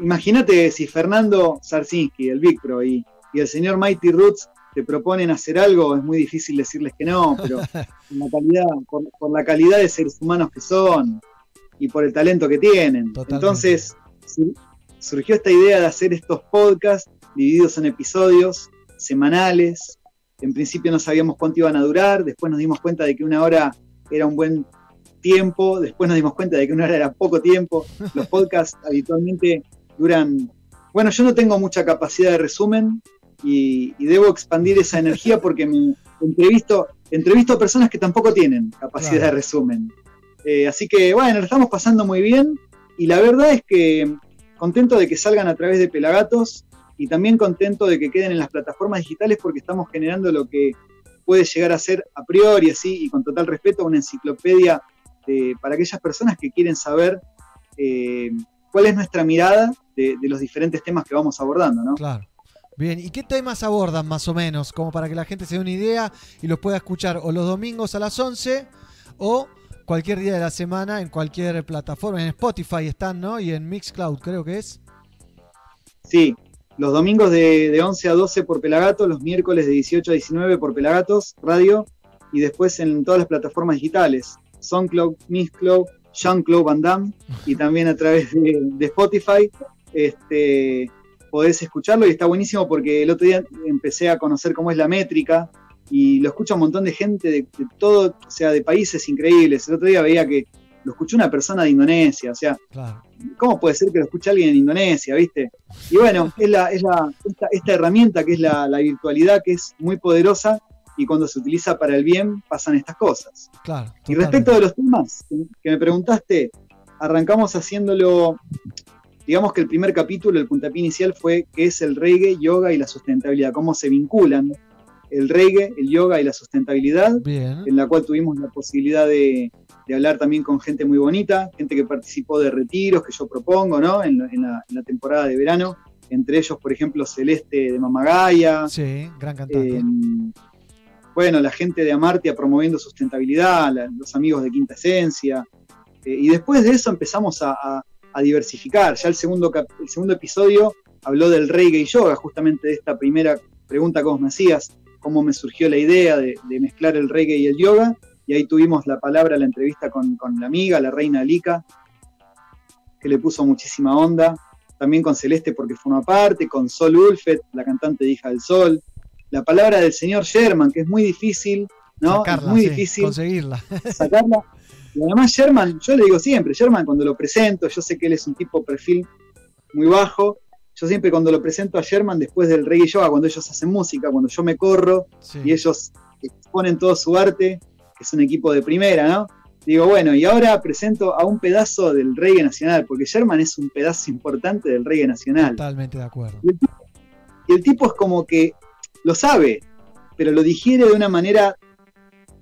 S13: imagínate si Fernando Sarsinski, el Big Pro, y, y el señor Mighty Roots te proponen hacer algo, es muy difícil decirles que no, pero por la calidad, por, por la calidad de seres humanos que son y por el talento que tienen. Entonces, sur- surgió esta idea de hacer estos podcasts divididos en episodios semanales. En principio no sabíamos cuánto iban a durar, después nos dimos cuenta de que una hora era un buen tiempo, después nos dimos cuenta de que una hora era poco tiempo. Los podcasts habitualmente duran... Bueno, yo no tengo mucha capacidad de resumen y, y debo expandir esa energía porque me entrevisto, entrevisto a personas que tampoco tienen capacidad
S1: Claro.
S13: de resumen. Eh, así que bueno, lo estamos pasando muy bien y la verdad es que contento de que salgan a través de Pelagatos y también contento de que queden en las plataformas digitales porque estamos generando lo que puede llegar a ser a priori así y con total respeto una enciclopedia para aquellas personas que quieren saber eh, cuál es nuestra mirada de, de los diferentes temas que vamos abordando, ¿no?
S1: Claro. Bien, ¿y qué temas abordan más o menos? Como para que la gente se dé una idea y los pueda escuchar o los domingos a las 11 o cualquier día de la semana en cualquier plataforma. En Spotify están, ¿no? Y en Mixcloud creo que es.
S13: Sí, los domingos de, de 11 a 12 por Pelagatos, los miércoles de 18 a 19 por Pelagatos, radio, y después en todas las plataformas digitales, SoundCloud, Mixcloud, Jean-Claude Van Damme, y también a través de, de Spotify, este, podés escucharlo y está buenísimo porque el otro día empecé a conocer cómo es la métrica y lo escucha un montón de gente de, de todo, o sea, de países increíbles. El otro día veía que lo escuchó una persona de Indonesia, o sea,
S1: Claro.
S13: ¿cómo puede ser que lo escuche alguien en Indonesia, viste? Y bueno, es, la, es la, esta, esta herramienta que es la, la virtualidad, que es muy poderosa y cuando se utiliza para el bien pasan estas cosas.
S1: Claro.
S13: Y respecto de los temas que me preguntaste, arrancamos haciéndolo, digamos que el primer capítulo, el puntapié inicial fue qué es el reggae, yoga y la sustentabilidad, cómo se vinculan el reggae, el yoga y la sustentabilidad,
S1: Bien.
S13: en la cual tuvimos la posibilidad de, de hablar también con gente muy bonita, gente que participó de retiros que yo propongo, ¿no? En, la- en la, en la temporada de verano, entre ellos, por ejemplo, Celeste de Mamagaya,
S1: Sí, gran cantante.
S13: eh, bueno, la gente de Amartia promoviendo sustentabilidad, la- los amigos de Quinta Esencia. eh, y después de eso empezamos a, a- a diversificar. Ya el segundo, el segundo episodio habló del reggae y yoga, justamente de esta primera pregunta que vos me hacías, cómo me surgió la idea de, de mezclar el reggae y el yoga. Y ahí tuvimos la palabra, la entrevista con, con la amiga, la reina Alika, que le puso muchísima onda. También con Celeste porque forma parte, con Sol Ulfet, la cantante de Hija del Sol. La palabra del señor Sherman, que es muy difícil, ¿no?
S1: Sacarla,
S13: es muy
S1: sí,
S13: difícil
S1: conseguirla.
S13: sacarla. Y además Sherman, yo le digo siempre, Sherman cuando lo presento, yo sé que él es un tipo perfil muy bajo, yo siempre cuando lo presento a Sherman después del reggae yoga, cuando ellos hacen música, cuando yo me corro y ellos exponen todo su arte, que es un equipo de primera, ¿no? Digo, bueno, y ahora presento a un pedazo del reggae nacional, porque Sherman es un pedazo importante del reggae nacional.
S1: Totalmente de acuerdo.
S13: Y el tipo es como que lo sabe, pero lo digiere de una manera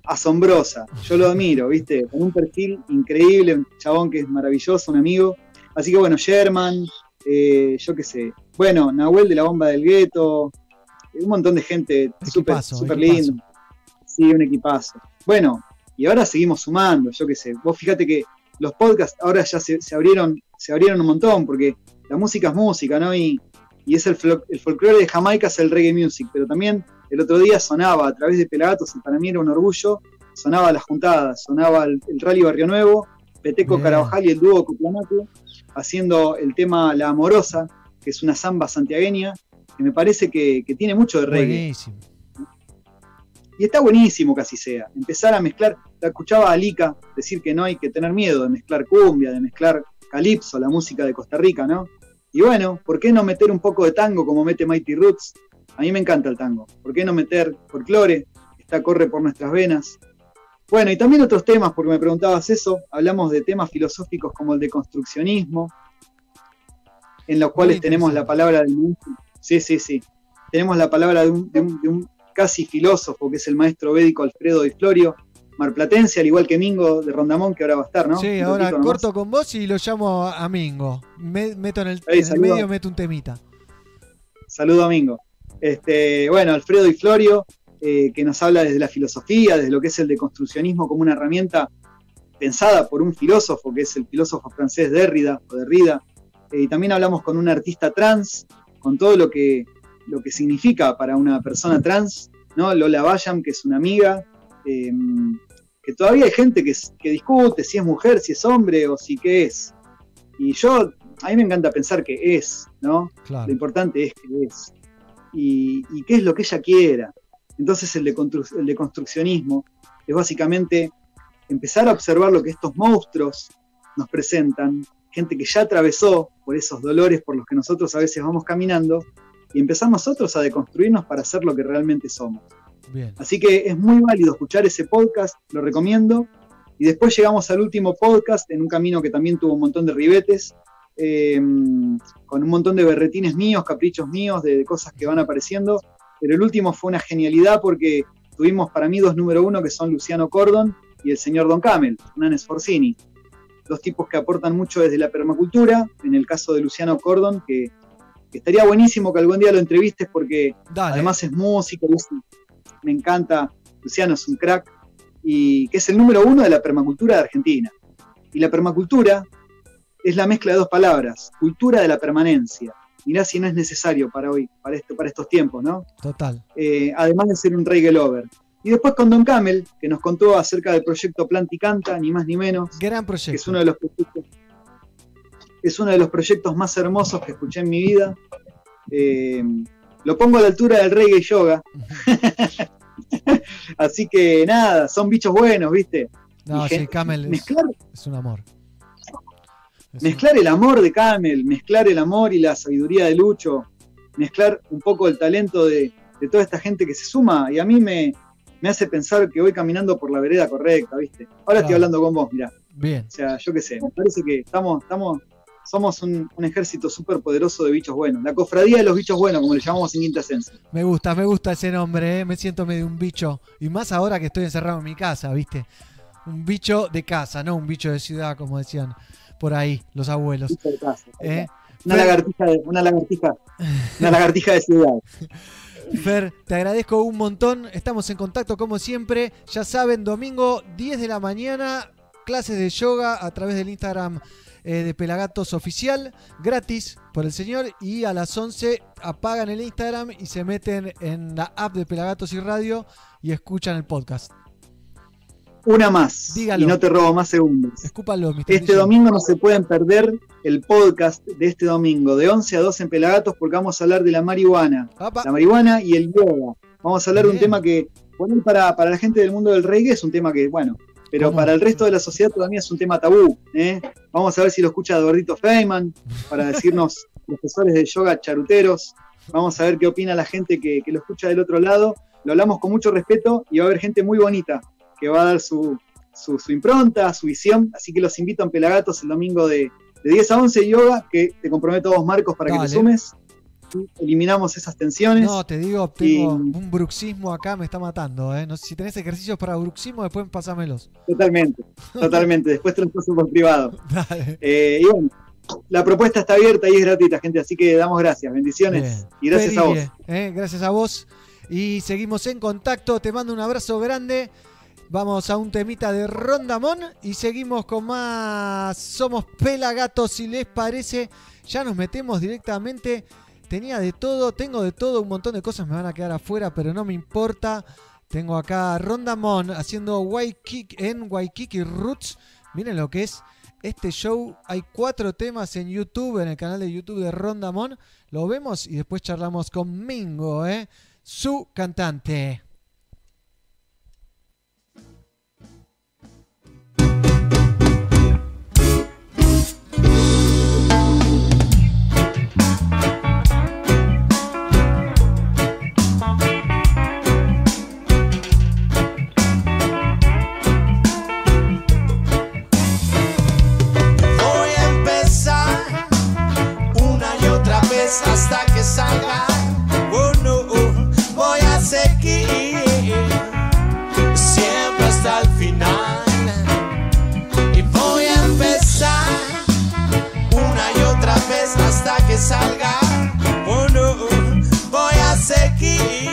S13: asombrosa. Yo lo admiro, ¿viste? Con un perfil increíble, un chabón que es maravilloso, un amigo. Así que bueno, Sherman, eh, yo qué sé. Bueno, Nahuel de la Bomba del Gueto, un montón de gente súper
S1: equipazo.
S13: lindo. Sí, un equipazo. Bueno, y ahora seguimos sumando, yo qué sé. Vos fíjate que los podcasts ahora ya se, se abrieron, se abrieron un montón, porque la música es música, ¿no? Y, y es el, el folclore de Jamaica, es el reggae music, pero también el otro día sonaba a través de Pelagatos, y para mí era un orgullo, sonaba las juntadas, sonaba el, el Rally Barrio Nuevo, Peteco
S1: Bien.
S13: Carabajal y el dúo Coplanate, haciendo el tema La Amorosa, que es una samba santiagueña, que me parece que, que tiene mucho de reggae.
S1: Buenísimo.
S13: Y está buenísimo que así sea. Empezar a mezclar, la escuchaba a Lika decir que no hay que tener miedo de mezclar cumbia, de mezclar calipso, la música de Costa Rica, ¿no? Y bueno, ¿por qué no meter un poco de tango como mete Mighty Roots? A mí me encanta el tango. ¿Por qué no meter folclore? Está corre por nuestras venas. Bueno, y también otros temas, porque me preguntabas eso. Hablamos de temas filosóficos como el de construccionismo, en los cuales tenemos la palabra del maestro. Sí, sí, sí. Tenemos la palabra de un, de un- de un casi filósofo, que es el maestro védico Alfredo Di Florio, marplatense, al igual que Mingo de Rondamón, que ahora va a estar, ¿no?
S1: Sí,
S13: Un
S1: ahora corto con vos y lo llamo a Mingo. Me- meto en el,
S13: Ahí,
S1: en el medio, meto un temita.
S13: Saludo a Mingo. Este, bueno, Alfredo Di Florio, eh, que nos habla desde la filosofía, desde lo que es el deconstruccionismo como una herramienta pensada por un filósofo, que es el filósofo francés Derrida, o Derrida. Eh, y también hablamos con un artista trans, con todo lo que, lo que significa para una persona trans, ¿no? Lola Bayam, que es una amiga, eh, que todavía hay gente que, discute si es mujer, si es hombre o si qué es. Y yo, a mí me encanta pensar que es, ¿no?
S1: Claro.
S13: Lo importante es que es. Y, y qué es lo que ella quiera. Entonces el, decontru- el deconstruccionismo es básicamente empezar a observar lo que estos monstruos nos presentan, gente que ya atravesó por esos dolores por los que nosotros a veces vamos caminando, y empezar nosotros a deconstruirnos para ser lo que realmente somos.
S1: Bien.
S13: Así que es muy válido escuchar ese podcast, lo recomiendo. Y después llegamos al último podcast en un camino que también tuvo un montón de ribetes, eh, con un montón de berretines míos, caprichos míos, de cosas que van apareciendo. Pero el último fue una genialidad porque tuvimos para mí dos número uno que son Luciano Cordon y el señor Don Camel, Nan Sforzini. Dos tipos que aportan mucho desde la permacultura. En el caso de Luciano Cordon, que, que estaría buenísimo que algún día lo entrevistes porque además es músico, es- me encanta. Luciano es un crack y que es el número uno de la permacultura de Argentina. Y la permacultura es la mezcla de dos palabras, cultura de la permanencia. Mirá si no es necesario para hoy, para, esto, para estos tiempos, ¿no?
S1: Total.
S13: Eh, además de ser un reggae lover. Y después con Don Camel, que nos contó acerca del proyecto Planta y Canta, ni más ni menos.
S1: Gran proyecto.
S13: Que es uno de los proyectos, es uno de los proyectos más hermosos que escuché en mi vida. Eh, lo pongo a la altura del reggae y yoga. Así que nada, son bichos buenos, ¿viste?
S1: No,
S13: Y
S1: sí, Camel es,
S13: mezclar,
S1: es un amor.
S13: Mezclar el amor de Camel, mezclar el amor y la sabiduría de Lucho, mezclar un poco el talento de, de toda esta gente que se suma. Y a mí me, me hace pensar que voy caminando por la vereda correcta, ¿viste? Ahora estoy hablando con vos, mirá.
S1: Bien.
S13: O sea, yo qué sé, me parece que estamos, estamos, somos un, un ejército súper poderoso de bichos buenos. La cofradía de los bichos buenos, como le llamamos en Quinta Esencia.
S1: Me gusta, me gusta ese nombre, ¿eh? me siento medio un bicho. Y más ahora que estoy encerrado en mi casa, ¿viste? Un bicho de casa, no un bicho de ciudad, como decían por ahí los abuelos. ¿Eh?
S13: Una
S1: Fer-
S13: lagartija de, una lagartija, una lagartija de ciudad.
S1: Fer, te agradezco un montón. Estamos en contacto como siempre. Ya saben, domingo 10 de la mañana, clases de yoga a través del Instagram eh, de Pelagatos Oficial, gratis por el señor. Y a las 11 apagan el Instagram y se meten en la app de Pelagatos y Radio y escuchan el podcast.
S13: Una más.
S1: Dígalo.
S13: Y no te robo más segundos.
S1: Escúpalo.
S13: Este domingo no se pueden perder el podcast de este domingo, de 11 a 12 en Pelagatos, porque vamos a hablar de la marihuana.
S1: Apa.
S13: La marihuana y el yoga. Vamos a hablar de un tema que, bueno, para, para la gente del mundo del reggae es un tema que, bueno, pero
S1: ¿Cómo?
S13: para el resto de la sociedad todavía es un tema tabú. ¿eh? Vamos a ver si lo escucha Eduardito Feynman para decirnos profesores de yoga charuteros. Vamos a ver qué opina la gente que, que lo escucha del otro lado. Lo hablamos con mucho respeto y va a haber gente muy bonita que va a dar su, su, su impronta, su visión. Así que los invito en Pelagatos el domingo de, de 10 a 11 yoga, que te comprometo a vos, Marcos, para que te sumes. Y eliminamos esas tensiones.
S1: No, te digo, tengo un bruxismo acá, me está matando. ¿eh? No si tenés ejercicios para bruxismo, después pásamelos.
S13: Totalmente, totalmente. Después te los paso por privado. Eh, y bueno, la propuesta está abierta y es gratuita, gente. Así que damos gracias, bendiciones
S1: Bien.
S13: y gracias a vos.
S1: Eh, gracias a vos. Y seguimos en contacto. Te mando un abrazo grande. Vamos a un temita de Rondamón y seguimos con más. Somos Pelagatos, si les parece. Ya nos metemos directamente. Tenía de todo, tengo de todo, un montón de cosas me van a quedar afuera, pero no me importa. Tengo acá a Rondamón haciendo Waikiki en Waikiki Roots. Miren lo que es este show. Hay cuatro temas en YouTube, en el canal de YouTube de Rondamón. Lo vemos y después charlamos con Mingo, ¿eh? su cantante.
S14: Salga. Oh voy a seguir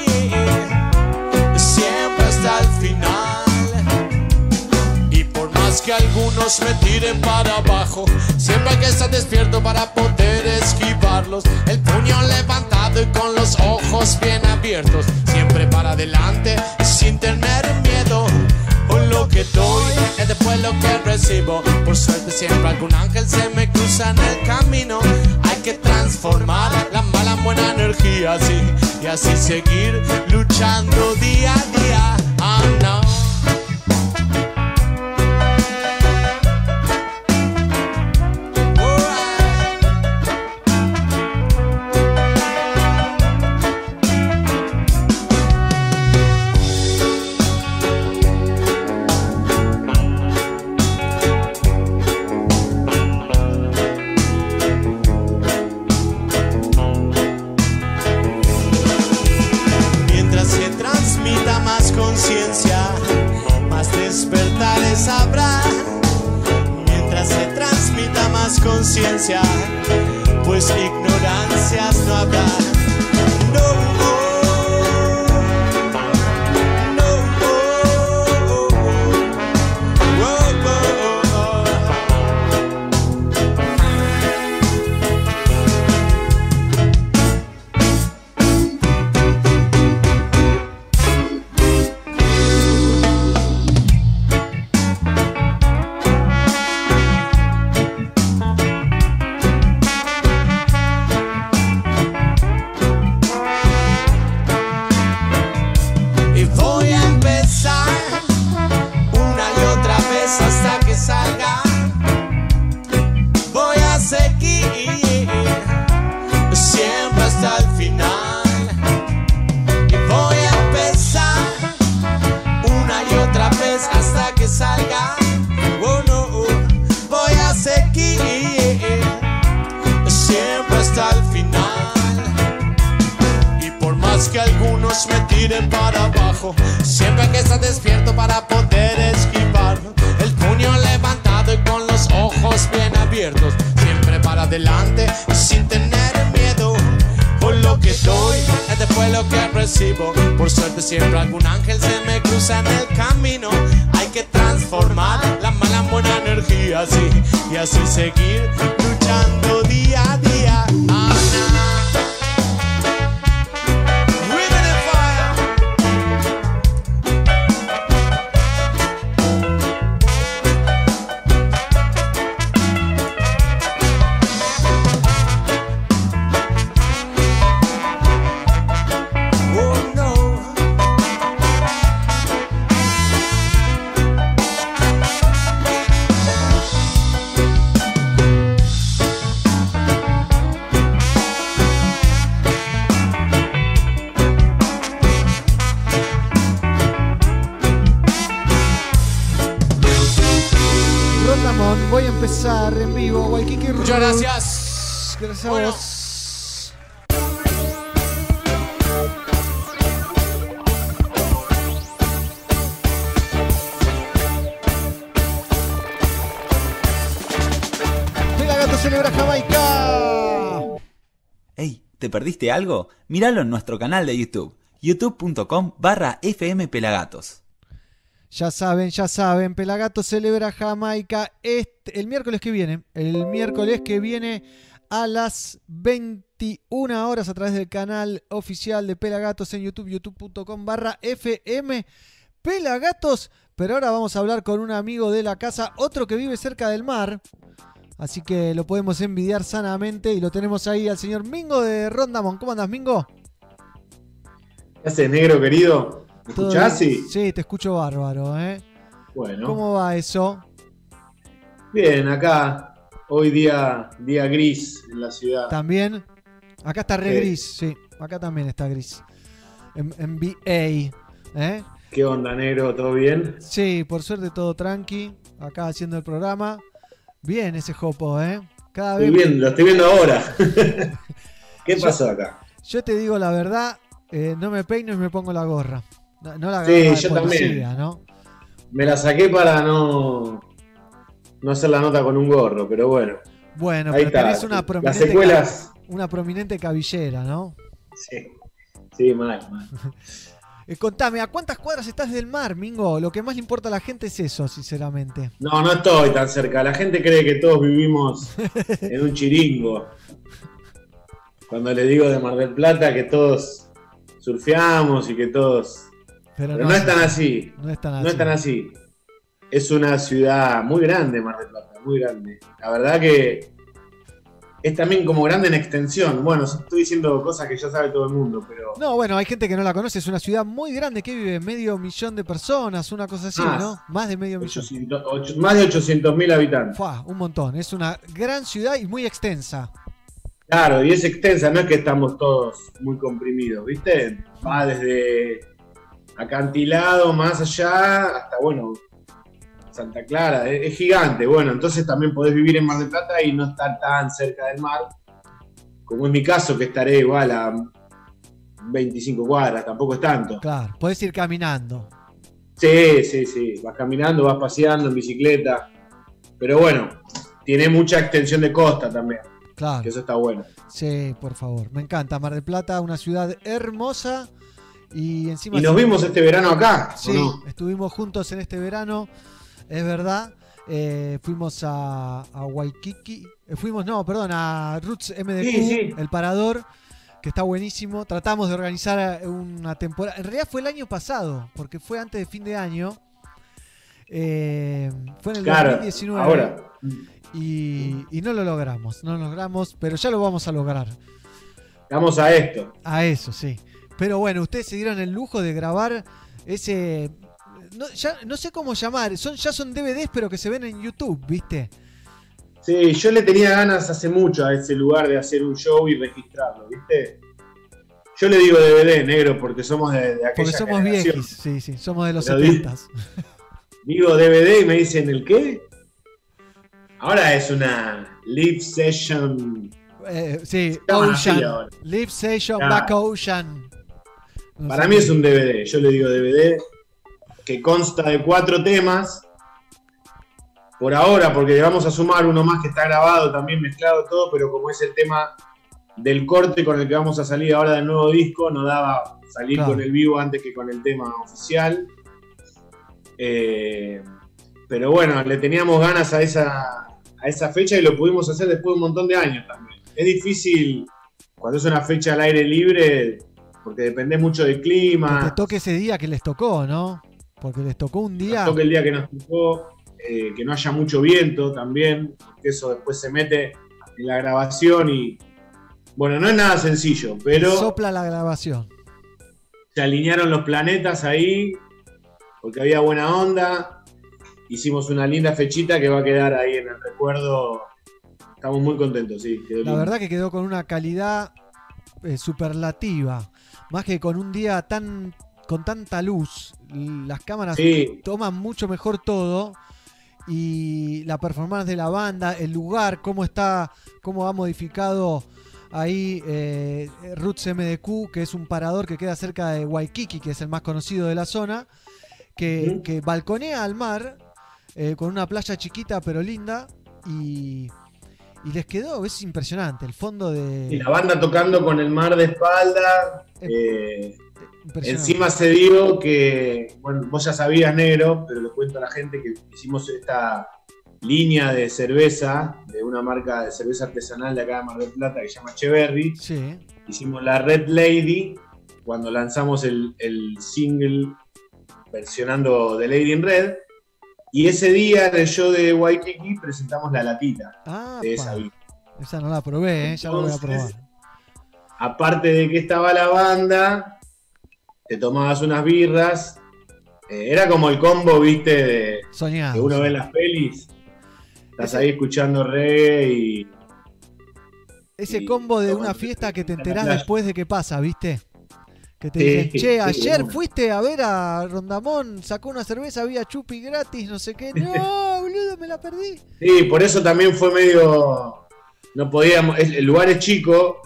S14: siempre hasta el final. Y por más que algunos me tiren para abajo, siempre hay que estar despierto para poder esquivarlos. El puño levantado y con los ojos bien abiertos, siempre para adelante sin tener miedo. Que doy es después lo que recibo. Por suerte siempre algún ángel se me cruza en el camino. Hay que transformar la mala en buena energía y así seguir luchando día a día.
S11: Perdiste algo? Míralo en nuestro canal de YouTube, youtube.com barra fmpelagatos.
S1: Ya saben, ya saben, Pelagato celebra Jamaica el miércoles que viene. El miércoles que viene a las 21 horas a través del canal oficial de Pelagatos en YouTube, youtube.com barra FM Pelagatos. Pero ahora vamos a hablar con un amigo de la casa, otro que vive cerca del mar. Así que lo podemos envidiar sanamente y lo tenemos ahí al señor Mingo de Rondamón. ¿Cómo andas, Mingo?
S15: ¿Qué haces, negro querido? ¿Me
S1: ¿Todo
S15: escuchás? Sí.
S1: Sí, te escucho bárbaro, ¿eh?
S15: Bueno.
S1: ¿Cómo va eso?
S15: Bien, acá. Hoy día, día gris en la ciudad.
S1: También. Acá está re gris, sí. Acá también está gris. En, en BA. ¿eh?
S15: ¿Qué onda, negro? ¿Todo bien?
S1: Sí, por suerte todo tranqui. Acá haciendo el programa. Bien ese jopo, ¿eh? Cada
S15: Estoy
S1: vez.
S15: viendo, lo estoy viendo ahora. ¿Qué
S1: Yo-
S15: pasó acá?
S1: Yo te digo la verdad, eh, no me peino y me pongo la gorra. No, no la
S15: Sí,
S1: gorra
S15: yo también.
S1: ¿no?
S15: Me la saqué para no, no hacer la nota con un gorro, pero bueno.
S1: Bueno,
S15: Ahí
S1: pero
S15: está.
S1: tenés una
S15: Las
S1: prominente,
S15: secuelas.
S1: ca- una prominente cabellera, ¿no?
S15: Sí, sí, mal, mal.
S1: Eh, contame, ¿a cuántas cuadras estás del mar, Mingo? Lo que más le importa a la gente es eso, sinceramente.
S15: No, no estoy tan cerca. La gente cree que todos vivimos en un chiringo. Cuando le digo de Mar del Plata que todos surfeamos y que todos.
S1: Pero,
S15: Pero no es tan así.
S1: No es tan así.
S15: No es tan así. Es una ciudad muy grande, Mar del Plata, muy grande. La verdad que es también como grande en extensión. Bueno, estoy diciendo cosas que ya sabe todo el mundo, pero
S1: No, bueno, hay gente que no la conoce. Es una ciudad muy grande que vive medio millón de personas, una cosa así,
S15: Más.
S1: ¿no? Más de medio millón.
S15: 800 ocho- más de 800.000 habitantes.
S1: Fua, un montón. Es una gran ciudad y muy extensa.
S15: Claro, y es extensa, no es que estamos todos muy comprimidos, ¿viste? Va desde acantilado más allá hasta, bueno, Santa Clara, es, es gigante. Bueno, entonces también podés vivir en Mar del Plata y no estar tan cerca del mar, como en mi caso, que estaré igual a 25 cuadras, tampoco es tanto.
S1: Claro, podés ir caminando.
S15: Sí, sí, sí, vas caminando, vas paseando en bicicleta, pero bueno, tiene mucha extensión de costa también,
S1: Claro.
S15: que eso está bueno.
S1: Sí, por favor. Me encanta. Mar del Plata, una ciudad hermosa. Y encima.
S15: ¿Y nos vimos este verano acá? ¿o
S1: Sí,
S15: no?
S1: estuvimos juntos en este verano. Es verdad. Eh, fuimos a, a Waikiki. eh, fuimos, no, perdón, a Roots MDQ,
S15: Sí, sí.
S1: el parador, que está buenísimo. Tratamos de organizar una temporada. En realidad fue el año pasado, porque fue antes de fin de año. Eh, fue en el
S15: Claro,
S1: 2019.
S15: ahora.
S1: Y, y no lo logramos, no lo logramos, pero ya lo vamos a lograr.
S15: Vamos a esto.
S1: A eso, sí. Pero bueno, ustedes se dieron el lujo de grabar ese. No, ya, no sé cómo llamar, son, ya son DVDs, pero que se ven en YouTube, ¿viste?
S15: Sí, yo le tenía ganas hace mucho a ese lugar de hacer un show y registrarlo, ¿viste? Yo le digo DVD, negro, porque somos de, de aquella
S1: Porque somos
S15: generación.
S1: viejos, sí, sí, somos de los
S15: Pero di-
S1: 70
S15: Digo DVD y me dicen, ¿el qué? Ahora es una live session.
S1: Eh, sí, Ocean. Live Session,
S15: Claro.
S1: Back Ocean. No
S15: Para mí
S1: qué-
S15: es un DVD, yo le digo DVD, que consta de cuatro temas. Por ahora, porque le vamos a sumar uno más que está grabado, también mezclado todo, pero como es el tema del corte con el que vamos a salir ahora del nuevo disco, no daba salir
S1: Claro.
S15: con el vivo antes que con el tema oficial. Eh, pero bueno, le teníamos ganas a esa, a esa fecha y lo pudimos hacer después de un montón de años también. Es difícil cuando es una fecha al aire libre, porque depende mucho del
S1: Que
S15: clima.
S1: te toque ese día que les tocó, ¿no? Porque les tocó un día.
S15: Nos toca el día que nos tocó, eh, que no haya mucho viento también, porque eso después se mete en la grabación y. Bueno, no es nada sencillo, pero
S1: Sopla la grabación.
S15: se alinearon los planetas ahí, porque había buena onda. Hicimos una linda fechita que va a quedar ahí en el recuerdo. Estamos muy contentos, sí. quedó
S1: La
S15: lindo.
S1: verdad que quedó con una calidad eh, superlativa. Más que con un día tan con tanta luz. Las cámaras
S15: Sí.
S1: toman mucho mejor todo. Y la performance de la banda, el lugar, cómo está, cómo ha modificado ahí eh, Roots MDQ, que es un parador que queda cerca de Waikiki, que es el más conocido de la zona, que, que balconea al mar, eh, con una playa chiquita pero linda. Y, y les quedó, es impresionante, el fondo de...
S15: Y la banda tocando con el mar de espalda. eh. Encima se dio que, bueno, vos ya sabías, negro, pero le cuento a la gente que hicimos esta línea de cerveza de una marca de cerveza artesanal de acá de Mar del Plata que se llama Cheverry.
S1: Sí.
S15: Hicimos la Red Lady cuando lanzamos el, el single versionando The Lady in Red. Y ese día en el show de Waikiki presentamos la latita
S1: Ah,
S15: de esa birra.
S1: Esa no la probé, eh, ya la voy a
S15: Entonces,
S1: probar.
S15: aparte de que estaba la banda, te tomabas unas birras. eh, era como el combo, viste, de,
S1: Soñado.
S15: que uno ve en las pelis. Estás ahí escuchando reggae y.
S1: Ese combo de una fiesta que te enterás después de que pasa, ¿viste? Que te
S15: Sí,
S1: dicen, che, ayer fuiste a ver a Rondamón, sacó una cerveza, había chupi gratis, no sé qué. No, boludo, me la perdí.
S15: Sí, por eso también fue medio. No podíamos. El el lugar es chico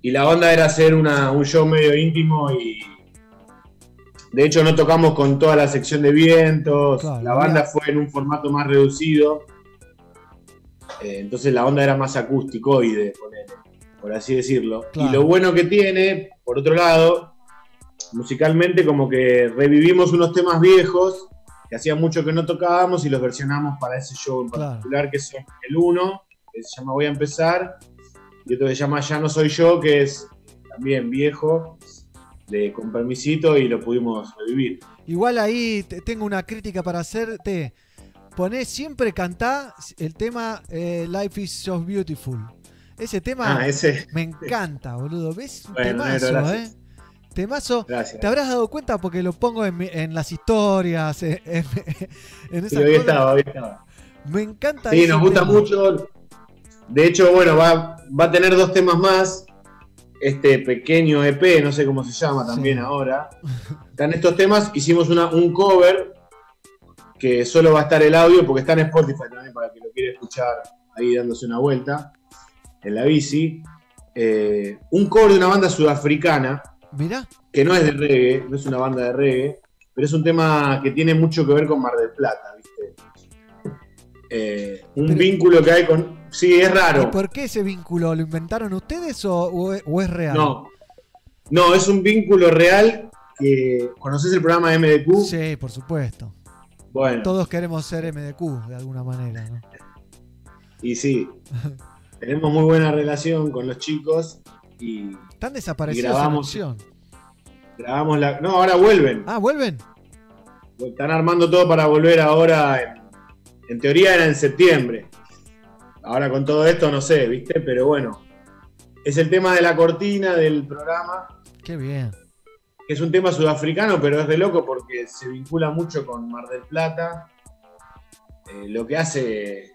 S15: y la onda era hacer una- un show medio íntimo y. De hecho, no tocamos con toda la sección de vientos.
S1: Claro,
S15: la banda fue en un formato más reducido. Eh, entonces la onda era más acústicoide, por así decirlo.
S1: Claro.
S15: Y lo bueno que tiene, por otro lado, musicalmente, como que revivimos unos temas viejos que hacía mucho que no tocábamos y los versionamos para ese show en
S1: Claro.
S15: particular, que son el uno, que se llama Voy a empezar, y otro que se llama Ya no soy yo, que es también viejo, de con permisito, y lo pudimos revivir.
S1: Igual ahí te- tengo una crítica para hacerte. Poné siempre cantá el tema eh, Life is so beautiful. Ese tema
S15: Ah, ese.
S1: me encanta, boludo. ¿Ves? Un
S15: Bueno,
S1: temazo,
S15: negro.
S1: ¿eh? Temazo.
S15: Gracias.
S1: Te habrás dado cuenta porque lo pongo en, en las historias, en, en- en
S15: Sí, hoy estaba, hoy estaba.
S1: Me encanta
S15: Sí, nos gusta
S1: tema.
S15: mucho. De hecho, bueno, va, va a tener dos temas más. Este pequeño EP, no sé cómo se llama también ahora. Están estos temas. Hicimos una, un cover que solo va a estar el audio porque está en Spotify también para que lo quiera escuchar ahí dándose una vuelta en la bici. Eh, un cover de una banda sudafricana
S1: Mirá.
S15: que no es de reggae, no es una banda de reggae, pero es un tema que tiene mucho que ver con Mar del Plata, ¿viste? Eh, un vínculo que hay con. Sí, es
S1: ¿Y
S15: raro.
S1: por qué ese vínculo? ¿Lo inventaron ustedes o, o es, real?
S15: No. No, es un vínculo real que. ¿Conoces el programa MDQ?
S1: Sí, por supuesto.
S15: Bueno,
S1: Todos queremos ser MDQ de alguna manera, ¿no?
S15: y sí. Tenemos muy buena relación con los chicos y
S1: Están
S15: Y
S1: desaparecidos
S15: grabamos-
S1: en
S15: grabamos la. No, ahora vuelven.
S1: Ah, ¿vuelven?
S15: Están armando todo para volver ahora. En, en teoría era en septiembre. Ahora con todo esto no sé, ¿viste? Pero bueno. Es el tema de la cortina del programa,
S1: Qué bien.
S15: es un tema sudafricano, pero es de loco porque se vincula mucho con Mar del Plata. Eh, lo que hace.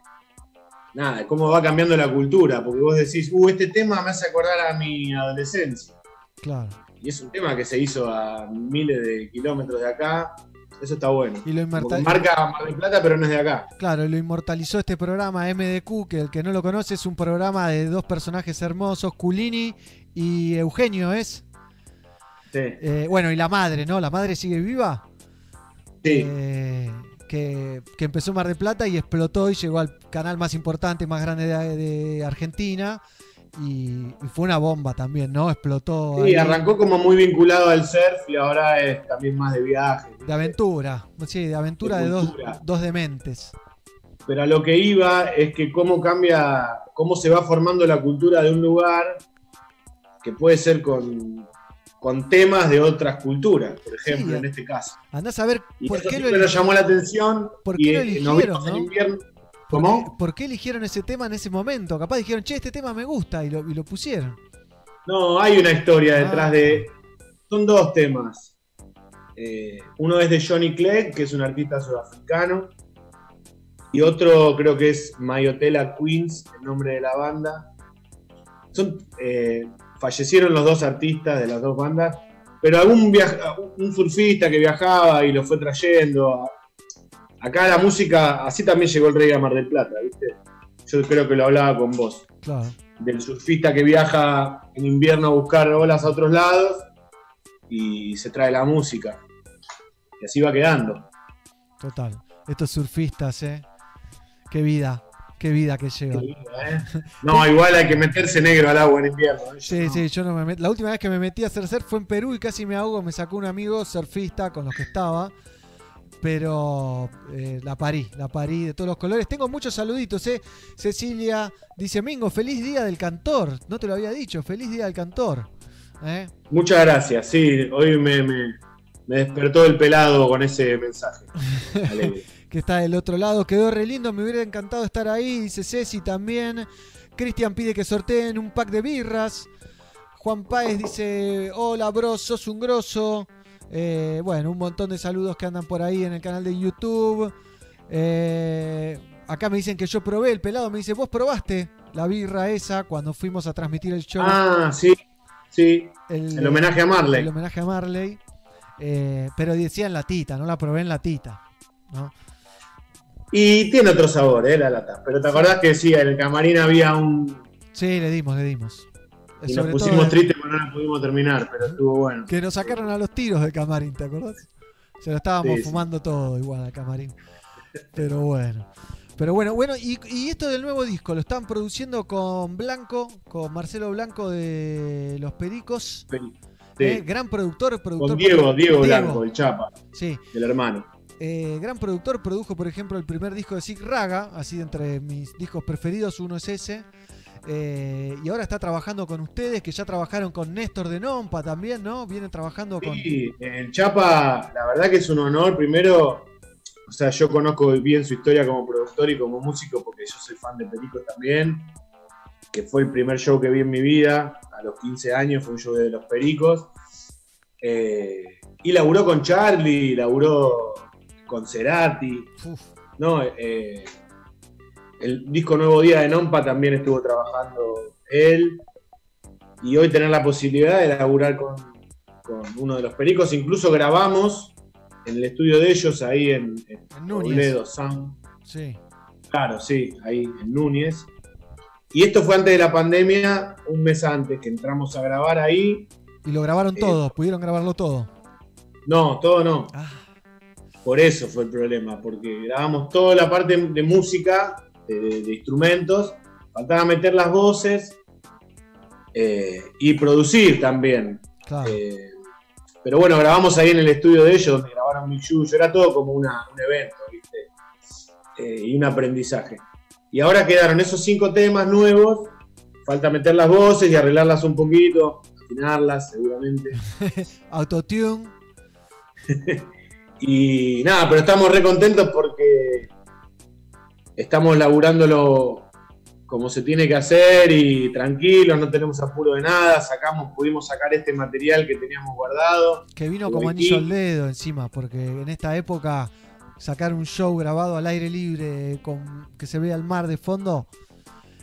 S15: Nada, cómo va cambiando la cultura. Porque vos decís, uh, este tema me hace acordar a mi adolescencia.
S1: Claro.
S15: Y es un tema que se hizo a miles de kilómetros de acá. Eso está bueno.
S1: Y lo
S15: Como que
S1: inmortal-
S15: marca Mar del Plata, pero no es de acá.
S1: Claro, lo inmortalizó este programa MDQ, que el que no lo conoce es un programa de dos personajes hermosos, Culini y Eugenio es. Eh, bueno, y la madre, ¿no? La madre sigue viva.
S15: Sí.
S1: Eh, que, que empezó Mar del Plata y explotó y llegó al canal más importante, más grande de, de Argentina. Y, y fue una bomba también, ¿no? Explotó.
S15: Sí,
S1: ahí.
S15: arrancó como muy vinculado al surf y ahora es también más de viaje.
S1: De aventura. Sí, de aventura de,
S15: De
S1: dos, dos dementes.
S15: Pero a lo que iba es que cómo cambia, cómo se va formando la cultura de un lugar que puede ser con, con temas de otras culturas, por ejemplo,
S1: Sí,
S15: en este caso.
S1: Andás a ver
S15: Y
S1: por qué lo
S15: nos
S1: eligieron.
S15: llamó la atención.
S1: ¿Por
S15: y,
S1: qué lo
S15: eh, nos
S1: eligieron,
S15: vimos en
S1: no?
S15: invierno.
S1: ¿Por
S15: ¿Cómo?
S1: qué- ¿Por qué eligieron ese tema en ese momento? Capaz dijeron, che, este tema me gusta y lo, y lo pusieron.
S15: No, hay una historia
S1: Ah.
S15: detrás de. Son dos temas. Eh, uno es de Johnny Clegg, que es un artista sudafricano. Y otro creo que es Mayotela Queens, el nombre de la banda. Son, eh, fallecieron los dos artistas de las dos bandas, pero algún viaja- un surfista que viajaba y lo fue trayendo. Acá la música, así también llegó el rey a Mar del Plata, ¿viste? Yo creo que lo hablaba con vos
S1: Claro.
S15: del surfista que viaja en invierno a buscar olas a otros lados y se trae la música. Y así va quedando.
S1: Total. Estos surfistas, ¿eh? Qué vida. Qué vida que llevan.
S15: ¿eh? No, igual hay que meterse negro al agua en invierno. ¿eh?
S1: Sí, sí, yo no me met- La última vez que me metí a hacer surf fue en Perú y casi me ahogo. Me sacó un amigo surfista con los que estaba. Pero eh, la parí, la parí de todos los colores. Tengo muchos saluditos, ¿eh? Cecilia dice: Mingo, feliz día del cantor. No te lo había dicho, feliz día del cantor. ¿Eh?
S15: Muchas gracias. Sí, hoy me, me- me despertó el pelado con ese mensaje.
S1: Que está del otro lado. Quedó re lindo, me hubiera encantado estar ahí, dice Ceci también. Cristian pide que sorteen un pack de birras. Juan Páez dice, hola bro, sos un grosso. Eh, bueno, un montón de saludos que andan por ahí en el canal de YouTube. Eh, acá me dicen que yo probé, el pelado me dice, vos probaste la birra esa cuando fuimos a transmitir el show.
S15: Ah, sí, sí.
S1: El,
S15: El homenaje a Marley.
S1: El homenaje a Marley. Eh, pero decía en latita, no la probé en latita. ¿no?
S15: Y tiene otro sabor, ¿eh? La lata. Pero te acordás que sí, en el camarín había un.
S1: Sí, le dimos, le dimos.
S15: Y nos pusimos
S1: todo,
S15: tristes porque no la pudimos terminar, pero estuvo bueno.
S1: Que nos sacaron a los tiros del camarín, ¿te acordás? Se lo estábamos
S15: Sí, sí.
S1: fumando todo igual al camarín. Pero bueno. Pero bueno, bueno, y, y esto del nuevo disco, lo están produciendo con Blanco, con Marcelo Blanco de Los Pericos.
S15: Sí.
S1: Eh, gran productor, productor.
S15: Con Diego, Diego Blanco, el Chapa.
S1: Sí.
S15: El hermano.
S1: Eh, gran productor, produjo por ejemplo el primer disco de Sig Raga, así de entre mis discos preferidos, uno es ese. Eh, y ahora está trabajando con ustedes, que ya trabajaron con Néstor de Nompa también, ¿no? Vienen trabajando con...
S15: Sí, el Chapa, la verdad que es un honor. Primero, o sea, yo conozco bien su historia como productor y como músico porque yo soy fan de Pericos también. Que fue el primer show que vi en mi vida. A los 15 años fue un show de los Pericos. Eh, y laburó con Charlie, laburó con Cerati. No, eh, el disco Nuevo Día de Nompa también estuvo trabajando él. Y hoy tener la posibilidad de laburar con, con uno de los pericos. Incluso grabamos en el estudio de ellos ahí en, en
S1: Núñez.
S15: Toledo Sound.
S1: Sí.
S15: Claro, sí, ahí en Núñez. Y esto fue antes de la pandemia, un mes antes que entramos a grabar ahí.
S1: Y lo grabaron
S15: Eh,
S1: todo, pudieron grabarlo todo.
S15: No, todo no.
S1: Ah.
S15: Por eso fue el problema, porque grabamos toda la parte de música, de, instrumentos, faltaba meter las voces eh, y producir también.
S1: Claro.
S15: Eh, pero bueno, grabamos ahí en el estudio de ellos, donde grabaron mi Yuyo, era todo como una- un evento, ¿viste? Eh, y un aprendizaje. Y ahora quedaron esos cinco temas nuevos, falta meter las voces y arreglarlas un poquito, afinarlas seguramente.
S1: Autotune.
S15: Y nada, pero estamos re contentos porque estamos laburándolo como se tiene que hacer y tranquilos, no tenemos apuro de nada, sacamos, pudimos sacar este material que teníamos guardado.
S1: Que vino como anillo al dedo encima, porque en esta época sacar un show grabado al aire libre con que se vea el mar de fondo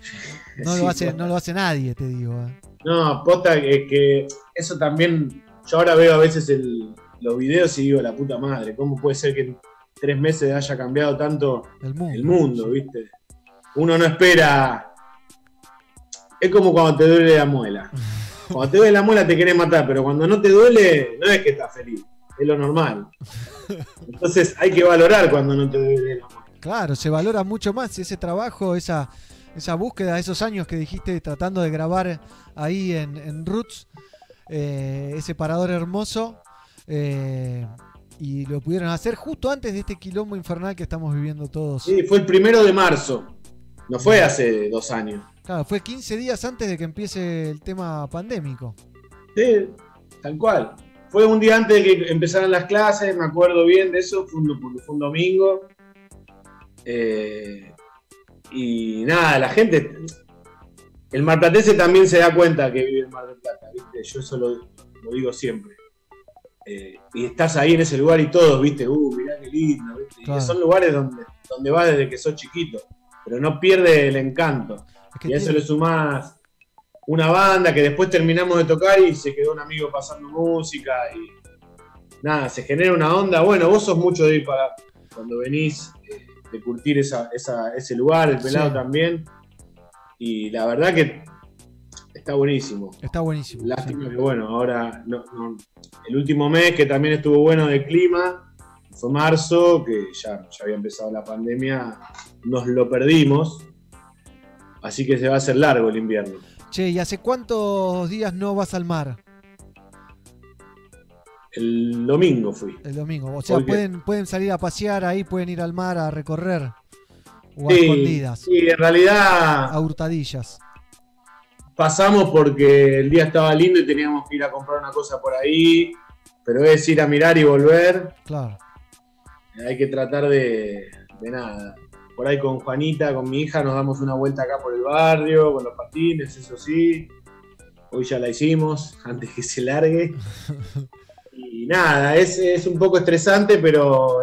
S1: no,
S15: Sí,
S1: lo, hace, no lo hace nadie, te digo. eh.
S15: No, posta que, que eso también, yo ahora veo a veces el- los videos y digo, la puta madre, ¿cómo puede ser que tres meses haya cambiado tanto
S1: El mundo.
S15: el mundo, viste? Uno no espera... Es como cuando te duele la muela. Cuando te duele la muela te querés matar, pero cuando no te duele, no es que estás feliz, es lo normal. Entonces hay que valorar cuando no te duele la muela.
S1: Claro, se valora mucho más ese trabajo, esa, esa búsqueda, esos años que dijiste tratando de grabar ahí en, en Roots, eh, ese parador hermoso. eh, y lo pudieron hacer justo antes de este quilombo infernal que estamos viviendo todos.
S15: Sí, fue el primero de marzo, no fue hace dos años.
S1: Claro, fue 15 días antes de que empiece el tema pandémico.
S15: Sí, tal cual. Fue un día antes de que empezaran las clases, me acuerdo bien de eso, fue un, fue un domingo. Eh, y nada, la gente. El marplatense también se da cuenta que vive en Mar del Plata, ¿viste? Yo eso lo, lo digo siempre. Eh, y estás ahí en ese lugar y todos, ¿viste? Uh, mirá qué lindo, ¿viste? Y son lugares donde, donde vas desde que sos chiquito, pero no pierde el encanto. y a eso le sumás una banda que después terminamos de tocar y se quedó un amigo pasando música y nada, se genera una onda. Bueno, vos sos mucho de ir para cuando venís, eh, de curtir esa, esa- ese lugar, el pelado
S1: Sí.
S15: también. Y la verdad que está buenísimo.
S1: Está buenísimo.
S15: Lástima que bueno, ahora no- no- el último mes que también estuvo bueno de clima fue marzo, que ya, ya había empezado la pandemia, nos lo perdimos. Así que se va a hacer largo el invierno.
S1: Che, ¿y hace cuántos días no vas al mar?
S15: El domingo fui.
S1: El domingo. O sea, pueden, pueden salir a pasear ahí, pueden ir al mar a recorrer. O a
S15: Sí,
S1: escondidas.
S15: sí, en realidad
S1: A hurtadillas.
S15: Pasamos porque el día estaba lindo y teníamos que ir a comprar una cosa por ahí, pero es ir a mirar y volver.
S1: Claro.
S15: Hay que tratar de, de nada. Por ahí con Juanita, con mi hija, nos damos una vuelta acá por el barrio, con los patines, eso sí. Hoy ya la hicimos, antes que se largue. Y nada, es, es un poco estresante, pero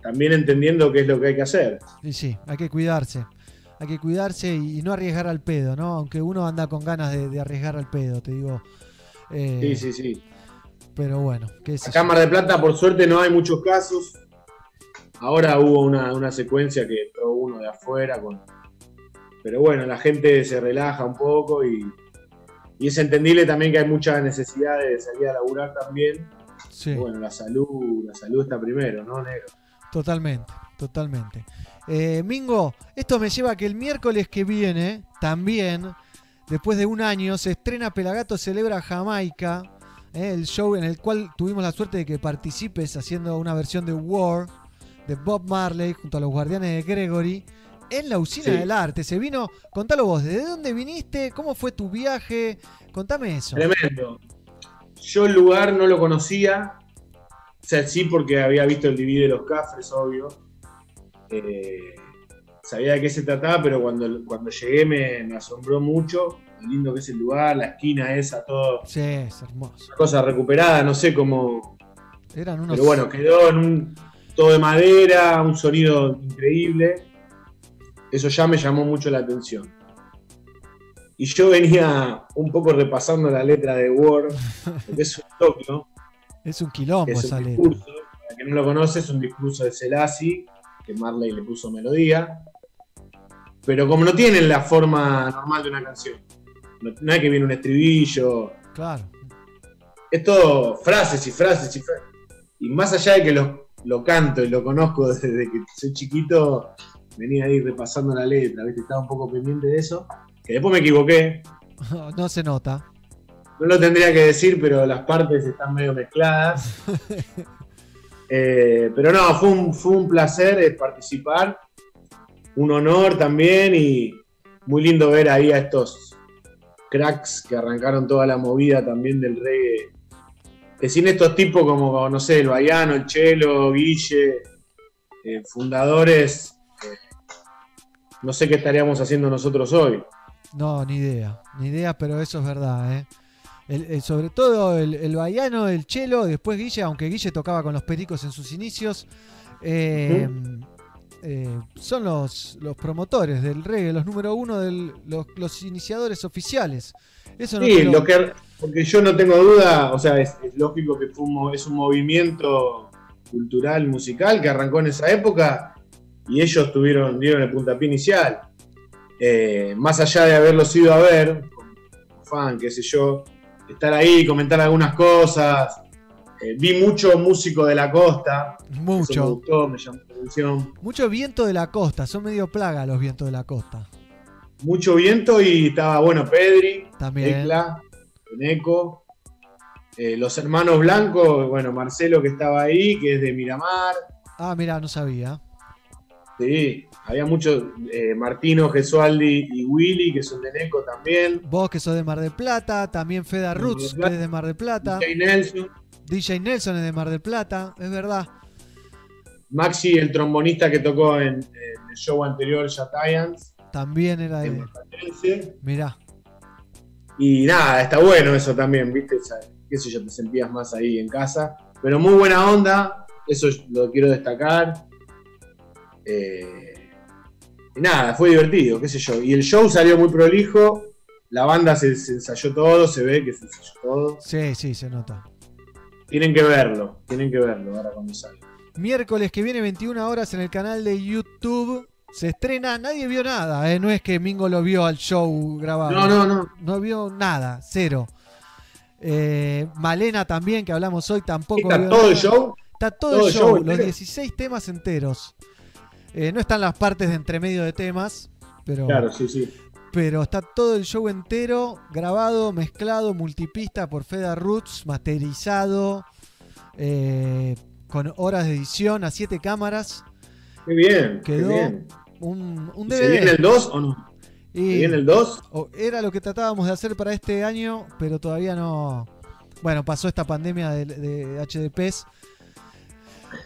S15: también entendiendo qué es lo que hay que hacer.
S1: Y sí, hay que cuidarse. Hay que cuidarse y, y no arriesgar al pedo, ¿no? Aunque uno anda con ganas de, de arriesgar al pedo, te digo. Eh,
S15: Sí, sí, sí.
S1: Pero bueno, qué sé
S15: Acá en Mar de Plata, por suerte, no hay muchos casos. Ahora hubo una, una secuencia que entró uno de afuera. Con... Pero bueno, la gente se relaja un poco y, y es entendible también que hay mucha necesidad de salir a laburar también.
S1: Sí.
S15: Bueno, la salud, la salud está primero, ¿no, negro?
S1: Totalmente, totalmente. Eh, Mingo, esto me lleva a que el miércoles que viene, también, después de un año, se estrena Pelagato Celebra Jamaica, eh, el show en el cual tuvimos la suerte de que participes haciendo una versión de War de Bob Marley junto a los Guardianes de Gregory en la usina
S15: Sí.
S1: del arte. Se vino, contalo vos, ¿de dónde viniste? ¿Cómo fue tu viaje? Contame eso.
S15: Tremendo. Yo el lugar no lo conocía. O sea, sí, porque había visto el DVD de los Cafres, obvio. Eh, sabía de qué se trataba, pero cuando, cuando llegué me, me asombró mucho. Lo lindo que es el lugar, la esquina esa, todo.
S1: Sí, es hermoso.
S15: Cosa recuperada, no sé cómo.
S1: Eran unos...
S15: Pero bueno, quedó en un, todo de madera, un sonido increíble. Eso ya me llamó mucho la atención. Y yo venía un poco repasando la letra de Word, porque es un Tokio,
S1: Es un quilombo
S15: es
S1: esa
S15: un
S1: letra.
S15: discurso, para quien no lo conoce, es un discurso de Selassie, que Marley le puso melodía. Pero como no tienen la forma normal de una canción, no, no es que viene un estribillo,
S1: Claro.
S15: es todo frases y frases y frases. Y más allá de que lo, lo canto y lo conozco desde que soy chiquito, venía ahí repasando la letra, ¿viste? estaba un poco pendiente de eso. Que después me equivoqué,
S1: No se nota.
S15: no lo tendría que decir, pero las partes están medio mezcladas. Eh, pero no, fue un, fue un placer eh, participar, un honor también y muy lindo ver ahí a estos cracks que arrancaron toda la movida también del reggae. Que sin estos tipos como, no sé, el Baiano, el Chelo, Guille, eh, fundadores, no sé qué estaríamos haciendo nosotros hoy.
S1: No, ni idea, ni idea, pero eso es verdad, ¿eh? El- el- sobre todo el, el Baiano, el Chelo, después Guille, aunque Guille tocaba con los pericos en sus inicios, eh, eh, son los, los promotores del reggae, los número uno, de los, los iniciadores oficiales. Eso no
S15: Sí,
S1: lo-
S15: que, porque yo no tengo duda, o sea, es, es lógico que fue un es un movimiento cultural, musical que arrancó en esa época y ellos tuvieron, dieron el puntapié inicial. Eh, más allá de haberlos ido a ver, fan, qué sé yo, estar ahí, comentar algunas cosas. Eh, vi mucho músico de la costa. Eso me
S1: Mucho.
S15: gustó, me llamó la atención.
S1: Mucho viento de la costa, son medio plaga los vientos de la costa.
S15: Mucho viento y estaba, bueno, Pedri,
S1: También.
S15: Tecla, Neco, eh, los hermanos blancos, bueno, Marcelo que estaba ahí, que es de Miramar.
S1: Ah, mira, no sabía.
S15: Sí, había muchos, eh, Martino, Gesualdi y Willy, que son de Neco también.
S1: Vos que sos de Mar del Plata, también Feda Roots, que es de Mar del Plata.
S15: DJ Nelson.
S1: DJ Nelson es de Mar del Plata, es verdad.
S15: Maxi, el trombonista que tocó en, en el show anterior, Giants.
S1: También era de. Mirá.
S15: Y nada, está bueno eso también, ¿viste? Qué sé yo, te sentías más ahí en casa. Pero muy buena onda, eso lo quiero destacar. Eh, nada, fue divertido, qué sé yo. Y el show salió muy prolijo, la banda se, se ensayó todo, se ve que se ensayó todo.
S1: Sí, sí, se nota.
S15: Tienen que verlo, tienen que verlo ahora cuando salga.
S1: Miércoles que viene, 21 horas, en el canal de YouTube. Se estrena, nadie vio nada, ¿eh? no es que Mingo lo vio al show grabado.
S15: No, no, no.
S1: No vio nada, cero. Eh, Malena también, que hablamos hoy, tampoco
S15: ¿Está
S1: vio
S15: todo el show?
S1: Está todo,
S15: ¿Todo
S1: el show,
S15: show
S1: los
S15: entero?
S1: 16 temas enteros. Eh, no están las partes de entremedio de temas, pero,
S15: Claro, sí, sí.
S1: pero está todo el show entero, grabado, mezclado, multipista por Feda Roots, masterizado, eh, con horas de edición a 7 cámaras.
S15: Qué bien, qué
S1: Quedó
S15: bien.
S1: un, un
S15: ¿Y
S1: DVD.
S15: ¿Se viene el 2 o no?
S1: Y-
S15: ¿Se viene el 2?
S1: o- Era lo que tratábamos de hacer para este año, pero todavía no. Bueno, pasó esta pandemia de, de HDPs.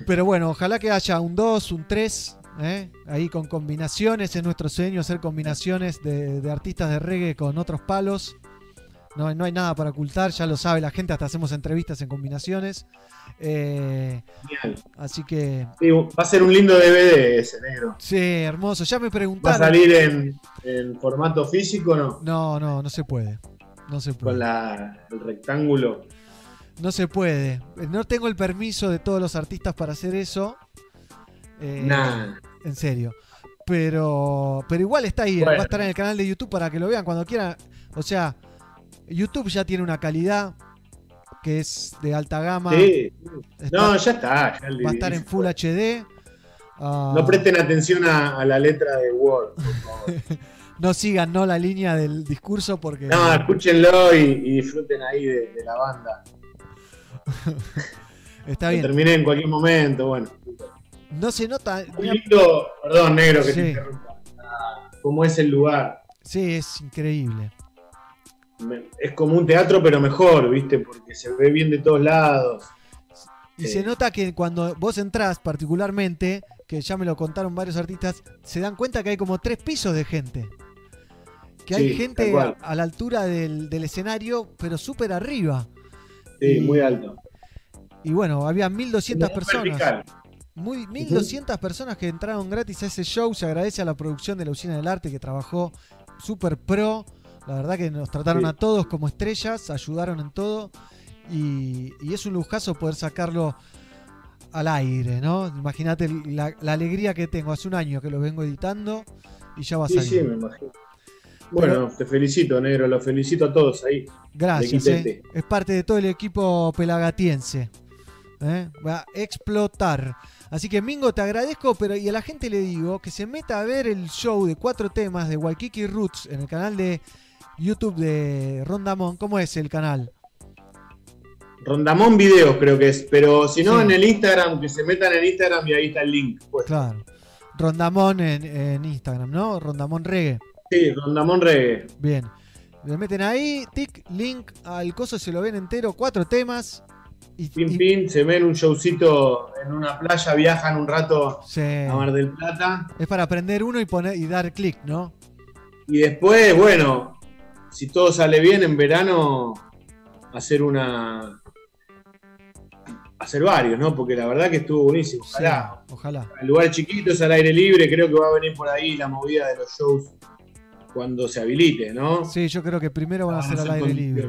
S1: Pero bueno, ojalá que haya un 2, un 3, ¿eh? ahí con combinaciones. Es nuestro sueño hacer combinaciones de, de artistas de reggae con otros palos. No, no hay nada para ocultar, ya lo sabe la gente, hasta hacemos entrevistas en combinaciones. Eh, así que,
S15: Sí, va a ser un lindo DVD ese negro.
S1: sí, hermoso. Ya me
S15: ¿Va a
S1: preguntaron.
S15: salir en, en formato físico o no?
S1: No, no, no se puede. No se puede.
S15: Con la, el rectángulo.
S1: No se puede. No tengo el permiso de todos los artistas para hacer eso. Eh,
S15: Nah.
S1: En serio. Pero, pero igual está ahí. Va a estar en el canal de YouTube para que lo vean cuando quieran. O sea, YouTube ya tiene una calidad que es de alta gama.
S15: Sí.
S1: Está-
S15: No, ya está. ya
S1: va a estar en Full HD. Ah,
S15: No presten atención a, a la letra de Word. por favor.
S1: no sigan no la línea del discurso porque
S15: No, escúchenlo y, y disfruten ahí de, de la banda.
S1: está bien.
S15: terminé en cualquier momento, bueno.
S1: No se nota.
S15: Muy lindo, perdón, negro, que
S1: Sí.
S15: te interrumpa. Ah, ¿Cómo es el lugar?
S1: Sí, es increíble.
S15: Es como un teatro, pero mejor, ¿viste? Porque se ve bien de todos lados.
S1: Y se nota que cuando vos entrás, particularmente, que ya me lo contaron varios artistas, se dan cuenta que hay como tres pisos de gente. Que hay gente a, a la altura del, del escenario, pero súper arriba.
S15: Sí,
S1: Y-
S15: muy alto.
S1: Y bueno, había 1200
S15: Muy
S1: personas.
S15: vertical.
S1: Muy, 1200 personas que entraron gratis a ese show. Se agradece a la producción de la Usina del Arte que trabajó súper pro. La verdad que nos trataron
S15: Sí.
S1: a todos como estrellas, ayudaron en todo. Y, y es un lujazo poder sacarlo al aire, ¿no? Imagínate la, la alegría que tengo. Hace un año que lo vengo editando y ya va a
S15: Sí,
S1: salir.
S15: sí, me imagino. Bueno, te felicito, negro. Los felicito a todos ahí.
S1: Gracias, eh. Es parte de todo el equipo pelagatiense. ¿eh? Va a explotar. Así que Mingo, te agradezco, pero y a la gente le digo que se meta a ver el show de cuatro temas de Waikiki Roots en el canal de YouTube de Rondamón. ¿Cómo es el canal?
S15: Rondamón Videos creo que es, pero si no
S1: Sí.
S15: en el Instagram, que se metan en Instagram y ahí está el link. Pues.
S1: Claro. Rondamón en, en Instagram, ¿no? Rondamón Reggae.
S15: Sí, Rondamón Reggae.
S1: Bien. Le meten ahí, tic, link al coso, se lo ven entero, cuatro temas. Y,
S15: Pin Pin, se ven un showcito en una playa, viajan un rato
S1: Sí.
S15: a Mar del Plata.
S1: Es para aprender uno y poner y dar clic, ¿no?
S15: Y después, bueno, si todo sale bien en verano, hacer una. Hacer varios, ¿no? Porque la verdad que estuvo buenísimo. Ojalá.
S1: Sí, ojalá.
S15: El lugar chiquito es al aire libre, creo que va a venir por ahí la movida de los shows cuando se habilite, ¿no?
S1: Sí, yo creo que primero van a ser al aire libre.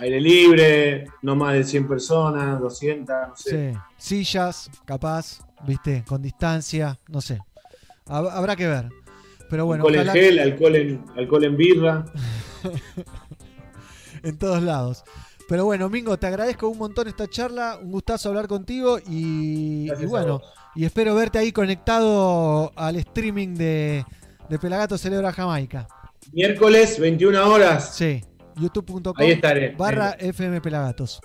S15: Aire libre, no más de 100 personas, 200, no sé.
S1: Sí. Sillas, capaz, viste, con distancia, no sé. Hab- Habrá que ver. Pero bueno,
S15: alcohol en gel, alcohol en, alcohol en birra.
S1: en todos lados. Pero bueno, Mingo, te agradezco un montón esta charla, un gustazo hablar contigo y, bueno, y espero verte ahí conectado al streaming de, de Pelagato Celebra Jamaica.
S15: Miércoles, 21 horas.
S1: Sí, youtube.com barra FM Pelagatos.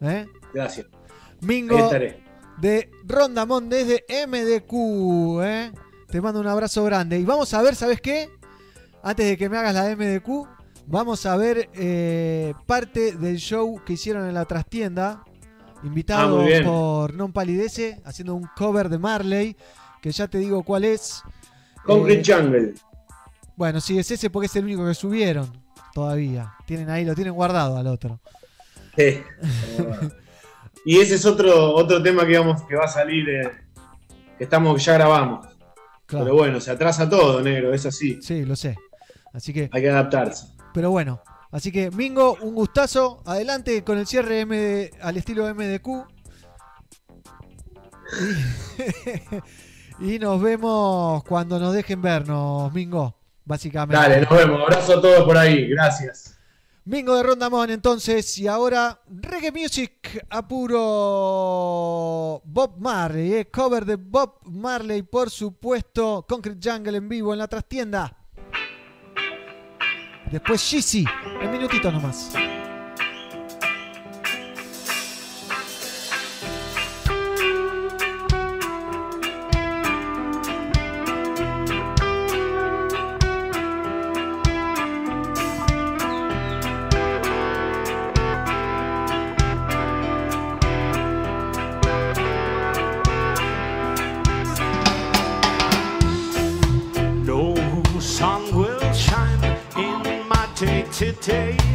S1: ¿Eh?
S15: Gracias.
S1: Mingo de Rondamón desde MDQ. ¿eh? Te mando un abrazo grande. Y vamos a ver, ¿sabes qué? Antes de que me hagas la MDQ, vamos a ver eh, parte del show que hicieron en la trastienda. Invitado
S15: Ah,
S1: por Non Palidece, haciendo un cover de Marley, que ya te digo cuál es.
S15: Concrete
S1: Eh,
S15: Jungle.
S1: Bueno, sí, es ese porque es el único que subieron todavía. Tienen ahí, lo tienen guardado al otro.
S15: Sí. y ese es otro, otro tema que, vamos, que va a salir, eh, que estamos, ya grabamos.
S1: Claro.
S15: Pero bueno, se atrasa todo, negro, es así.
S1: Sí, lo sé. Así que.
S15: Hay que adaptarse.
S1: Pero bueno, así que Mingo, un gustazo. Adelante con el cierre MD, al estilo MDQ. Y, y nos vemos cuando nos dejen vernos, Mingo, básicamente.
S15: Dale, nos vemos. Abrazo a todos por ahí. Gracias.
S1: Mingo de Rondamón, entonces, y ahora Reggae Music a puro Bob Marley, eh, cover de Bob Marley, por supuesto, Concrete Jungle en vivo en la trastienda. Después Shizzy, en minutitos nomás.
S14: Today.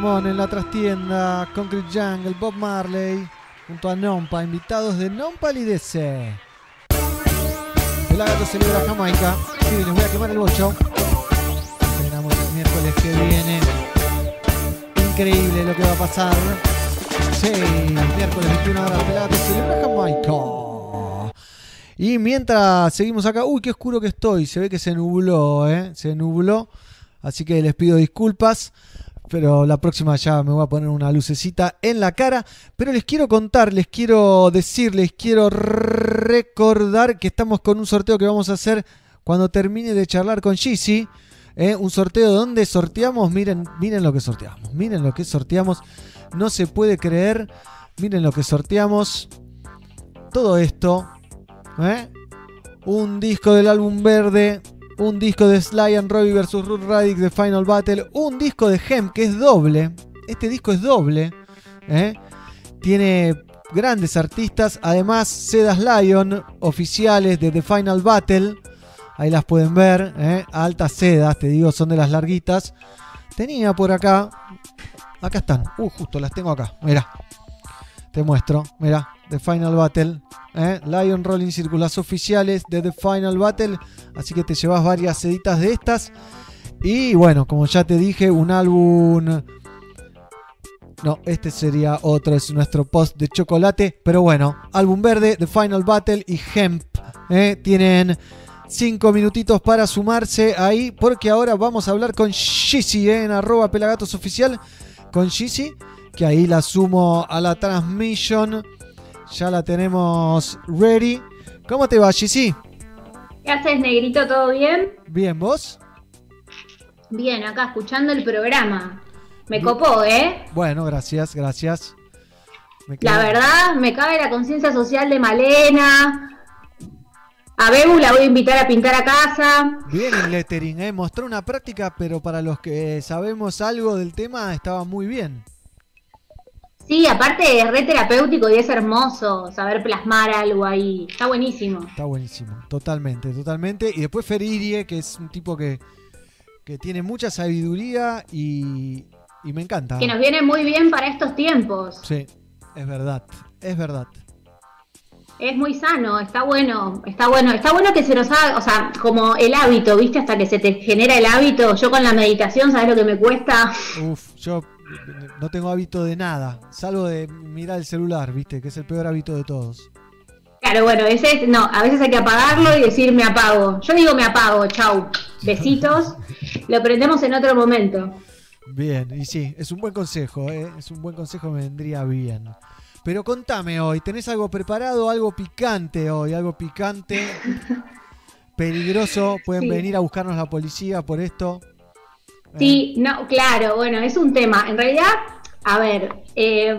S1: En la trastienda, Concrete Jungle, Bob Marley, junto a Nompa, invitados de Nompa y DC. El gato celebra Jamaica. Sí, les voy a quemar el bocho. Terminamos el miércoles que viene. Increíble lo que va a pasar. Sí, miércoles 21 horas, Pelagato celebra Jamaica. Y mientras seguimos acá, uy, qué oscuro que estoy. Se ve que se nubló, ¿eh? Se nubló. Así que les pido disculpas. Pero la próxima ya me voy a poner una lucecita en la cara. Pero les quiero contar, les quiero decir, les quiero recordar que estamos con un sorteo que vamos a hacer cuando termine de charlar con Gizzy. ¿eh? Un sorteo donde sorteamos, miren, miren lo que sorteamos, miren lo que sorteamos. No se puede creer, miren lo que sorteamos. Todo esto, ¿eh? un disco del álbum verde, un disco de Sly and Robbie vs. Radic de Final Battle, un disco de Hem que es doble. Este disco es doble. ¿eh? Tiene grandes artistas, además Sedas Lion, oficiales de The Final Battle. Ahí las pueden ver, ¿eh? altas sedas, te digo, son de las larguitas. Tenía por acá, acá están, uh, justo las tengo acá, mira. Te muestro, mira, The Final Battle. ¿eh? Lion Rolling Circulas oficiales de The Final Battle. Así que te llevas varias seditas de estas. Y bueno, como ya te dije, un álbum. No, este sería otro, es nuestro post de chocolate. Pero bueno, álbum verde, The Final Battle y Hemp. ¿eh? Tienen 5 minutitos para sumarse ahí. Porque ahora vamos a hablar con Shizzy ¿eh? en arroba pelagatos oficial. Con Shizzy, que ahí la sumo a la transmisión. Ya la tenemos ready. ¿Cómo te va, Shizzy?
S16: ¿Qué haces, negrito? ¿Todo bien?
S1: Bien, ¿vos?
S16: Bien, acá escuchando el programa. Me copó, ¿eh?
S1: Bueno, gracias, gracias.
S16: La verdad, me cabe la conciencia social de Malena. A Bebu la voy a invitar a pintar a casa.
S1: Bien el lettering, ¿eh? Mostró una práctica, pero para los que sabemos algo del tema estaba muy bien.
S16: Sí, aparte es re terapéutico y es hermoso saber plasmar algo ahí. Está buenísimo.
S1: Está buenísimo, totalmente, totalmente. Y después Feririe, que es un tipo que, que tiene mucha sabiduría y, y me encanta.
S16: Que nos viene muy bien para estos tiempos.
S1: Sí, es verdad, es verdad.
S16: Es muy sano, está bueno, está bueno, está bueno que se nos haga, o sea, como el hábito, ¿viste? Hasta que se te genera el hábito. Yo con la meditación, ¿sabes lo que me cuesta?
S1: Uf, yo no tengo hábito de nada, salvo de mirar el celular, ¿viste? Que es el peor hábito de todos.
S16: Claro, bueno, ese es- no, a veces hay que apagarlo y decir me apago. Yo digo me apago, chau, besitos. Lo prendemos en otro momento.
S1: Bien, y sí, es un buen consejo, ¿eh? es un buen consejo, me vendría bien. Pero contame hoy, ¿tenés algo preparado, algo picante hoy, algo picante, peligroso? Pueden
S16: Sí.
S1: venir a buscarnos la policía por esto.
S16: Sí, no, claro, bueno, es un tema. En realidad, a ver, eh,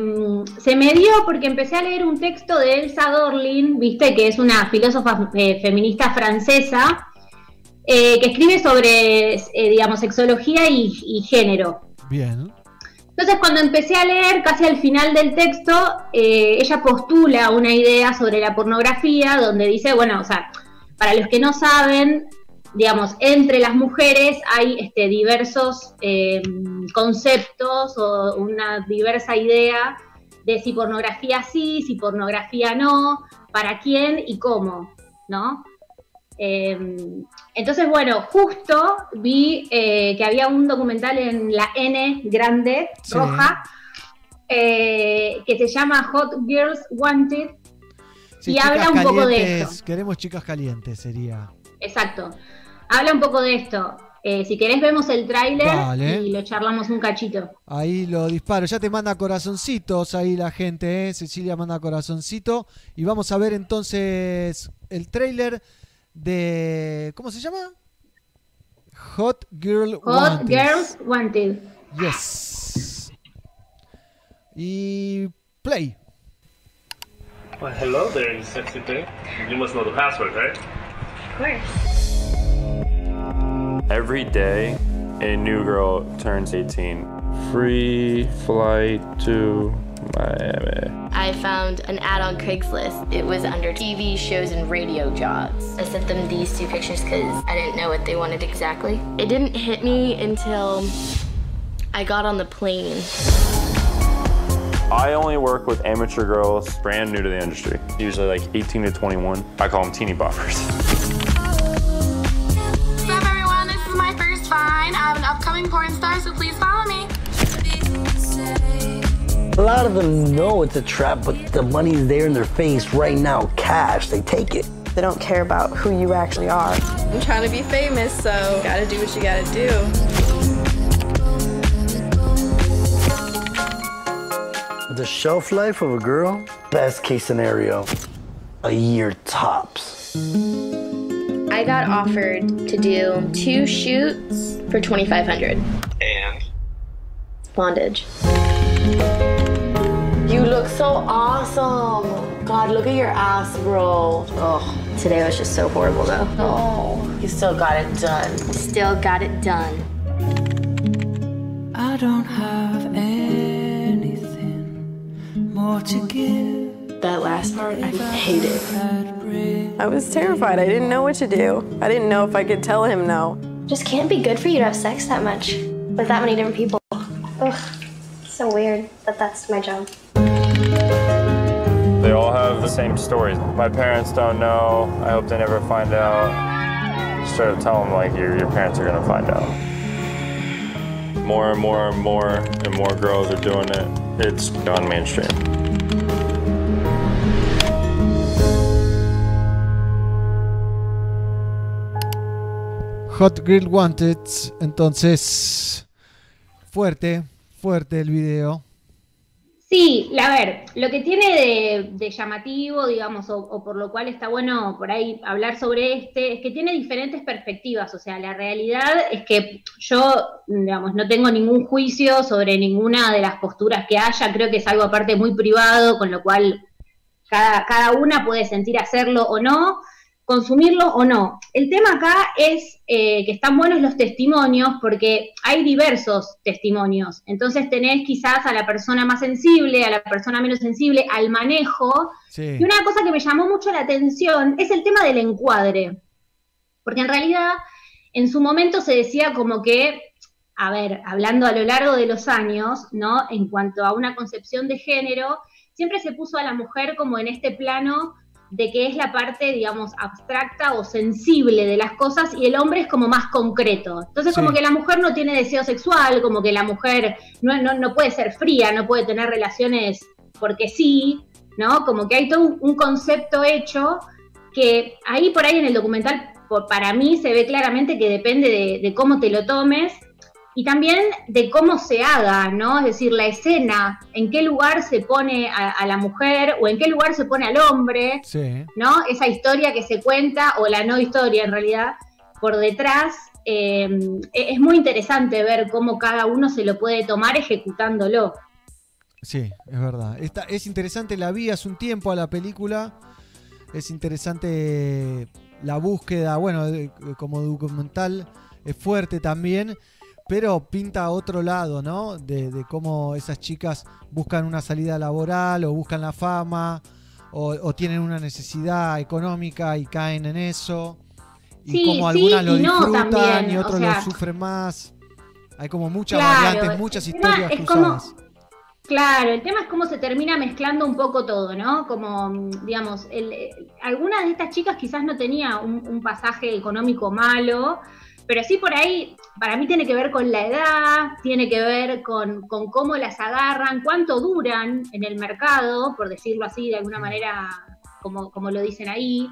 S16: se me dio porque empecé a leer un texto de Elsa Dorlin, viste, que es una filósofa eh, feminista francesa, eh, que escribe sobre, eh, digamos, sexología y, y género.
S1: Bien.
S16: Entonces, cuando empecé a leer, casi al final del texto, ella postula una idea sobre la pornografía, donde dice, bueno, o sea, para los que no saben, digamos, entre las mujeres hay este, diversos eh, conceptos o una diversa idea de si pornografía sí, si pornografía no, para quién y cómo, ¿no? Eh, entonces, bueno, justo vi eh, que había un documental en la N grande,
S1: Sí.
S16: roja, eh, que se llama Hot Girls Wanted
S1: Sí,
S16: y habla un poco de esto.
S1: Queremos chicas calientes, sería.
S16: Exacto. Habla un poco de esto. Eh, si querés vemos el tráiler y lo charlamos un cachito.
S1: Ahí lo disparo. Ya te manda corazoncitos ahí la gente, ¿eh? Cecilia manda corazoncito. Y vamos a ver entonces el trailer de. ¿Cómo se llama? Hot Girl
S16: Hot
S1: Wanted.
S16: Girls Wanted.
S1: Yes. Y play.
S17: Well, hello there, you sexy thing. You must know the password, right?
S16: Of course.
S18: Every day, a new girl turns 18. Free flight to Miami.
S19: I found an ad on Craigslist. It was under TV shows and radio jobs. I sent them these two pictures because I didn't know what they wanted exactly. It didn't hit me until I got on the plane.
S18: I only work with amateur girls brand new to the industry, usually like 18 to 21. I call them teeny boppers.
S20: First Vine. I have an upcoming porn star, so please follow me.
S21: A lot of them know it's a trap, but the money's there in their face right now, cash. They take it.
S22: They don't care about who you actually are. I'm trying to be famous, so gotta do what you gotta do.
S21: The shelf life of a girl, best case scenario, a year tops.
S19: I got offered to do two shoots for 2500
S17: And?
S19: Bondage. You look so awesome. God, look at your ass, bro. Oh, today was just so horrible though. Oh, you still got it done. Still got it done.
S3: I don't have anything more to give.
S19: That last part, I hate it.
S22: I was terrified. I didn't know what to do. I didn't know if I could tell him no.
S19: Just can't be good for you to have sex that much with that many different people. Ugh, so weird, but that's my job.
S18: They all have the same stories. My parents don't know. I hope they never find out. Straight up tell them like your, your parents are gonna find out. More and more and more and more girls are doing it. It's gone mainstream.
S1: Hot Girl Wanted. Entonces, fuerte, fuerte el video.
S16: Sí, a ver, lo que tiene de, de llamativo, digamos, o, o por lo cual está bueno por ahí hablar sobre este, es que tiene diferentes perspectivas. O sea, la realidad es que yo, digamos, no tengo ningún juicio sobre ninguna de las posturas que haya. Creo que es algo aparte muy privado, con lo cual cada, cada una puede sentir hacerlo o no, consumirlo o no. El tema acá es eh, que están buenos los testimonios porque hay diversos testimonios. Entonces tenés quizás a la persona más sensible, a la persona menos sensible, al manejo.
S1: Sí.
S16: Y una cosa que me llamó mucho la atención es el tema del encuadre. Porque en realidad en su momento se decía como que, a ver, hablando a lo largo de los años, ¿no? En cuanto a una concepción de género, siempre se puso a la mujer como en este plano de que es la parte, digamos, abstracta o sensible de las cosas y el hombre es como más concreto. Entonces,
S23: Sí.
S16: como que la mujer no tiene deseo sexual, como que la mujer no, no, no puede ser fría, no puede tener relaciones porque sí, ¿no? Como que hay todo un, un concepto hecho que ahí por ahí en el documental, por- para mí se ve claramente que depende de, de cómo te lo tomes y también de cómo se haga, ¿no? Es decir, la escena, en qué lugar se pone a, a la mujer o en qué lugar se pone al hombre,
S1: Sí.
S16: ¿no? Esa historia que se cuenta, o la no historia en realidad, por detrás, eh, e- es muy interesante ver cómo cada uno se lo puede tomar ejecutándolo.
S1: Sí, es verdad. Esta, es interesante, la vi hace un tiempo a la película. Es interesante la búsqueda, bueno, como documental es fuerte también, pero pinta otro lado, ¿no? De, de cómo esas chicas buscan una salida laboral o buscan la fama o, o tienen una necesidad económica y caen en eso. Y
S16: Sí,
S1: como
S16: sí
S1: algunas lo
S16: y no
S1: disfrutan y
S16: o
S1: otros
S16: sea-
S1: lo sufren más. Hay como muchas
S16: Claro,
S1: variantes, muchas historias
S16: es como-
S1: cruzadas.
S16: Claro, el tema es cómo se termina mezclando un poco todo, ¿no? Como, digamos, el- eh, algunas de estas chicas quizás no tenía un, un pasaje económico malo, pero sí por ahí, para mí tiene que ver con la edad, tiene que ver con, con cómo las agarran, cuánto duran en el mercado, por decirlo así de alguna manera, como, como lo dicen ahí,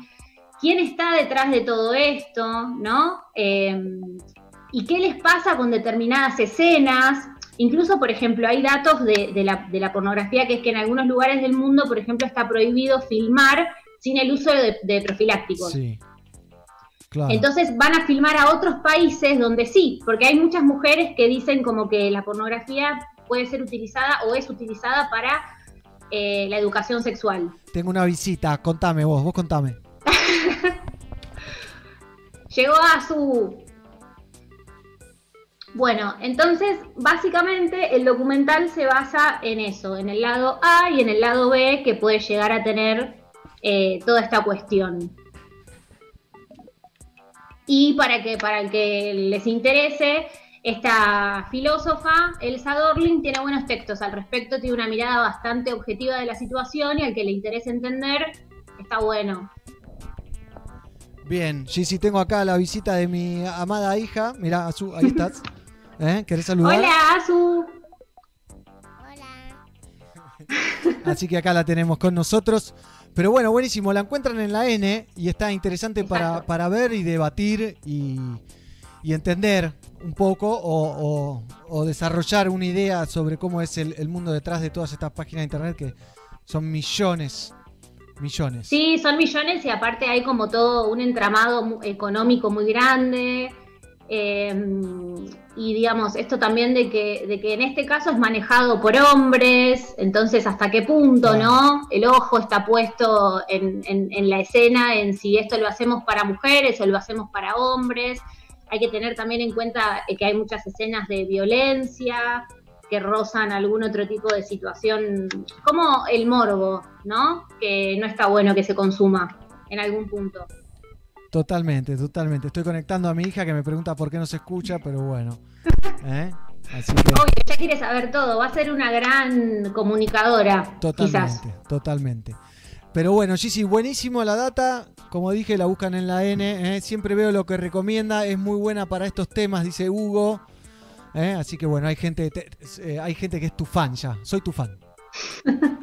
S16: quién está detrás de todo esto, ¿no? Eh, y qué les pasa con determinadas escenas. Incluso, por ejemplo, hay datos de, de la, de la pornografía que es que en algunos lugares del mundo, por ejemplo, está prohibido filmar sin el uso de, de profilácticos.
S1: Sí. Claro.
S16: Entonces van a filmar a otros países donde sí, porque hay muchas mujeres que dicen como que la pornografía puede ser utilizada o es utilizada para eh, la educación sexual.
S1: Tengo una visita, contame vos, vos contame.
S16: Llegó a su... Bueno, entonces básicamente el documental se basa en eso, en el lado A y en el lado B que puede llegar a tener eh, toda esta cuestión. Y para que, para el que les interese, esta filósofa, Elsa Dorling, tiene buenos textos al respecto, tiene una mirada bastante objetiva de la situación y al que le interese entender, está bueno.
S1: Bien, Gigi, tengo acá la visita de mi amada hija. Mirá, Azu, ahí estás. ¿Eh? ¿Querés saludar?
S16: Hola, Azu.
S1: Así que acá la tenemos con nosotros. Pero bueno, buenísimo. La encuentran en la N y está interesante para, para ver y debatir y, y entender un poco o, o- o desarrollar una idea sobre cómo es el, el mundo detrás de todas estas páginas de internet que son millones, millones.
S16: Sí, son millones y aparte hay como todo un entramado económico muy grande. Eh, y digamos, esto también de que, de que en este caso es manejado por hombres, entonces hasta qué punto, ¿no? El ojo está puesto en, en- en la escena, en si esto lo hacemos para mujeres o lo hacemos para hombres. Hay que tener también en cuenta eh, que hay muchas escenas de violencia que rozan algún otro tipo de situación, como el morbo, ¿no? Que no está bueno que se consuma en algún punto.
S1: Totalmente, totalmente. Estoy conectando a mi hija que me pregunta por qué no se escucha, pero bueno. ¿Eh? Así que
S16: Obvio, ella quiere saber todo, va a ser una gran comunicadora, quizás.
S1: totalmente, totalmente. Pero bueno, Gigi, buenísimo la data. Como dije, la buscan en la N. ¿eh? Siempre veo lo que recomienda. Es muy buena para estos temas, dice Hugo. ¿eh? Así que bueno, hay gente, te- eh, hay gente que es tu fan ya. Soy tu fan.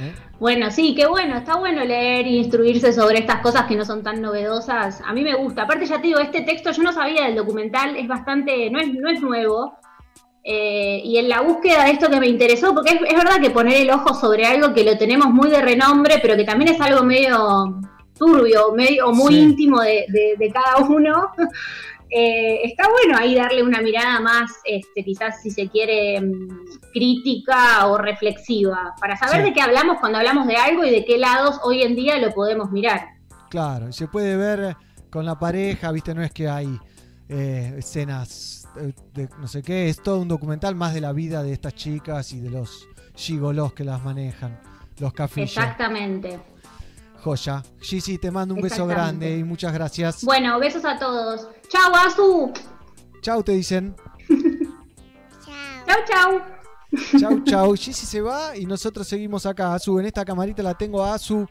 S1: ¿Eh?
S16: Bueno, sí, qué bueno, está bueno leer e instruirse sobre estas cosas que no son tan novedosas. A mí me gusta. Aparte, ya te digo, este texto yo no sabía del documental, es bastante, no es, no es nuevo. Eh, y en la búsqueda de esto que me interesó, porque es, es verdad que poner el ojo sobre algo que lo tenemos muy de renombre, pero que también es algo medio turbio, medio o muy
S24: Sí.
S16: íntimo de, de- de cada uno. Eh, está bueno ahí darle una mirada más, este, quizás si se quiere, mm, crítica o reflexiva, para saber
S1: Sí.
S16: de qué hablamos cuando hablamos de algo y de qué lados hoy en día lo podemos mirar.
S1: Claro, y se puede ver con la pareja, ¿viste? No es que hay eh, escenas eh, de no sé qué, es todo un documental más de la vida de estas chicas y de los gigolos que las manejan, los cafillos.
S16: Exactamente.
S1: Joya. Gigi, te mando un beso grande y muchas gracias.
S16: Bueno, besos a todos. Chau, Azu.
S1: Chau, te dicen.
S16: Chau, chau.
S1: Chau, chau. Gigi se va y nosotros seguimos acá. Azu, en esta camarita la tengo a Azu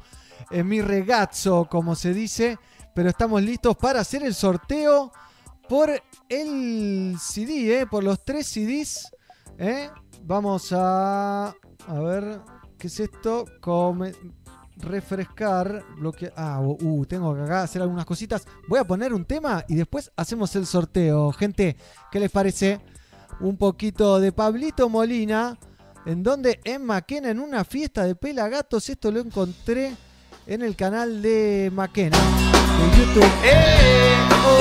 S1: en mi regazzo, como se dice. Pero estamos listos para hacer el sorteo por el CD, ¿eh? por los tres CDs. ¿eh? Vamos a. A ver, ¿qué es esto? Come- refrescar, bloque. Ah, uh, tengo que hacer algunas cositas. Voy a poner un tema y después hacemos el sorteo. Gente, ¿qué les parece? Un poquito de Pablito Molina. En donde en Maquena, en una fiesta de pelagatos, esto lo encontré en el canal de Maquena de YouTube.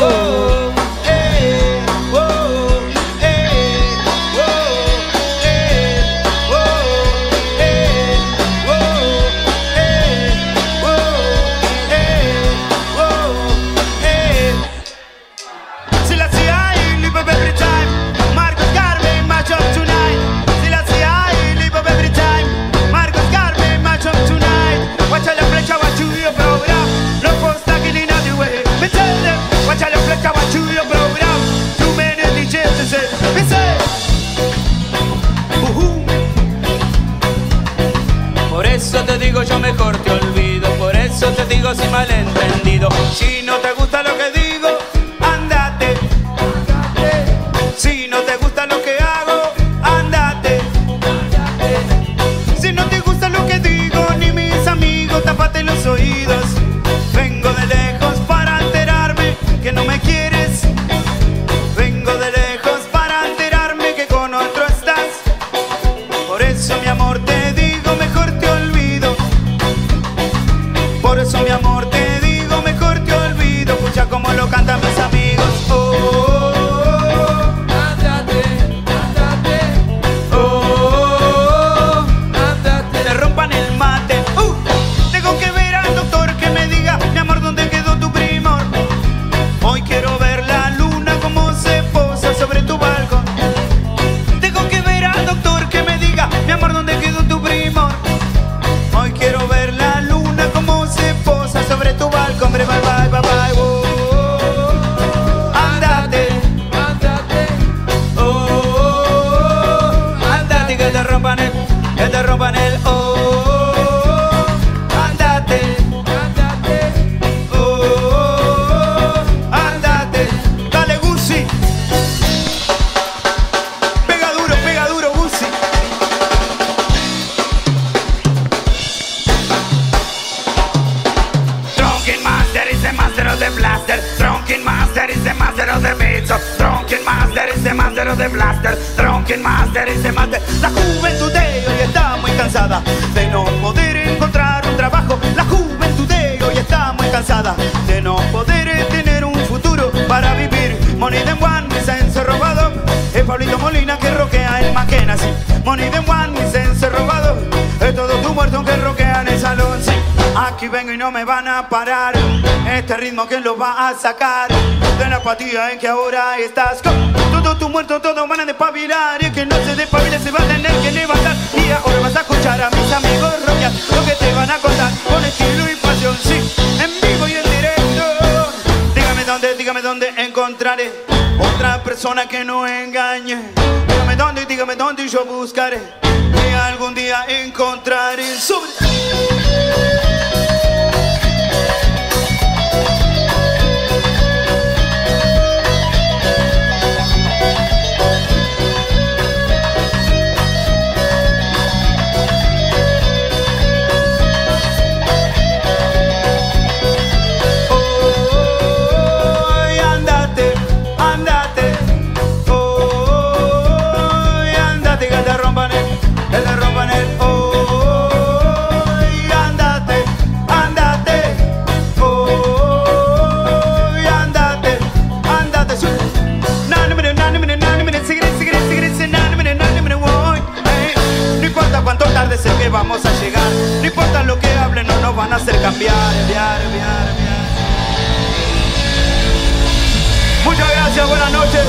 S1: Oh, eh, oh,
S24: yo mejor te olvido. Por eso te digo sin malentendido, si no te gusta lo que digo. Cantan La juventud de hoy está muy cansada de no poder encontrar un trabajo. La juventud de hoy está muy cansada de no poder tener un futuro para vivir. Money one, mi sense robado. Es Pablito Molina que roquea el Mackenzie. Money them Aquí vengo y no me van a parar. Este ritmo que lo va a sacar de la apatía en que ahora estás. Con todo tu muerto, todos van a despabilar. Y el que no se despabile se va a tener que levantar. Y ahora vas a escuchar a mis amigos rockear lo que te van a contar con estilo y pasión. Sí, en vivo y en directo. Dígame dónde, dígame dónde encontraré otra persona que no engañe. Dígame dónde, dígame dónde yo buscaré. Y algún día encontraré sobre. Que te rompan el, que te rompan el. Hoy andate, andate. Hoy andate, andate. Su- Nani, mire, nani, mire, nani, mire, nani, mire, nani, mire, voy. Ey, No importa cuánto tarde sé que vamos a llegar. No importa lo que hablen, no nos van a hacer cambiar. Muchas gracias, buenas noches.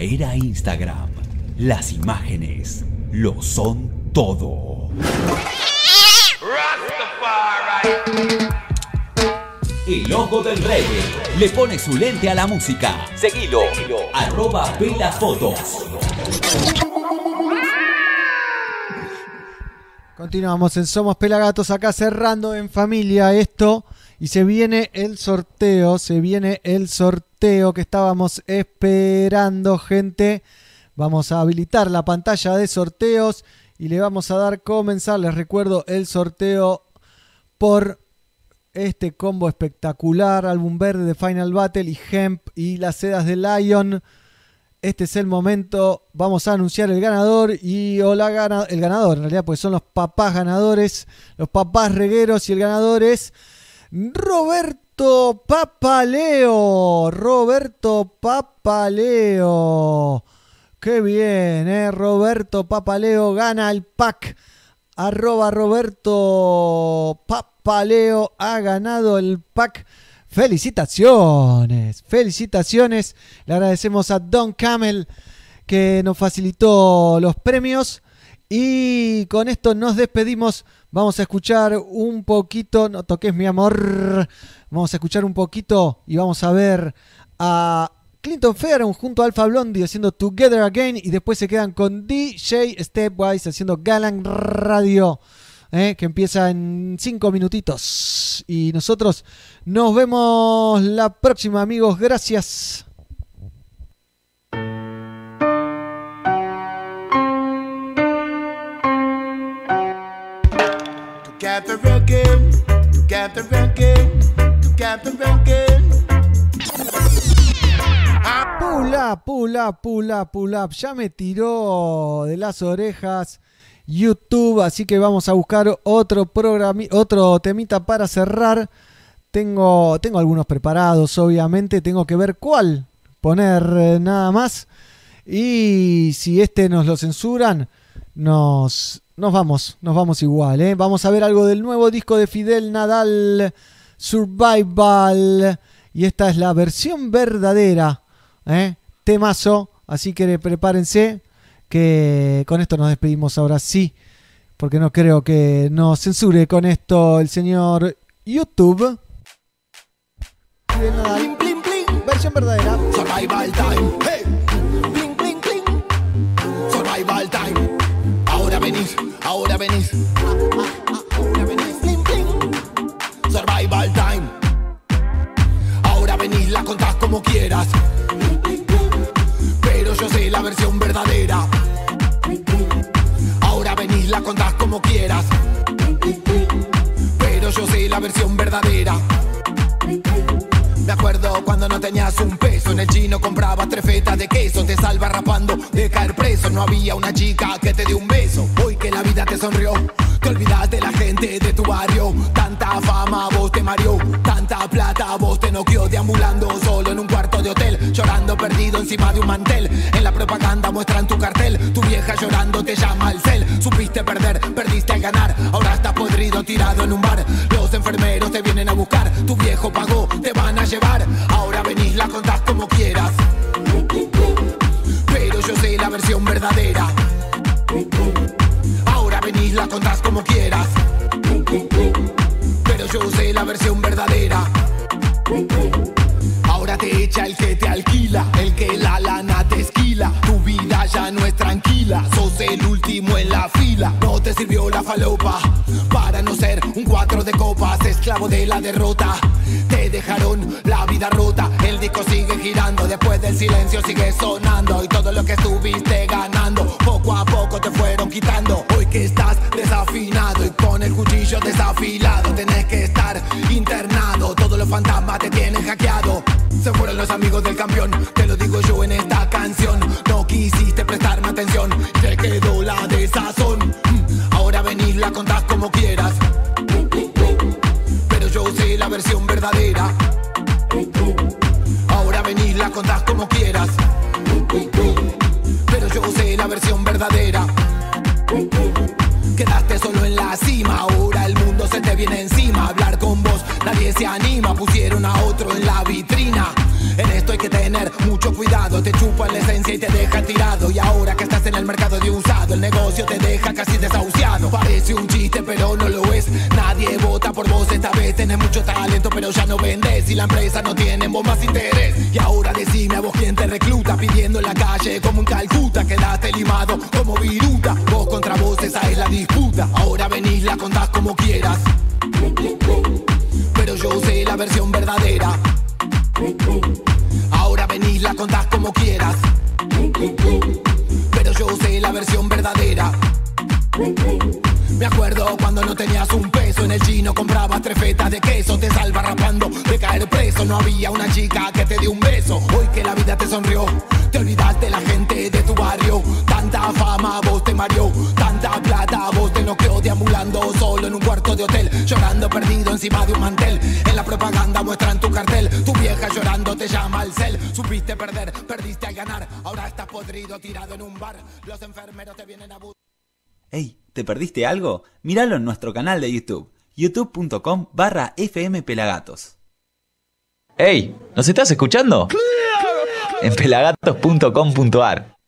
S11: Era Instagram, las imágenes lo son todo. El ojo del reggae le pone su lente a la música. Seguilo, arroba pelafotos.
S1: Continuamos en Somos Pelagatos, acá cerrando en familia esto. Y se viene el sorteo, se viene el sorteo que estábamos esperando, gente. Vamos a habilitar la pantalla de sorteos y le vamos a dar comenzar. Les recuerdo el sorteo por este combo espectacular, álbum verde de Final Battle y Hemp y las sedas de Lion. Este es el momento. Vamos a anunciar el ganador y o la gana, el ganador en realidad, pues son los papás ganadores, los papás regueros y el ganador es Roberto Papaleo. Roberto Papaleo. Qué bien, ¿eh? Roberto Papaleo gana el pack. Arroba Roberto Papaleo ha ganado el pack. Felicitaciones, felicitaciones. Le agradecemos a Don Camel que nos facilitó los premios. Y con esto nos despedimos. Vamos a escuchar un poquito, no toques mi amor. Vamos a escuchar un poquito y vamos a ver a Clinton Fairham junto a Alpha Blondie haciendo Together Again y después se quedan con DJ Stepwise haciendo Galang Radio. ¿eh? que empieza en 5 minutitos. Y nosotros nos vemos la próxima, amigos. Gracias.
S2: Together again, together again, together again.
S1: Pull up, pull up, pull up, pull up. Ya me tiró de las orejas YouTube, así que vamos a buscar otro programa, otro temita para cerrar. Tengo, tengo algunos preparados, obviamente. Tengo que ver cuál poner eh, nada más. Y si este nos lo censuran, nos, nos vamos, nos vamos igual. ¿eh? Vamos a ver algo del nuevo disco de Fidel Nadal, Survival. Y esta es la versión verdadera. ¿eh? Temazo. Así que prepárense que con esto nos despedimos ahora sí. Porque no creo que nos censure con esto el señor YouTube. Fidel Nadal, versión verdadera.
S2: Survival time, hey. Ahora venís. Ahora venís. Survival time. Ahora venís, la contás como quieras. Pero yo sé la versión verdadera. Ahora venís, la contás como quieras. Pero yo sé la versión verdadera. Me acuerdo cuando no tenías un peso. En el chino compraba tres fetas de queso. Te salva rapando de caer preso. No había una chica que te dé un beso. Hoy que la vida te sonrió Te olvidas de la gente de tu barrio. Tanta fama vos te mareó Tanta plata vos te noqueó Deambulando solo en un cuarto Llorando perdido encima de un mantel. En la propaganda muestran tu cartel Tu vieja llorando te llama al cel. Supiste perder, perdiste al ganar Ahora estás podrido tirado en un bar. Los enfermeros te vienen a buscar Tu viejo pagó, te van a llevar. Ahora venís, la contás como quieras. Pero yo sé la versión verdadera. Ahora venís, la contás como quieras. Pero yo sé la versión verdadera te echa el que te alquila, el que la lana te esquila. Tu vida ya no es tranquila, sos el último en la fila. No te sirvió la falopa para no ser un cuatro de copas, esclavo de la derrota. Te dejaron la vida rota, el disco sigue girando, después del silencio sigue sonando. Y todo lo que estuviste ganando, poco a poco te fueron quitando. Hoy que estás desafinado y con el cuchillo desafilado, tenés que estar internado. Todos los fantasmas te tienen hackeado. Se fueron los amigos del campeón, te lo digo yo en esta canción. No quisiste prestarme atención, te quedó la desazón. Mm, Ahora venís, la contás como quieras. Pero yo sé la versión verdadera. Ahora venís, la contás como quieras. Pero yo sé la versión verdadera. Quedaste solo en la cima, ahora el mundo se te viene encima. Hablar con nadie se anima, pusieron a otro en la vitrina. En esto hay que tener mucho cuidado, te chupan la esencia y te dejan tirado. Y ahora que estás en el mercado de usado, el negocio te deja casi desahuciado. Parece un chiste, pero no lo es. Nadie vota por vos esta vez, tenés mucho talento, pero ya no vendes. Y la empresa no tiene en vos más interés. Y ahora decime a vos quién te recluta, pidiendo en la calle como un Calcuta. Quedaste limado como viruta, vos contra vos, esa es la disputa. Ahora venís, la contás como quieras. Yo sé la versión verdadera. Ahora venís, la contás como quieras. Pero yo sé la versión verdadera. Me acuerdo cuando no tenías un peso En el chino comprabas tres fetas de queso Te salva rapando de caer preso No había una chica que te dio un beso Hoy que la vida te sonrió Te olvidaste la gente de tu barrio Tanta fama vos te mareó Tanta plata vos te noqueó Deambulando de hotel Llorando perdido encima de un mantel En la propaganda muestran tu cartel Tu vieja llorando te llama al cel Supiste perder, perdiste al ganar Ahora estás podrido tirado en un bar Los enfermeros te vienen a
S11: Hey, ¿te perdiste algo? Míralo en nuestro canal de YouTube, youtube.com barra fmpelagatos.
S25: Hey, ¿nos estás escuchando? En pelagatos.com.ar